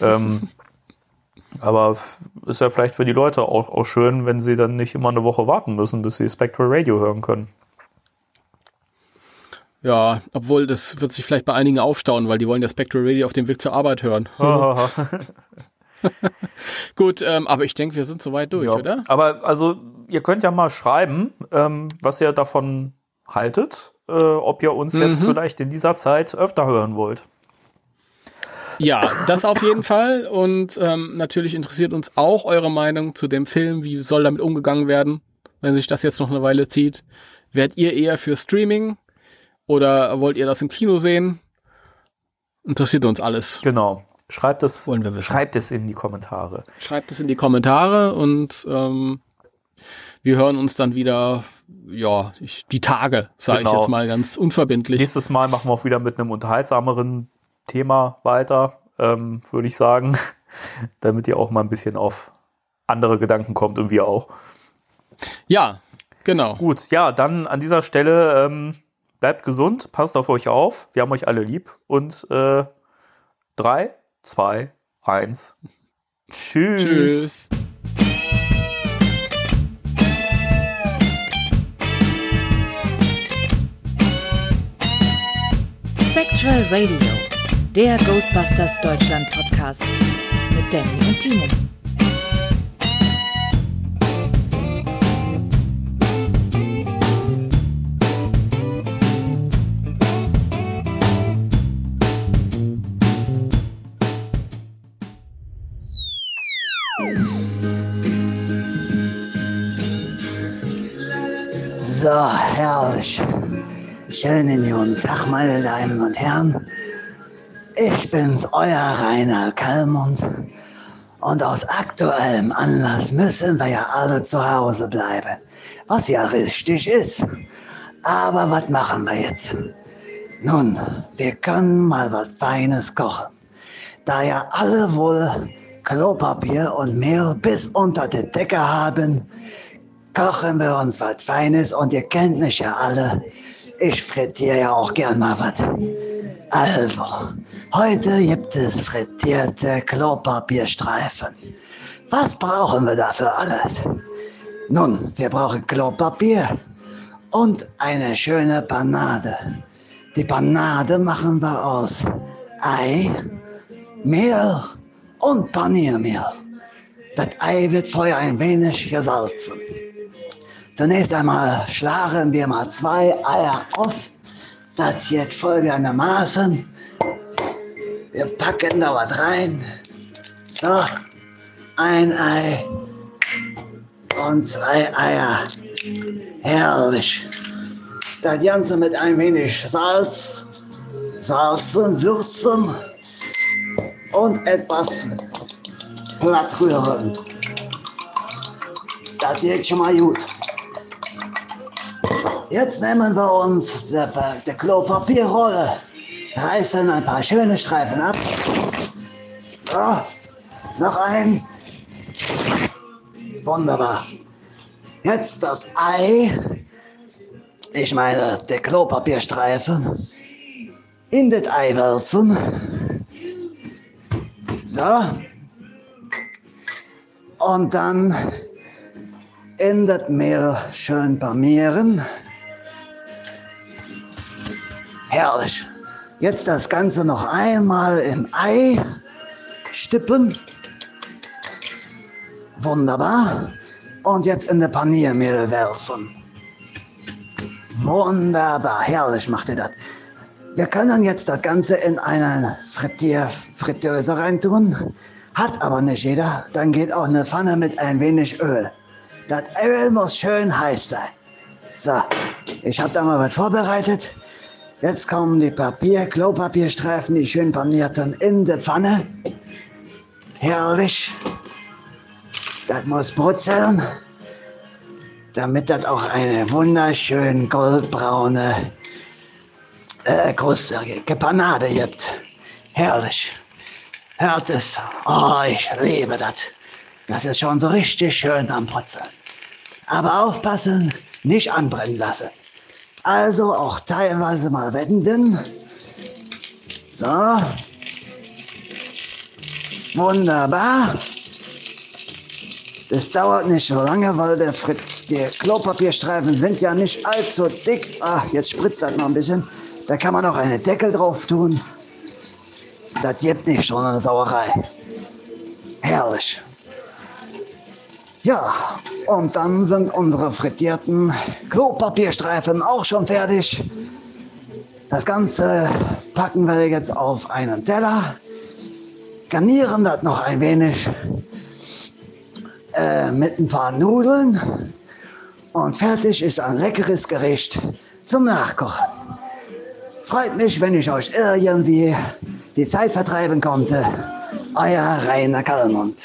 Speaker 3: ähm, [laughs] aber ist ja vielleicht für die Leute auch, auch schön, wenn sie dann nicht immer eine Woche warten müssen, bis sie Spectral Radio hören können.
Speaker 4: Ja, obwohl das wird sich vielleicht bei einigen aufstauen, weil die wollen ja Spectral Radio auf dem Weg zur Arbeit hören. [laughs] [laughs] Gut, ähm, aber ich denke, wir sind soweit durch,
Speaker 3: Ja.
Speaker 4: oder?
Speaker 3: Aber also, ihr könnt ja mal schreiben, ähm, was ihr davon haltet, äh, ob ihr uns jetzt
Speaker 4: Mhm.
Speaker 3: vielleicht in dieser Zeit öfter hören wollt.
Speaker 4: Ja, das auf jeden Fall. Und ähm, natürlich interessiert uns auch eure Meinung zu dem Film. Wie soll damit umgegangen werden, wenn sich das jetzt noch eine Weile zieht? Werdet ihr eher für Streaming oder wollt ihr das im Kino sehen? Interessiert uns alles.
Speaker 3: Genau. Schreibt es,
Speaker 4: Wollen wir wissen.
Speaker 3: schreibt es in die Kommentare.
Speaker 4: Schreibt es in die Kommentare und ähm, wir hören uns dann wieder, ja, ich, die Tage, sage ich
Speaker 3: Genau.
Speaker 4: jetzt mal ganz unverbindlich.
Speaker 3: Nächstes Mal machen wir auch wieder mit einem unterhaltsameren Thema weiter, ähm, würde ich sagen, [laughs] damit ihr auch mal ein bisschen auf andere Gedanken kommt und wir auch.
Speaker 4: Ja, genau.
Speaker 3: Gut, ja, dann an dieser Stelle ähm, bleibt gesund, passt auf euch auf, wir haben euch alle lieb und äh, drei, zwei, eins, tschüss.
Speaker 4: Tschüss.
Speaker 9: Spectral Radio, Der Ghostbusters Deutschland Podcast mit Danny und Timo.
Speaker 10: So, herrlich. Schönen guten Tag, meine Damen und Herren. Ich bin's, euer Rainer Kallmund. Und aus aktuellem Anlass müssen wir ja alle zu Hause bleiben. Was ja richtig ist. Aber was machen wir jetzt? Nun, wir können mal was Feines kochen. Da ja alle wohl Klopapier und Mehl bis unter die Decke haben, kochen wir uns was Feines und ihr kennt mich ja alle. Ich frittiere ja auch gern mal was. Also, heute gibt es frittierte Klopapierstreifen. Was brauchen wir dafür alles? Nun, wir brauchen Klopapier und eine schöne Panade. Die Panade machen wir aus Ei, Mehl und Paniermehl. Das Ei wird vorher ein wenig gesalzen. Zunächst einmal schlagen wir mal zwei Eier auf. Das geht folgendermaßen. Wir packen da was rein. So, ein Ei und zwei Eier. Herrlich. Das Ganze mit ein wenig Salz, Salzen, Würzen und etwas platt rühren. Das geht schon mal gut. Jetzt nehmen wir uns die, die Klopapierrolle, reißen ein paar schöne Streifen ab. So, noch ein. Wunderbar. Jetzt das Ei, ich meine die Klopapierstreifen, in das Ei wälzen. So. Und dann in das Mehl schön panieren. Herrlich. Jetzt das Ganze noch einmal im Ei stippen. Wunderbar. Und jetzt in der Paniermehl werfen. Wunderbar, herrlich macht ihr das. Wir können jetzt das Ganze in eine Frittier Fritteuse reintun. Hat aber nicht jeder. Dann geht auch eine Pfanne mit ein wenig Öl. Das Öl muss schön heiß sein. So, ich habe da mal was vorbereitet. Jetzt kommen die Papier, Klopapierstreifen, die schön panierten, in die Pfanne. Herrlich. Das muss brutzeln, damit das auch eine wunderschön goldbraune äh, Kruste, Panade gibt. Herrlich. Hört es? Oh, ich liebe das. Das ist schon so richtig schön am Brutzeln. Aber aufpassen, nicht anbrennen lassen. Also auch teilweise mal wenden. So. Wunderbar. Das dauert nicht so lange, weil der Frit die Klopapierstreifen sind ja nicht allzu dick. Ah, jetzt spritzt das noch ein bisschen. Da kann man noch eine Deckel drauf tun. Das gibt nicht so eine Sauerei. Herrlich. Ja, und dann sind unsere frittierten Klopapierstreifen auch schon fertig. Das Ganze packen wir jetzt auf einen Teller, garnieren das noch ein wenig äh, mit ein paar Nudeln und fertig ist ein leckeres Gericht zum Nachkochen. Freut mich, wenn ich euch irgendwie die Zeit vertreiben konnte. Euer Rainer Kallmund.